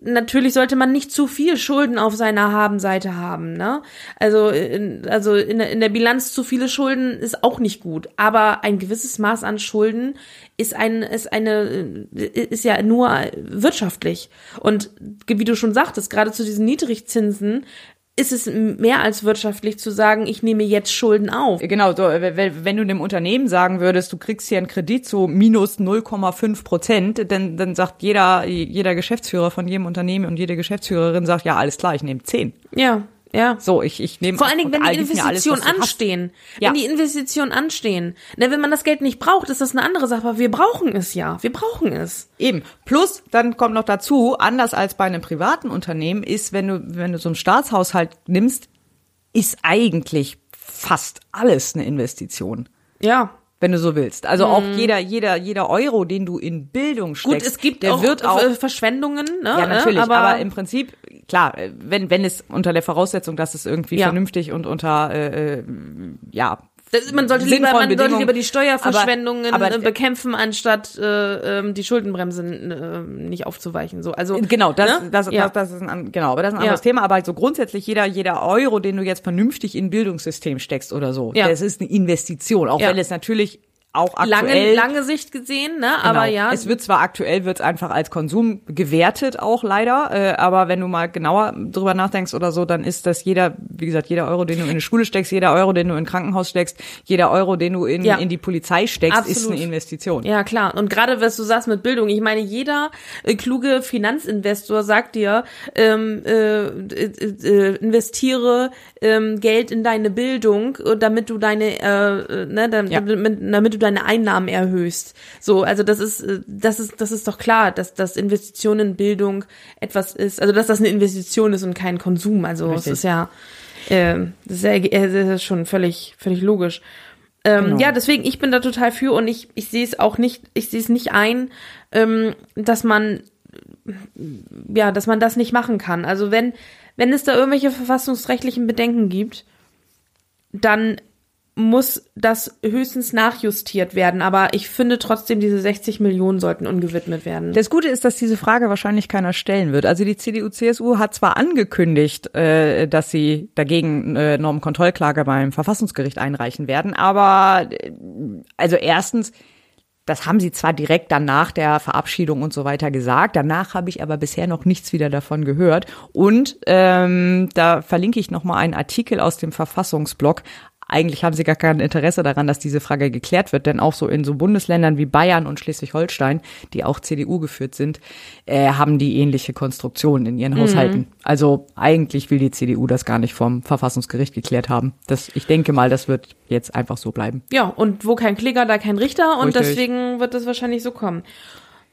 natürlich sollte man nicht zu viel Schulden auf seiner Habenseite haben, ne? Also, in, also in, der- in der Bilanz zu viele Schulden ist auch nicht gut. Aber ein gewisses Maß an Schulden ist ein, ist eine, ist ja nur wirtschaftlich. Und wie du schon sagtest, gerade zu diesen Niedrigzinsen ist es mehr als wirtschaftlich zu sagen, ich nehme jetzt Schulden auf. Genau, so, wenn du dem Unternehmen sagen würdest, du kriegst hier einen Kredit zu minus 0,5 Prozent, dann, dann sagt jeder, jeder Geschäftsführer von jedem Unternehmen und jede Geschäftsführerin sagt, ja, alles klar, ich nehme 10. Ja, ja. So, ich, ich nehme Vor allen Dingen, wenn die Investitionen anstehen. Ja. Wenn die Investitionen anstehen. Ne, wenn man das Geld nicht braucht, ist das eine andere Sache. Aber wir brauchen es ja. Wir brauchen es. Eben. Plus, dann kommt noch dazu, anders als bei einem privaten Unternehmen, ist, wenn du, wenn du so einen Staatshaushalt nimmst, ist eigentlich fast alles eine Investition. Ja. Wenn du so willst. Also auch Mhm. jeder, jeder, jeder Euro, den du in Bildung steckst, Gut, es gibt der auch, wird auch äh, Verschwendungen, ne? Ja, natürlich, aber, aber, im Prinzip, klar, äh, wenn, wenn es unter der Voraussetzung, dass es irgendwie Ja. vernünftig und unter, äh, äh, ja, Das, man sollte lieber, man sollte lieber die Steuerverschwendungen Aber- aber- äh, bekämpfen, anstatt äh, ähm, die Schuldenbremse äh, nicht aufzuweichen. So, also Genau, das, ne? das, ja. das, das ist ein, genau, aber das ist ein Ja. anderes Thema. Aber so grundsätzlich jeder, jeder Euro, den du jetzt vernünftig in ein Bildungssystem steckst oder so, Ja. das ist eine Investition. Auch Ja. wenn es natürlich auch aktuell lange, lange Sicht gesehen, ne? Aber Genau. ja. Es wird zwar aktuell wird's einfach als Konsum gewertet, auch leider, äh, aber wenn du mal genauer drüber nachdenkst oder so, dann ist das jeder, wie gesagt, jeder Euro, den du in eine Schule steckst, jeder Euro, den du in ein Krankenhaus steckst, jeder Euro, den du in, Ja. in die Polizei steckst, ist Absolut. eine Investition. Ja, klar. Und gerade was du sagst mit Bildung, ich meine, jeder äh, kluge Finanzinvestor sagt dir, ähm, äh, äh, äh, investiere ähm, Geld in deine Bildung, äh, damit du deine, äh, äh, ne, damit, damit, damit du deine Einnahmen erhöhst. So, also das ist, äh, das ist, das ist doch klar, dass, dass Investition in Bildung etwas ist, also dass das eine Investition ist und kein Konsum. Also es Richtig. ist ja, äh, das ist ja das ist schon völlig, völlig logisch. Ähm, Genau. Ja, deswegen, ich bin da total für und ich, ich sehe es auch nicht, ich sehe es nicht ein, ähm, dass man, ja, dass man das nicht machen kann. Also wenn, wenn es da irgendwelche verfassungsrechtlichen Bedenken gibt, dann muss das höchstens nachjustiert werden. Aber ich finde trotzdem, diese 60 Millionen sollten ungewidmet werden. Das Gute ist, dass diese Frage wahrscheinlich keiner stellen wird. Also die CDU-CSU hat zwar angekündigt, äh, dass sie dagegen äh, Normkontrollklage beim Verfassungsgericht einreichen werden, aber äh, also erstens, das haben sie zwar direkt dann nach der Verabschiedung und so weiter gesagt, danach habe ich aber bisher noch nichts wieder davon gehört. Und ähm, da verlinke ich noch mal einen Artikel aus dem Verfassungsblog. Eigentlich haben sie gar kein Interesse daran, dass diese Frage geklärt wird, denn auch so in so Bundesländern wie Bayern und Schleswig-Holstein, die auch CDU geführt sind, äh, haben die ähnliche Konstruktionen in ihren Mhm. Haushalten. Also eigentlich will die CDU das gar nicht vom Verfassungsgericht geklärt haben. Das, ich denke mal, das wird jetzt einfach so bleiben. Ja, und wo kein Kläger, da kein Richter und Richtig. deswegen wird das wahrscheinlich so kommen.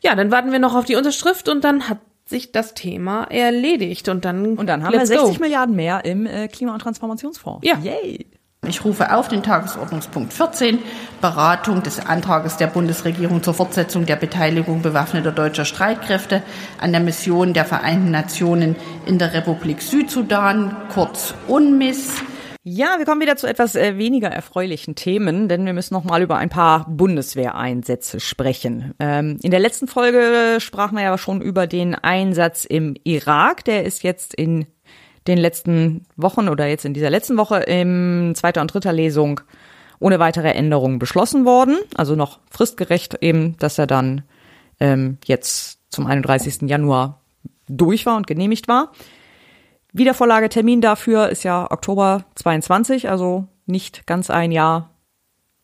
Ja, dann warten wir noch auf die Unterschrift und dann hat sich das Thema erledigt und dann Und dann haben wir 60 go. Milliarden mehr im äh, Klima- und Transformationsfonds. Ja. Yay. Ich rufe auf den Tagesordnungspunkt 14, Beratung des Antrages der Bundesregierung zur Fortsetzung der Beteiligung bewaffneter deutscher Streitkräfte an der Mission der Vereinten Nationen in der Republik Südsudan, kurz UNMISS. Ja, wir kommen wieder zu etwas äh, weniger erfreulichen Themen, denn wir müssen noch mal über ein paar Bundeswehreinsätze sprechen. Ähm, in der letzten Folge sprachen wir ja schon über den Einsatz im Irak. Der ist jetzt in den letzten Wochen oder jetzt in dieser letzten Woche in zweiter und dritter Lesung ohne weitere Änderungen beschlossen worden. Also noch fristgerecht eben, dass er dann ähm, jetzt zum 31. Januar durch war und genehmigt war. Wiedervorlagetermin dafür ist ja Oktober 22, also nicht ganz ein Jahr.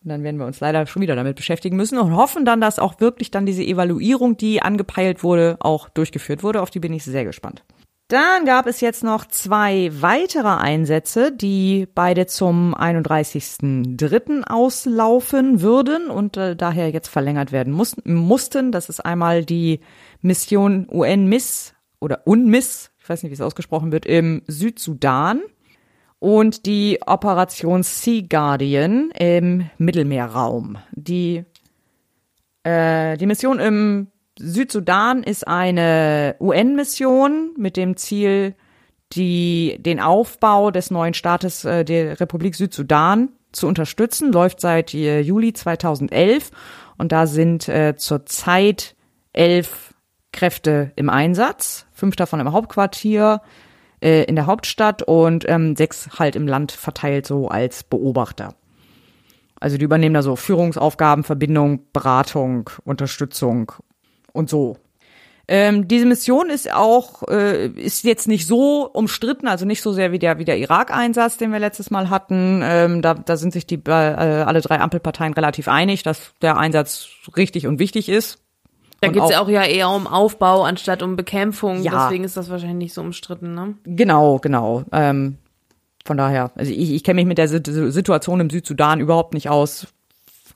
Und dann werden wir uns leider schon wieder damit beschäftigen müssen und hoffen dann, dass auch wirklich dann diese Evaluierung, die angepeilt wurde, auch durchgeführt wurde. Auf die bin ich sehr gespannt. Dann gab es jetzt noch zwei weitere Einsätze, die beide zum 31.03. auslaufen würden und äh, daher jetzt verlängert werden muss, mussten. Das ist einmal die Mission UN-MISS oder UNMISS, ich weiß nicht, wie es ausgesprochen wird, im Südsudan und die Operation Sea Guardian im Mittelmeerraum. Die, äh, die Mission im Südsudan ist eine UN-Mission mit dem Ziel, die, den Aufbau des neuen Staates äh, der Republik Südsudan zu unterstützen, läuft seit äh, Juli 2011 und da sind äh, zurzeit elf Kräfte im Einsatz, fünf davon im Hauptquartier äh, in der Hauptstadt und ähm, sechs halt im Land verteilt so als Beobachter. Also die übernehmen da so Führungsaufgaben, Verbindung, Beratung, Unterstützung und so. Ähm, diese Mission ist auch äh, ist jetzt nicht so umstritten, also nicht so sehr wie der wie der Irak-Einsatz, den wir letztes Mal hatten. Ähm, da, da sind sich die äh, alle drei Ampelparteien relativ einig, dass der Einsatz richtig und wichtig ist. Da geht's ja auch ja eher um Aufbau anstatt um Bekämpfung. Ja. Deswegen ist das wahrscheinlich nicht so umstritten, ne? Genau, genau. Ähm, von daher, also ich, ich kenne mich mit der Sit- Situation im Südsudan überhaupt nicht aus.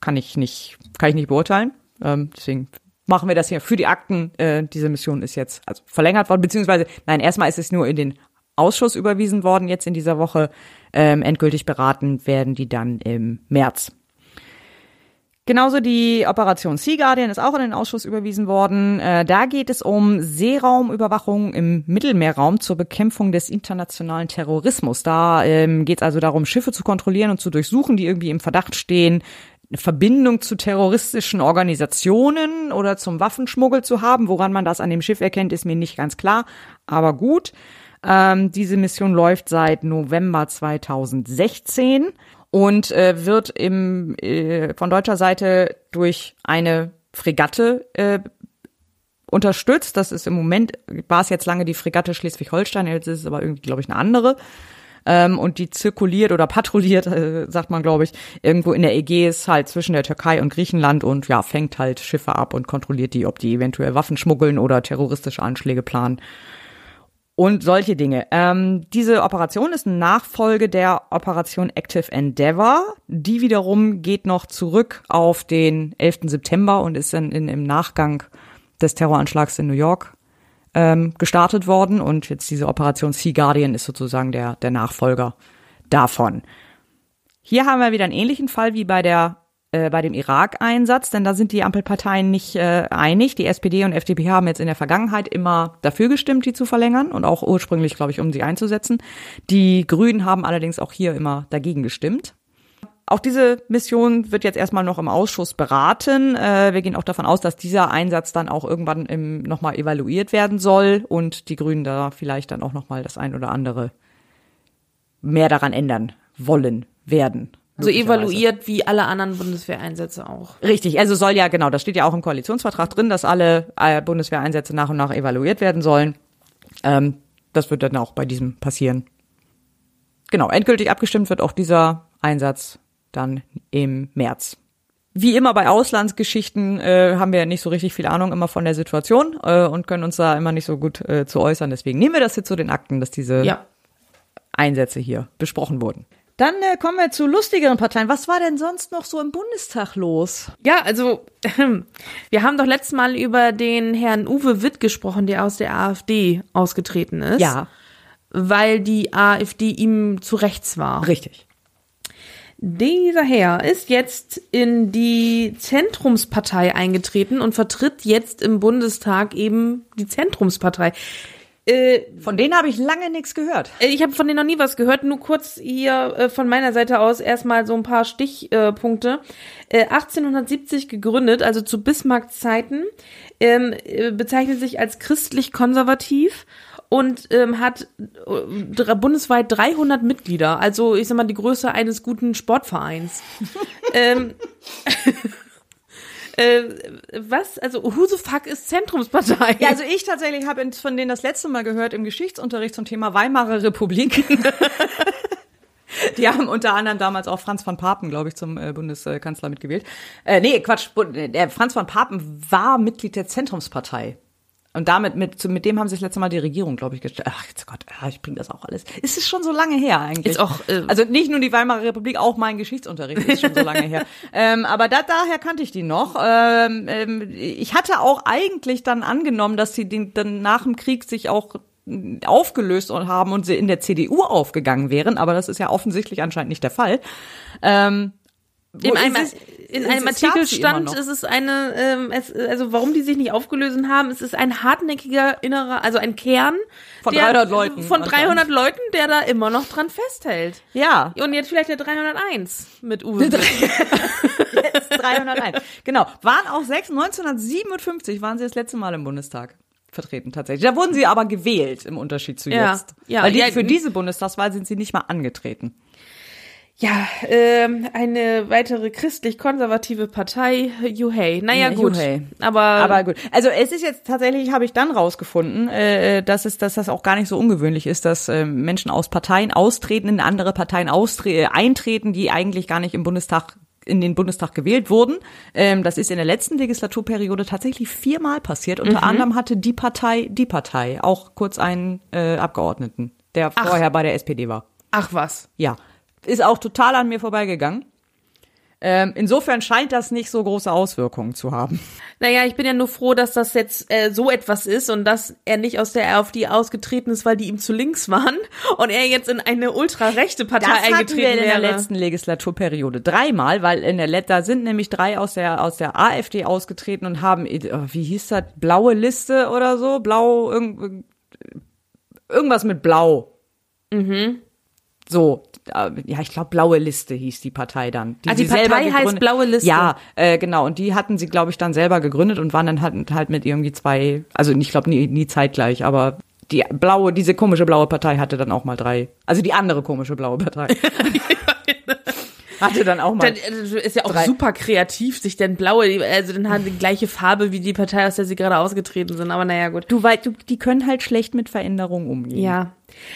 Kann ich nicht, kann ich nicht beurteilen. Ähm, deswegen machen wir das hier für die Akten. Äh, diese Mission ist jetzt also verlängert worden, beziehungsweise, nein, erstmal ist es nur in den Ausschuss überwiesen worden, jetzt in dieser Woche. Ähm, endgültig beraten werden die dann im März. Genauso die Operation Sea Guardian ist auch in den Ausschuss überwiesen worden. Äh, da geht es um Seeraumüberwachung im Mittelmeerraum zur Bekämpfung des internationalen Terrorismus. Da ähm, geht es also darum, Schiffe zu kontrollieren und zu durchsuchen, die irgendwie im Verdacht stehen, eine Verbindung zu terroristischen Organisationen oder zum Waffenschmuggel zu haben. Woran man das an dem Schiff erkennt, ist mir nicht ganz klar. Aber gut. Ähm, diese Mission läuft seit November 2016 und äh, wird im, äh, von deutscher Seite durch eine Fregatte äh, unterstützt. Das ist im Moment, war es jetzt lange die Fregatte Schleswig-Holstein, jetzt ist es aber irgendwie, glaube ich, eine andere. Ähm, und die zirkuliert oder patrouilliert, äh, sagt man, glaube ich, irgendwo in der Ägäis halt zwischen der Türkei und Griechenland und ja, fängt halt Schiffe ab und kontrolliert die, ob die eventuell Waffen schmuggeln oder terroristische Anschläge planen und solche Dinge. Ähm, diese Operation ist eine Nachfolge der Operation Active Endeavour. Die wiederum geht noch zurück auf den 11. September und ist dann in, im Nachgang des Terroranschlags in New York ähm, gestartet worden. Und jetzt diese Operation Sea Guardian ist sozusagen der, der Nachfolger davon. Hier haben wir wieder einen ähnlichen Fall wie bei der äh, bei dem Irak-Einsatz, denn da sind die Ampelparteien nicht äh, einig. Die SPD und FDP haben jetzt in der Vergangenheit immer dafür gestimmt, die zu verlängern und auch ursprünglich, glaube ich, um sie einzusetzen. Die Grünen haben allerdings auch hier immer dagegen gestimmt. Auch diese Mission wird jetzt erstmal noch im Ausschuss beraten. Äh, wir gehen auch davon aus, dass dieser Einsatz dann auch irgendwann im, nochmal evaluiert werden soll und die Grünen da vielleicht dann auch nochmal das ein oder andere mehr daran ändern wollen werden. So evaluiert wie alle anderen Bundeswehreinsätze auch. Richtig, also soll ja, genau, das steht ja auch im Koalitionsvertrag drin, dass alle äh, Bundeswehreinsätze nach und nach evaluiert werden sollen. Ähm, das wird dann auch bei diesem passieren. Genau, endgültig abgestimmt wird auch dieser Einsatz dann im März. Wie immer bei Auslandsgeschichten äh, haben wir nicht so richtig viel Ahnung immer von der Situation äh, und können uns da immer nicht so gut äh, zu äußern. Deswegen nehmen wir das jetzt zu den Akten, dass diese ja. Einsätze hier besprochen wurden. Dann äh, kommen wir zu lustigeren Parteien. Was war denn sonst noch so im Bundestag los? Ja, also wir haben doch letztes Mal über den Herrn Uwe Witt gesprochen, der aus der AfD ausgetreten ist. Ja. Weil die AfD ihm zu rechts war. Richtig. Dieser Herr ist jetzt in die Zentrumspartei eingetreten und vertritt jetzt im Bundestag eben die Zentrumspartei. Äh, von denen habe ich lange nichts gehört. Äh, ich habe von denen noch nie was gehört. Nur kurz hier äh, von meiner Seite aus erstmal so ein paar Stichpunkte. Äh, 1870 gegründet, also zu Bismarcks Zeiten, ähm, äh, bezeichnet sich als christlich-konservativ und ähm, hat äh, bundesweit 300 Mitglieder. Also ich sag mal die Größe eines guten Sportvereins. ähm, Äh, was? Also who the fuck ist Zentrumspartei? Ja, also ich tatsächlich habe von denen das letzte Mal gehört im Geschichtsunterricht zum Thema Weimarer Republik. Die haben unter anderem damals auch Franz von Papen, glaube ich, zum äh, Bundeskanzler mitgewählt. Äh, nee, Quatsch, der Franz von Papen war Mitglied der Zentrumspartei. Und damit, mit, mit dem haben sich das letzte Mal die Regierung, glaube ich, gestellt. Ach jetzt Gott, ich bringe das auch alles. Ist es schon so lange her eigentlich? Ist auch, äh, also nicht nur die Weimarer Republik, auch mein Geschichtsunterricht ist schon so lange her. Ähm, aber da, daher kannte ich die noch. Ähm, ähm, ich hatte auch eigentlich dann angenommen, dass sie den, dann nach dem Krieg sich auch aufgelöst haben und sie in der CDU aufgegangen wären, aber das ist ja offensichtlich anscheinend nicht der Fall. Ähm, in einem, in einem Artikel stand, es ist eine, ähm, es, also warum die sich nicht aufgelöst haben, es ist ein hartnäckiger innerer, also ein Kern von der, 300 Leuten. Von 300 Leuten, der da immer noch dran festhält. Ja. Und jetzt vielleicht der 301 mit Uwe. jetzt 301. Genau. Waren auch sechs, 1957 waren sie das letzte Mal im Bundestag vertreten tatsächlich. Da wurden sie aber gewählt im Unterschied zu ja, jetzt. Ja, Weil die, ja, für diese Bundestagswahl sind sie nicht mal angetreten. Ja, ähm, eine weitere christlich-konservative Partei, Juhey. Naja, gut. Juhey. Aber, aber gut. Also es ist jetzt tatsächlich, habe ich dann rausgefunden, äh, dass, es, dass das auch gar nicht so ungewöhnlich ist, dass äh, Menschen aus Parteien austreten, in andere Parteien austre äh, eintreten, die eigentlich gar nicht im Bundestag in den Bundestag gewählt wurden. Ähm, das ist in der letzten Legislaturperiode tatsächlich viermal passiert. Unter Mhm. anderem hatte die Partei, die Partei, auch kurz einen äh, Abgeordneten, der vorher bei der SPD war. Ach was. Ja. Ist auch total an mir vorbeigegangen. Ähm, insofern scheint das nicht so große Auswirkungen zu haben. Naja, ich bin ja nur froh, dass das jetzt äh, so etwas ist und dass er nicht aus der AfD ausgetreten ist, weil die ihm zu links waren und er jetzt in eine ultrarechte Partei das eingetreten wir in wäre. der letzten Legislaturperiode dreimal, weil in der Let da sind nämlich drei aus der aus der AfD ausgetreten und haben äh, wie hieß das blaue Liste oder so blau irgend, irgendwas mit blau. Mhm. So, äh, ja, ich glaube, blaue Liste hieß die Partei dann. Die sie selber Partei heißt Blaue Liste. Ja, äh, genau. Und die hatten sie, glaube ich, dann selber gegründet und waren dann halt, halt mit irgendwie zwei, also ich glaube nie, nie zeitgleich, aber die blaue, diese komische blaue Partei hatte dann auch mal drei. Also die andere komische blaue Partei. hatte dann auch mal. Dann äh, ist ja auch drei. super kreativ, sich denn blaue, also dann haben die gleiche Farbe wie die Partei, aus der sie gerade ausgetreten sind. Aber naja, gut. Du weißt, du, die können halt schlecht mit Veränderungen umgehen. Ja.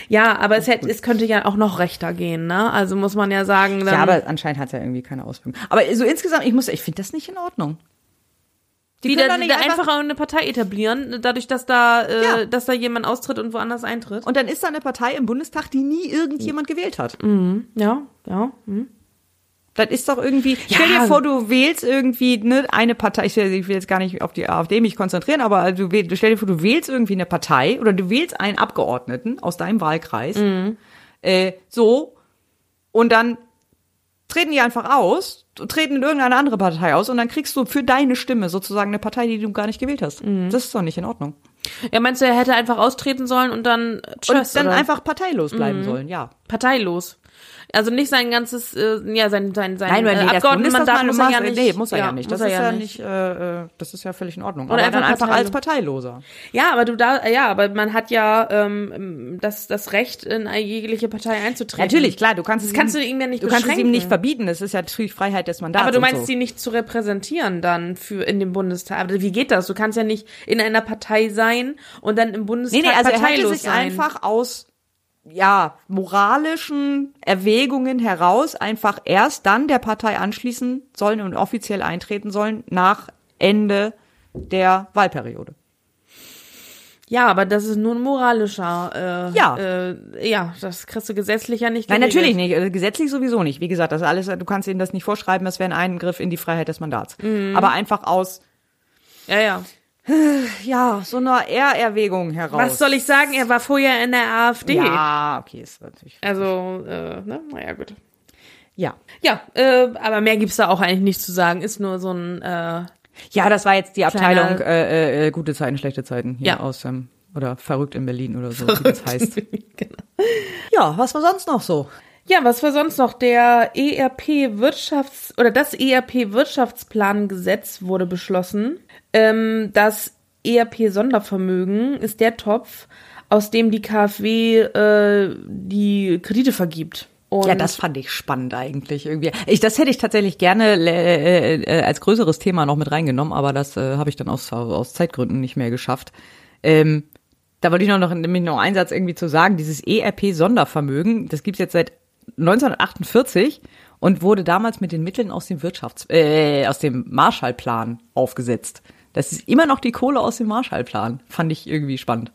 Ja, aber es, hätte, es könnte ja auch noch rechter gehen, ne? Also muss man ja sagen. Dann, ja, aber anscheinend hat es ja irgendwie keine Auswirkungen. Aber so insgesamt, ich muss, ich finde das nicht in Ordnung. Die doch nicht wieder einfach- einfach eine Partei etablieren, dadurch, dass da, äh, Ja. dass da jemand austritt und woanders eintritt. Und dann ist da eine Partei im Bundestag, die nie irgendjemand gewählt hat. Mhm. Ja, ja. Mhm. Das ist doch irgendwie. Ja. Stell dir vor, du wählst irgendwie ne, eine Partei. Ich will, ich will jetzt gar nicht auf die AfD mich konzentrieren, aber du, wähl, stell dir vor, du wählst irgendwie eine Partei oder du wählst einen Abgeordneten aus deinem Wahlkreis. Mhm. Äh, so und dann treten die einfach aus, treten in irgendeine andere Partei aus und dann kriegst du für deine Stimme sozusagen eine Partei, die du gar nicht gewählt hast. Mhm. Das ist doch nicht in Ordnung. Ja, meinst du, er hätte einfach austreten sollen und dann tschüss, und dann oder? einfach parteilos bleiben Mhm. sollen, ja. Parteilos. Also nicht sein ganzes, äh, ja, sein, sein, sein Nein, nee, äh, das Abgeordnetenmandat muss er ja nicht. Nee, muss er ja, nicht. Das ist er ja nicht, äh, äh, das ist ja völlig in Ordnung. Oder aber einfach dann einfach als parteilos. Parteiloser. Ja, aber du da, ja, aber man hat ja ähm, das, das Recht, in eine jegliche Partei einzutreten. Natürlich, klar, du kannst das es kannst ihm- du ihm ja nicht Du kannst es ihm nicht verbieten, es ist ja natürlich Freiheit des Mandats. Aber du meinst, so. sie nicht zu repräsentieren dann für in dem Bundestag. Aber wie geht das? Du kannst ja nicht in einer Partei sein und dann im Bundestag Nee, nee, also er hätte parteilos sich sein. einfach aus ja, moralischen Erwägungen heraus einfach erst dann der Partei anschließen sollen und offiziell eintreten sollen nach Ende der Wahlperiode. Ja, aber das ist nur ein moralischer. Äh, Ja. Äh, ja, das kriegst du gesetzlich ja nicht. Nein, geregelt. natürlich nicht. Also Gesetzlich sowieso nicht. Wie gesagt, das alles, du kannst ihnen das nicht vorschreiben, das wäre ein Eingriff in die Freiheit des Mandats. Mhm. Aber einfach aus, Ja, ja. ja, so einer Ehrerwägung heraus. Was soll ich sagen? Er war vorher in der AfD. Ja, okay, ist natürlich. Also, äh, ne? Naja, gut. Ja. Ja, äh, aber mehr gibt's da auch eigentlich nicht zu sagen. Ist nur so ein. Äh, Ja, das war jetzt die Abteilung Kleiner- äh, äh, gute Zeiten, schlechte Zeiten hier Ja. aus ähm, oder verrückt in Berlin oder so, wie das heißt. Ja, was war sonst noch so? Ja, was war sonst noch? Der ERP Wirtschafts- oder das ERP Wirtschaftsplangesetz wurde beschlossen. Ähm, das ERP Sondervermögen ist der Topf, aus dem die KfW äh, die Kredite vergibt. Und ja, das fand ich spannend eigentlich irgendwie. Ich, das hätte ich tatsächlich gerne äh, äh, als größeres Thema noch mit reingenommen, aber das äh, habe ich dann aus, aus Zeitgründen nicht mehr geschafft. Ähm, da wollte ich noch, noch, nämlich noch einen Satz irgendwie zu sagen. Dieses ERP-Sondervermögen, das gibt's jetzt seit 1948 und wurde damals mit den Mitteln aus dem Wirtschafts-, äh, aus dem Marshallplan aufgesetzt. Das ist immer noch die Kohle aus dem Marshallplan. Fand ich irgendwie spannend.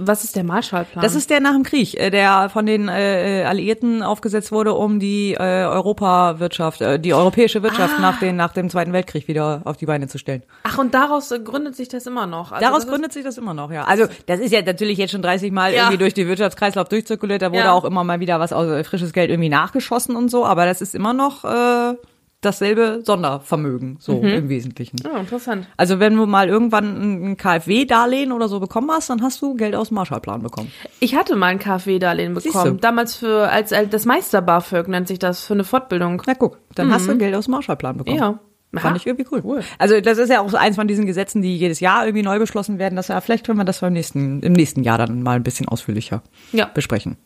Was ist der Marshallplan? Das ist der nach dem Krieg, äh, der von den äh, Alliierten aufgesetzt wurde, um die äh, Europawirtschaft, äh, die europäische Wirtschaft Ah. nach, den, nach dem Zweiten Weltkrieg wieder auf die Beine zu stellen. Ach, und daraus äh, gründet sich das immer noch. Also Daraus gründet sich das immer noch, ja. Also das ist ja natürlich jetzt schon 30 Mal Ja. irgendwie durch die Wirtschaftskreislauf durchzirkuliert. Da wurde Ja. auch immer mal wieder was aus äh, frisches Geld irgendwie nachgeschossen und so, aber das ist immer noch äh, dasselbe Sondervermögen, so Mhm. im Wesentlichen. ist, oh, interessant. Also wenn du mal irgendwann ein KfW-Darlehen oder so bekommen hast, dann hast du Geld aus dem Marshallplan bekommen. Ich hatte mal ein KfW-Darlehen bekommen. Damals für, als, als das Meister BAföG nennt sich das, für eine Fortbildung. Na guck, dann hast du Mhm. Geld aus dem Marshallplan bekommen. Ja. Fand Aha. ich irgendwie cool. Also das ist ja auch eins von diesen Gesetzen, die jedes Jahr irgendwie neu beschlossen werden. Das ja, vielleicht können wir das beim nächsten, im nächsten Jahr dann mal ein bisschen ausführlicher Ja. besprechen.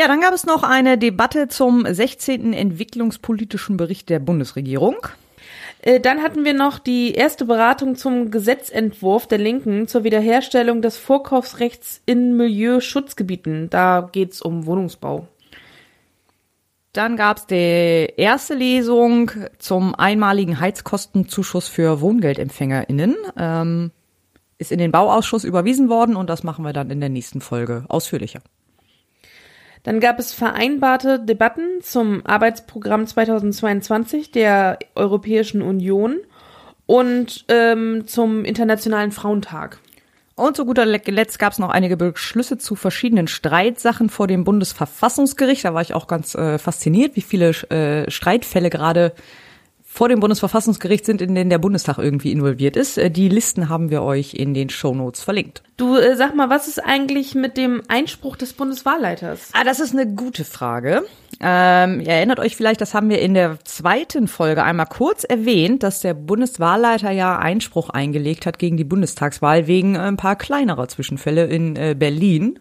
Ja, dann gab es noch eine Debatte zum 16. entwicklungspolitischen Bericht der Bundesregierung. Äh, Dann hatten wir noch die erste Beratung zum Gesetzentwurf der Linken zur Wiederherstellung des Vorkaufsrechts in Milieuschutzgebieten. Da geht's um Wohnungsbau. Dann gab es die erste Lesung zum einmaligen Heizkostenzuschuss für WohngeldempfängerInnen. Ähm, ist in den Bauausschuss überwiesen worden und das machen wir dann in der nächsten Folge ausführlicher. Dann gab es vereinbarte Debatten zum Arbeitsprogramm 2022 der Europäischen Union und ähm, zum Internationalen Frauentag. Und zu guter Letzt gab es noch einige Beschlüsse zu verschiedenen Streitsachen vor dem Bundesverfassungsgericht. Da war ich auch ganz äh, fasziniert, wie viele äh, Streitfälle gerade vor dem Bundesverfassungsgericht sind, in denen der Bundestag irgendwie involviert ist. Äh, die Listen haben wir euch in den Shownotes verlinkt. Du äh, sag mal, was ist eigentlich mit dem Einspruch des Bundeswahlleiters? Ah, das ist eine gute Frage. Ähm, ihr erinnert euch vielleicht, das haben wir in der zweiten Folge einmal kurz erwähnt, dass der Bundeswahlleiter ja Einspruch eingelegt hat gegen die Bundestagswahl wegen äh, ein paar kleinerer Zwischenfälle in äh, Berlin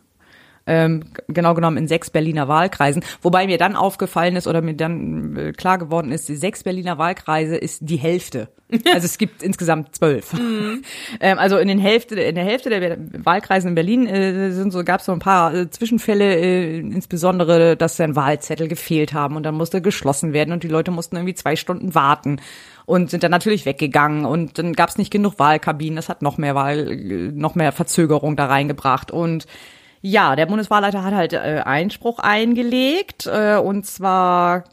ähm, genau genommen in sechs Berliner Wahlkreisen. Wobei mir dann aufgefallen ist oder mir dann äh, klar geworden ist, die sechs Berliner Wahlkreise ist die Hälfte. Also es gibt insgesamt zwölf. Mhm. ähm, also in den Hälfte, in der Hälfte der Wahlkreisen in Berlin äh, sind so, gab es so ein paar äh, Zwischenfälle, äh, insbesondere, dass dann Wahlzettel gefehlt haben und dann musste geschlossen werden und die Leute mussten irgendwie zwei Stunden warten und sind dann natürlich weggegangen und dann gab es nicht genug Wahlkabinen. Das hat noch mehr Wahl, äh, noch mehr Verzögerung da reingebracht und ja, der Bundeswahlleiter hat halt äh, Einspruch eingelegt äh, und zwar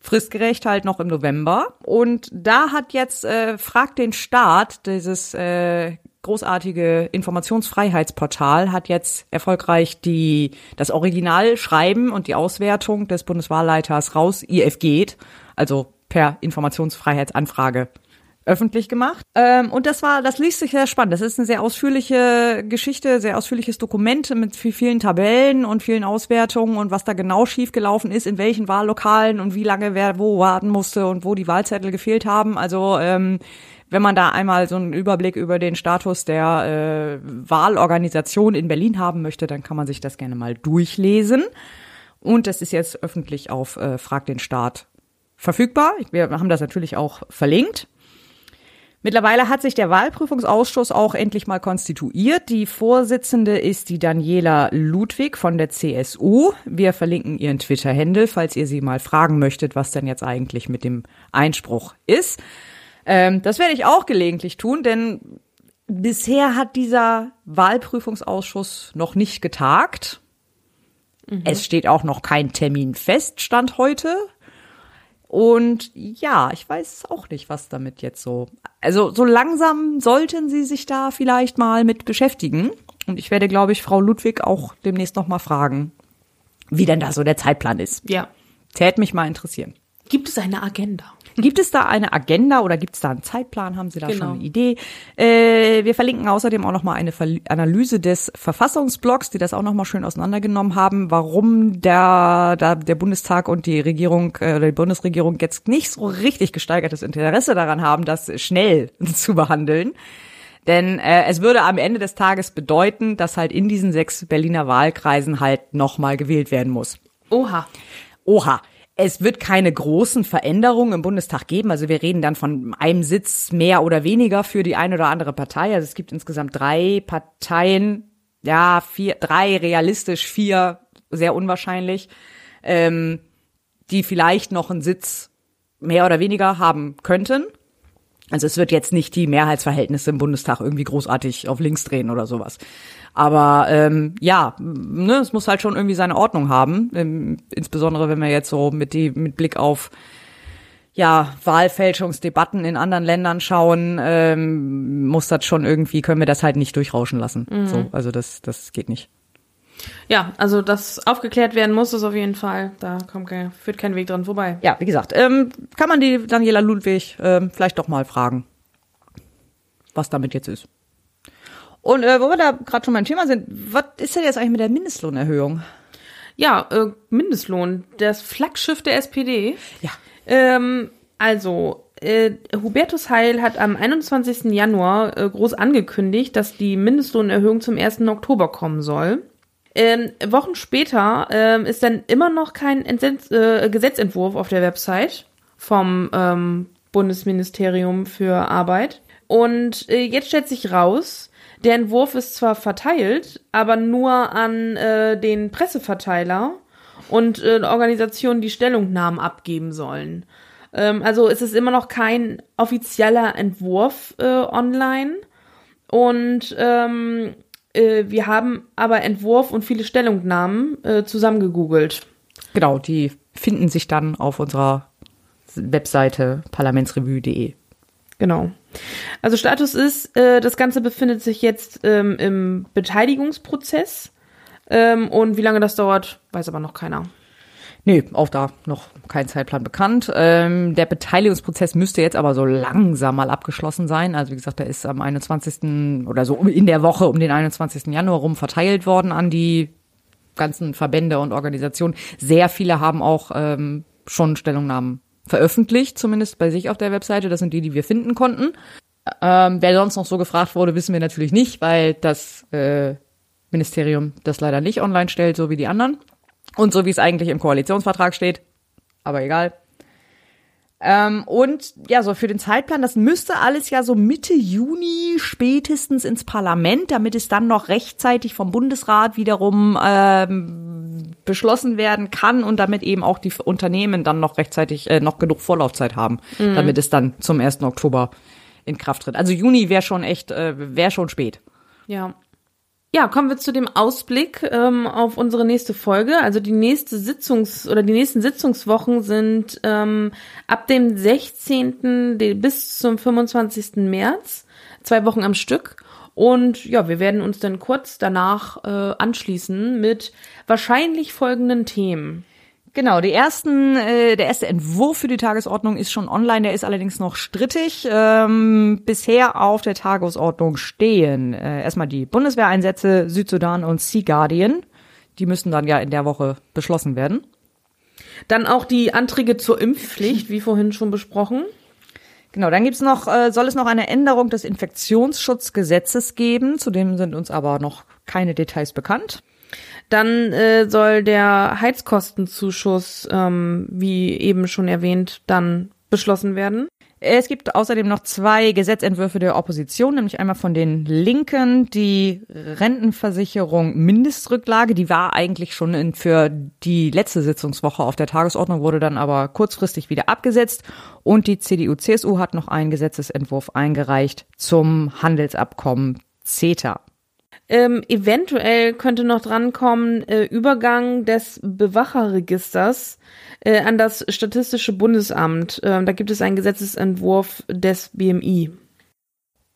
fristgerecht halt noch im November. Und da hat jetzt äh, Fragt den Staat, dieses äh, großartige Informationsfreiheitsportal, hat jetzt erfolgreich die das Originalschreiben und die Auswertung des Bundeswahlleiters raus, IF geht, also per Informationsfreiheitsanfrage öffentlich gemacht. Ähm, und das war, das liest sich sehr spannend. Das ist eine sehr ausführliche Geschichte, sehr ausführliches Dokument mit vielen Tabellen und vielen Auswertungen und was da genau schiefgelaufen ist, in welchen Wahllokalen und wie lange wer wo warten musste und wo die Wahlzettel gefehlt haben. Also ähm, wenn man da einmal so einen Überblick über den Status der äh, Wahlorganisation in Berlin haben möchte, dann kann man sich das gerne mal durchlesen. Und das ist jetzt öffentlich auf äh, Frag den Staat verfügbar. Wir haben das natürlich auch verlinkt. Mittlerweile hat sich der Wahlprüfungsausschuss auch endlich mal konstituiert. Die Vorsitzende ist die Daniela Ludwig von der CSU. Wir verlinken ihren Twitter-Händel, falls ihr sie mal fragen möchtet, was denn jetzt eigentlich mit dem Einspruch ist. Ähm, das werde ich auch gelegentlich tun, denn bisher hat dieser Wahlprüfungsausschuss noch nicht getagt. Mhm. Es steht auch noch kein Termin fest, stand heute. Und ja, ich weiß auch nicht, was damit jetzt so. Also so langsam sollten Sie sich da vielleicht mal mit beschäftigen. Und ich werde, glaube ich, Frau Ludwig auch demnächst noch mal fragen, wie denn da so der Zeitplan ist. Ja. Tät mich mal interessieren. Gibt es eine Agenda? Gibt es da eine Agenda oder gibt es da einen Zeitplan? Haben Sie da Genau. schon eine Idee? Äh, wir verlinken außerdem auch nochmal eine Ver Analyse des Verfassungsblocks, die das auch nochmal schön auseinandergenommen haben, warum der, da der Bundestag und die Regierung äh, oder die Bundesregierung jetzt nicht so richtig gesteigertes Interesse daran haben, das schnell zu behandeln. Denn äh, es würde am Ende des Tages bedeuten, dass halt in diesen sechs Berliner Wahlkreisen halt nochmal gewählt werden muss. Oha. Oha. Es wird keine großen Veränderungen im Bundestag geben. Also wir reden dann von einem Sitz mehr oder weniger für die eine oder andere Partei. Also es gibt insgesamt drei Parteien, ja, vier, drei realistisch, vier sehr unwahrscheinlich, ähm, die vielleicht noch einen Sitz mehr oder weniger haben könnten. Also es wird jetzt nicht die Mehrheitsverhältnisse im Bundestag irgendwie großartig auf links drehen oder sowas. Aber ähm, ja, ne, es muss halt schon irgendwie seine Ordnung haben. Ähm, insbesondere wenn wir jetzt so mit die mit Blick auf ja Wahlfälschungsdebatten in anderen Ländern schauen, ähm, muss das schon irgendwie können wir das halt nicht durchrauschen lassen. Mhm. So, also das das geht nicht. Ja, also das aufgeklärt werden muss es auf jeden Fall. Da kommt kein, führt kein Weg dran vorbei. Ja, wie gesagt, ähm, kann man die Daniela Ludwig ähm, vielleicht doch mal fragen, was damit jetzt ist. Und äh, wo wir da gerade schon beim Thema sind, was ist denn jetzt eigentlich mit der Mindestlohnerhöhung? Ja, äh, Mindestlohn, das Flaggschiff der SPD. Ja. Ähm, also, äh, Hubertus Heil hat am 21. Januar äh, groß angekündigt, dass die Mindestlohnerhöhung zum 1. Oktober kommen soll. Ähm, Wochen später ähm, ist dann immer noch kein Entsetz, äh, Gesetzentwurf auf der Website vom ähm, Bundesministerium für Arbeit. Und äh, jetzt stellt sich raus, der Entwurf ist zwar verteilt, aber nur an äh, den Presseverteiler und äh, Organisationen, die Stellungnahmen abgeben sollen. Ähm, also es ist immer noch kein offizieller Entwurf äh, online. Und ähm, Äh, wir haben aber Entwurf und viele Stellungnahmen äh, zusammengegoogelt. Genau, die finden sich dann auf unserer Webseite parlamentsrevue.de. Genau. Also Status ist, äh, das Ganze befindet sich jetzt ähm, im Beteiligungsprozess. Ähm, und wie lange das dauert, weiß aber noch keiner. Nee, auch da noch kein Zeitplan bekannt. Ähm, der Beteiligungsprozess müsste jetzt aber so langsam mal abgeschlossen sein. Also wie gesagt, der ist am 21. oder so in der Woche um den 21. Januar rum verteilt worden an die ganzen Verbände und Organisationen. Sehr viele haben auch ähm, schon Stellungnahmen veröffentlicht, zumindest bei sich auf der Webseite. Das sind die, die wir finden konnten. Ähm, wer sonst noch so gefragt wurde, wissen wir natürlich nicht, weil das äh, Ministerium das leider nicht online stellt, so wie die anderen. Und so wie es eigentlich im Koalitionsvertrag steht. Aber egal. Ähm, und ja, so für den Zeitplan, das müsste alles ja so Mitte Juni spätestens ins Parlament, damit es dann noch rechtzeitig vom Bundesrat wiederum ähm, beschlossen werden kann und damit eben auch die Unternehmen dann noch rechtzeitig äh, noch genug Vorlaufzeit haben, mhm. damit es dann zum 1. Oktober in Kraft tritt. Also Juni wäre schon echt, äh, wäre schon spät. Ja. Ja, kommen wir zu dem Ausblick ähm, auf unsere nächste Folge. Also die nächste Sitzungs- oder die nächsten Sitzungswochen sind ähm, ab dem 16. bis zum 25. März, zwei Wochen am Stück. Und ja, wir werden uns dann kurz danach äh, anschließen mit wahrscheinlich folgenden Themen. Genau, die ersten, äh, der erste Entwurf für die Tagesordnung ist schon online, der ist allerdings noch strittig. Ähm, bisher auf der Tagesordnung stehen äh, erstmal die Bundeswehreinsätze Südsudan und Sea Guardian. Die müssen dann ja in der Woche beschlossen werden. Dann auch die Anträge zur Impfpflicht, wie vorhin schon besprochen. Genau, dann gibt's noch, äh, soll es noch eine Änderung des Infektionsschutzgesetzes geben. Zudem sind uns aber noch keine Details bekannt. Dann äh, soll der Heizkostenzuschuss, ähm, wie eben schon erwähnt, dann beschlossen werden. Es gibt außerdem noch zwei Gesetzentwürfe der Opposition, nämlich einmal von den Linken die Rentenversicherung Mindestrücklage, die war eigentlich schon in, für die letzte Sitzungswoche auf der Tagesordnung, wurde dann aber kurzfristig wieder abgesetzt. Und die CDU-CSU hat noch einen Gesetzesentwurf eingereicht zum Handelsabkommen CETA. Ähm, eventuell könnte noch drankommen äh, Übergang des Bewacherregisters äh, an das Statistische Bundesamt. Ähm, da gibt es einen Gesetzesentwurf des BMI.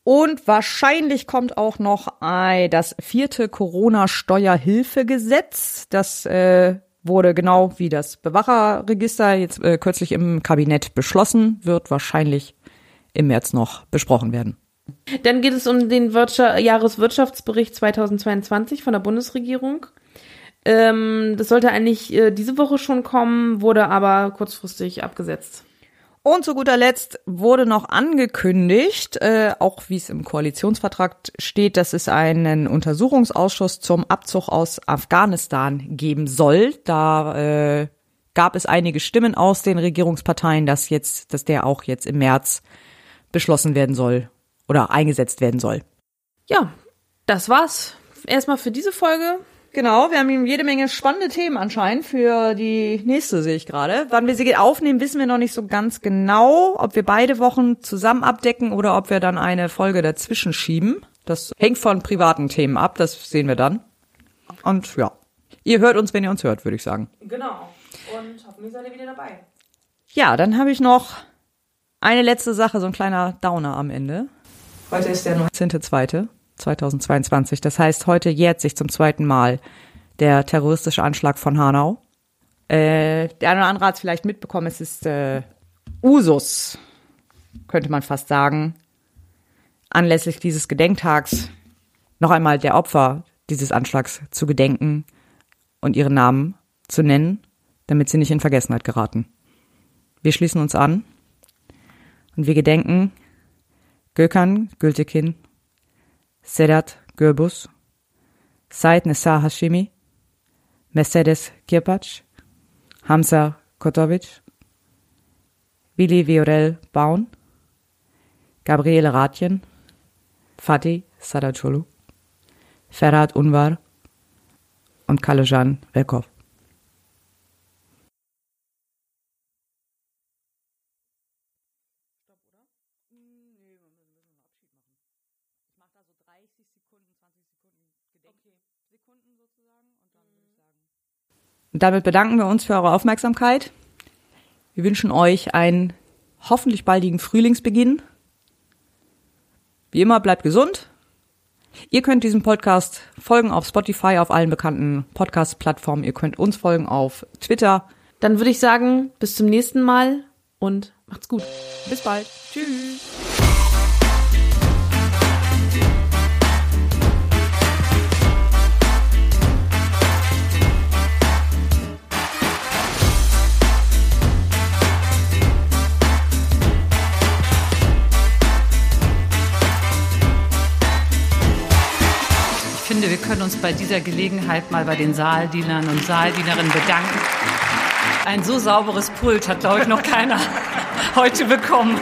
Und wahrscheinlich kommt auch noch äh, das vierte Corona-Steuerhilfegesetz. Das äh, wurde genau wie das Bewacherregister jetzt äh, kürzlich im Kabinett beschlossen, wird wahrscheinlich im März noch besprochen werden. Dann geht es um den Wirtschaft Jahreswirtschaftsbericht 2022 von der Bundesregierung. Ähm, das sollte eigentlich äh, diese Woche schon kommen, wurde aber kurzfristig abgesetzt. Und zu guter Letzt wurde noch angekündigt, äh, auch wie es im Koalitionsvertrag steht, dass es einen Untersuchungsausschuss zum Abzug aus Afghanistan geben soll. Da äh, gab es einige Stimmen aus den Regierungsparteien, dass jetzt, dass der auch jetzt im März beschlossen werden soll oder eingesetzt werden soll. Ja, das war's erstmal für diese Folge. Genau, wir haben jede Menge spannende Themen anscheinend für die nächste, sehe ich gerade. Wann wir sie aufnehmen, wissen wir noch nicht so ganz genau, ob wir beide Wochen zusammen abdecken oder ob wir dann eine Folge dazwischen schieben. Das hängt von privaten Themen ab, das sehen wir dann. Und ja, ihr hört uns, wenn ihr uns hört, würde ich sagen. Genau. Und hoffentlich seid ihr wieder dabei. Ja, dann habe ich noch eine letzte Sache, so ein kleiner Downer am Ende. Heute ist der 19.02.2022. Das heißt, heute jährt sich zum zweiten Mal der terroristische Anschlag von Hanau. Äh, der eine oder andere hat es vielleicht mitbekommen, es ist äh, Usus, könnte man fast sagen, anlässlich dieses Gedenktags noch einmal der Opfer dieses Anschlags zu gedenken und ihren Namen zu nennen, damit sie nicht in Vergessenheit geraten. Wir schließen uns an und wir gedenken Gökhan Gültekin, Sedat Gürbüz, Said Nessa Hashimi, Mercedes Kirpac, Hamza Kotovic, Willi Viorel Baun, Gabriele Ratjen, Fatih Sadacholu, Ferhat Unvar und Kalejan Velkov. Und damit bedanken wir uns für eure Aufmerksamkeit. Wir wünschen euch einen hoffentlich baldigen Frühlingsbeginn. Wie immer, bleibt gesund. Ihr könnt diesem Podcast folgen auf Spotify, auf allen bekannten Podcast-Plattformen. Ihr könnt uns folgen auf Twitter. Dann würde ich sagen, bis zum nächsten Mal und macht's gut. Bis bald. Tschüss. Finde, wir können uns bei dieser Gelegenheit mal bei den Saaldienern und Saaldienerinnen bedanken. Ein so sauberes Pult hat, glaube ich, noch keiner heute bekommen.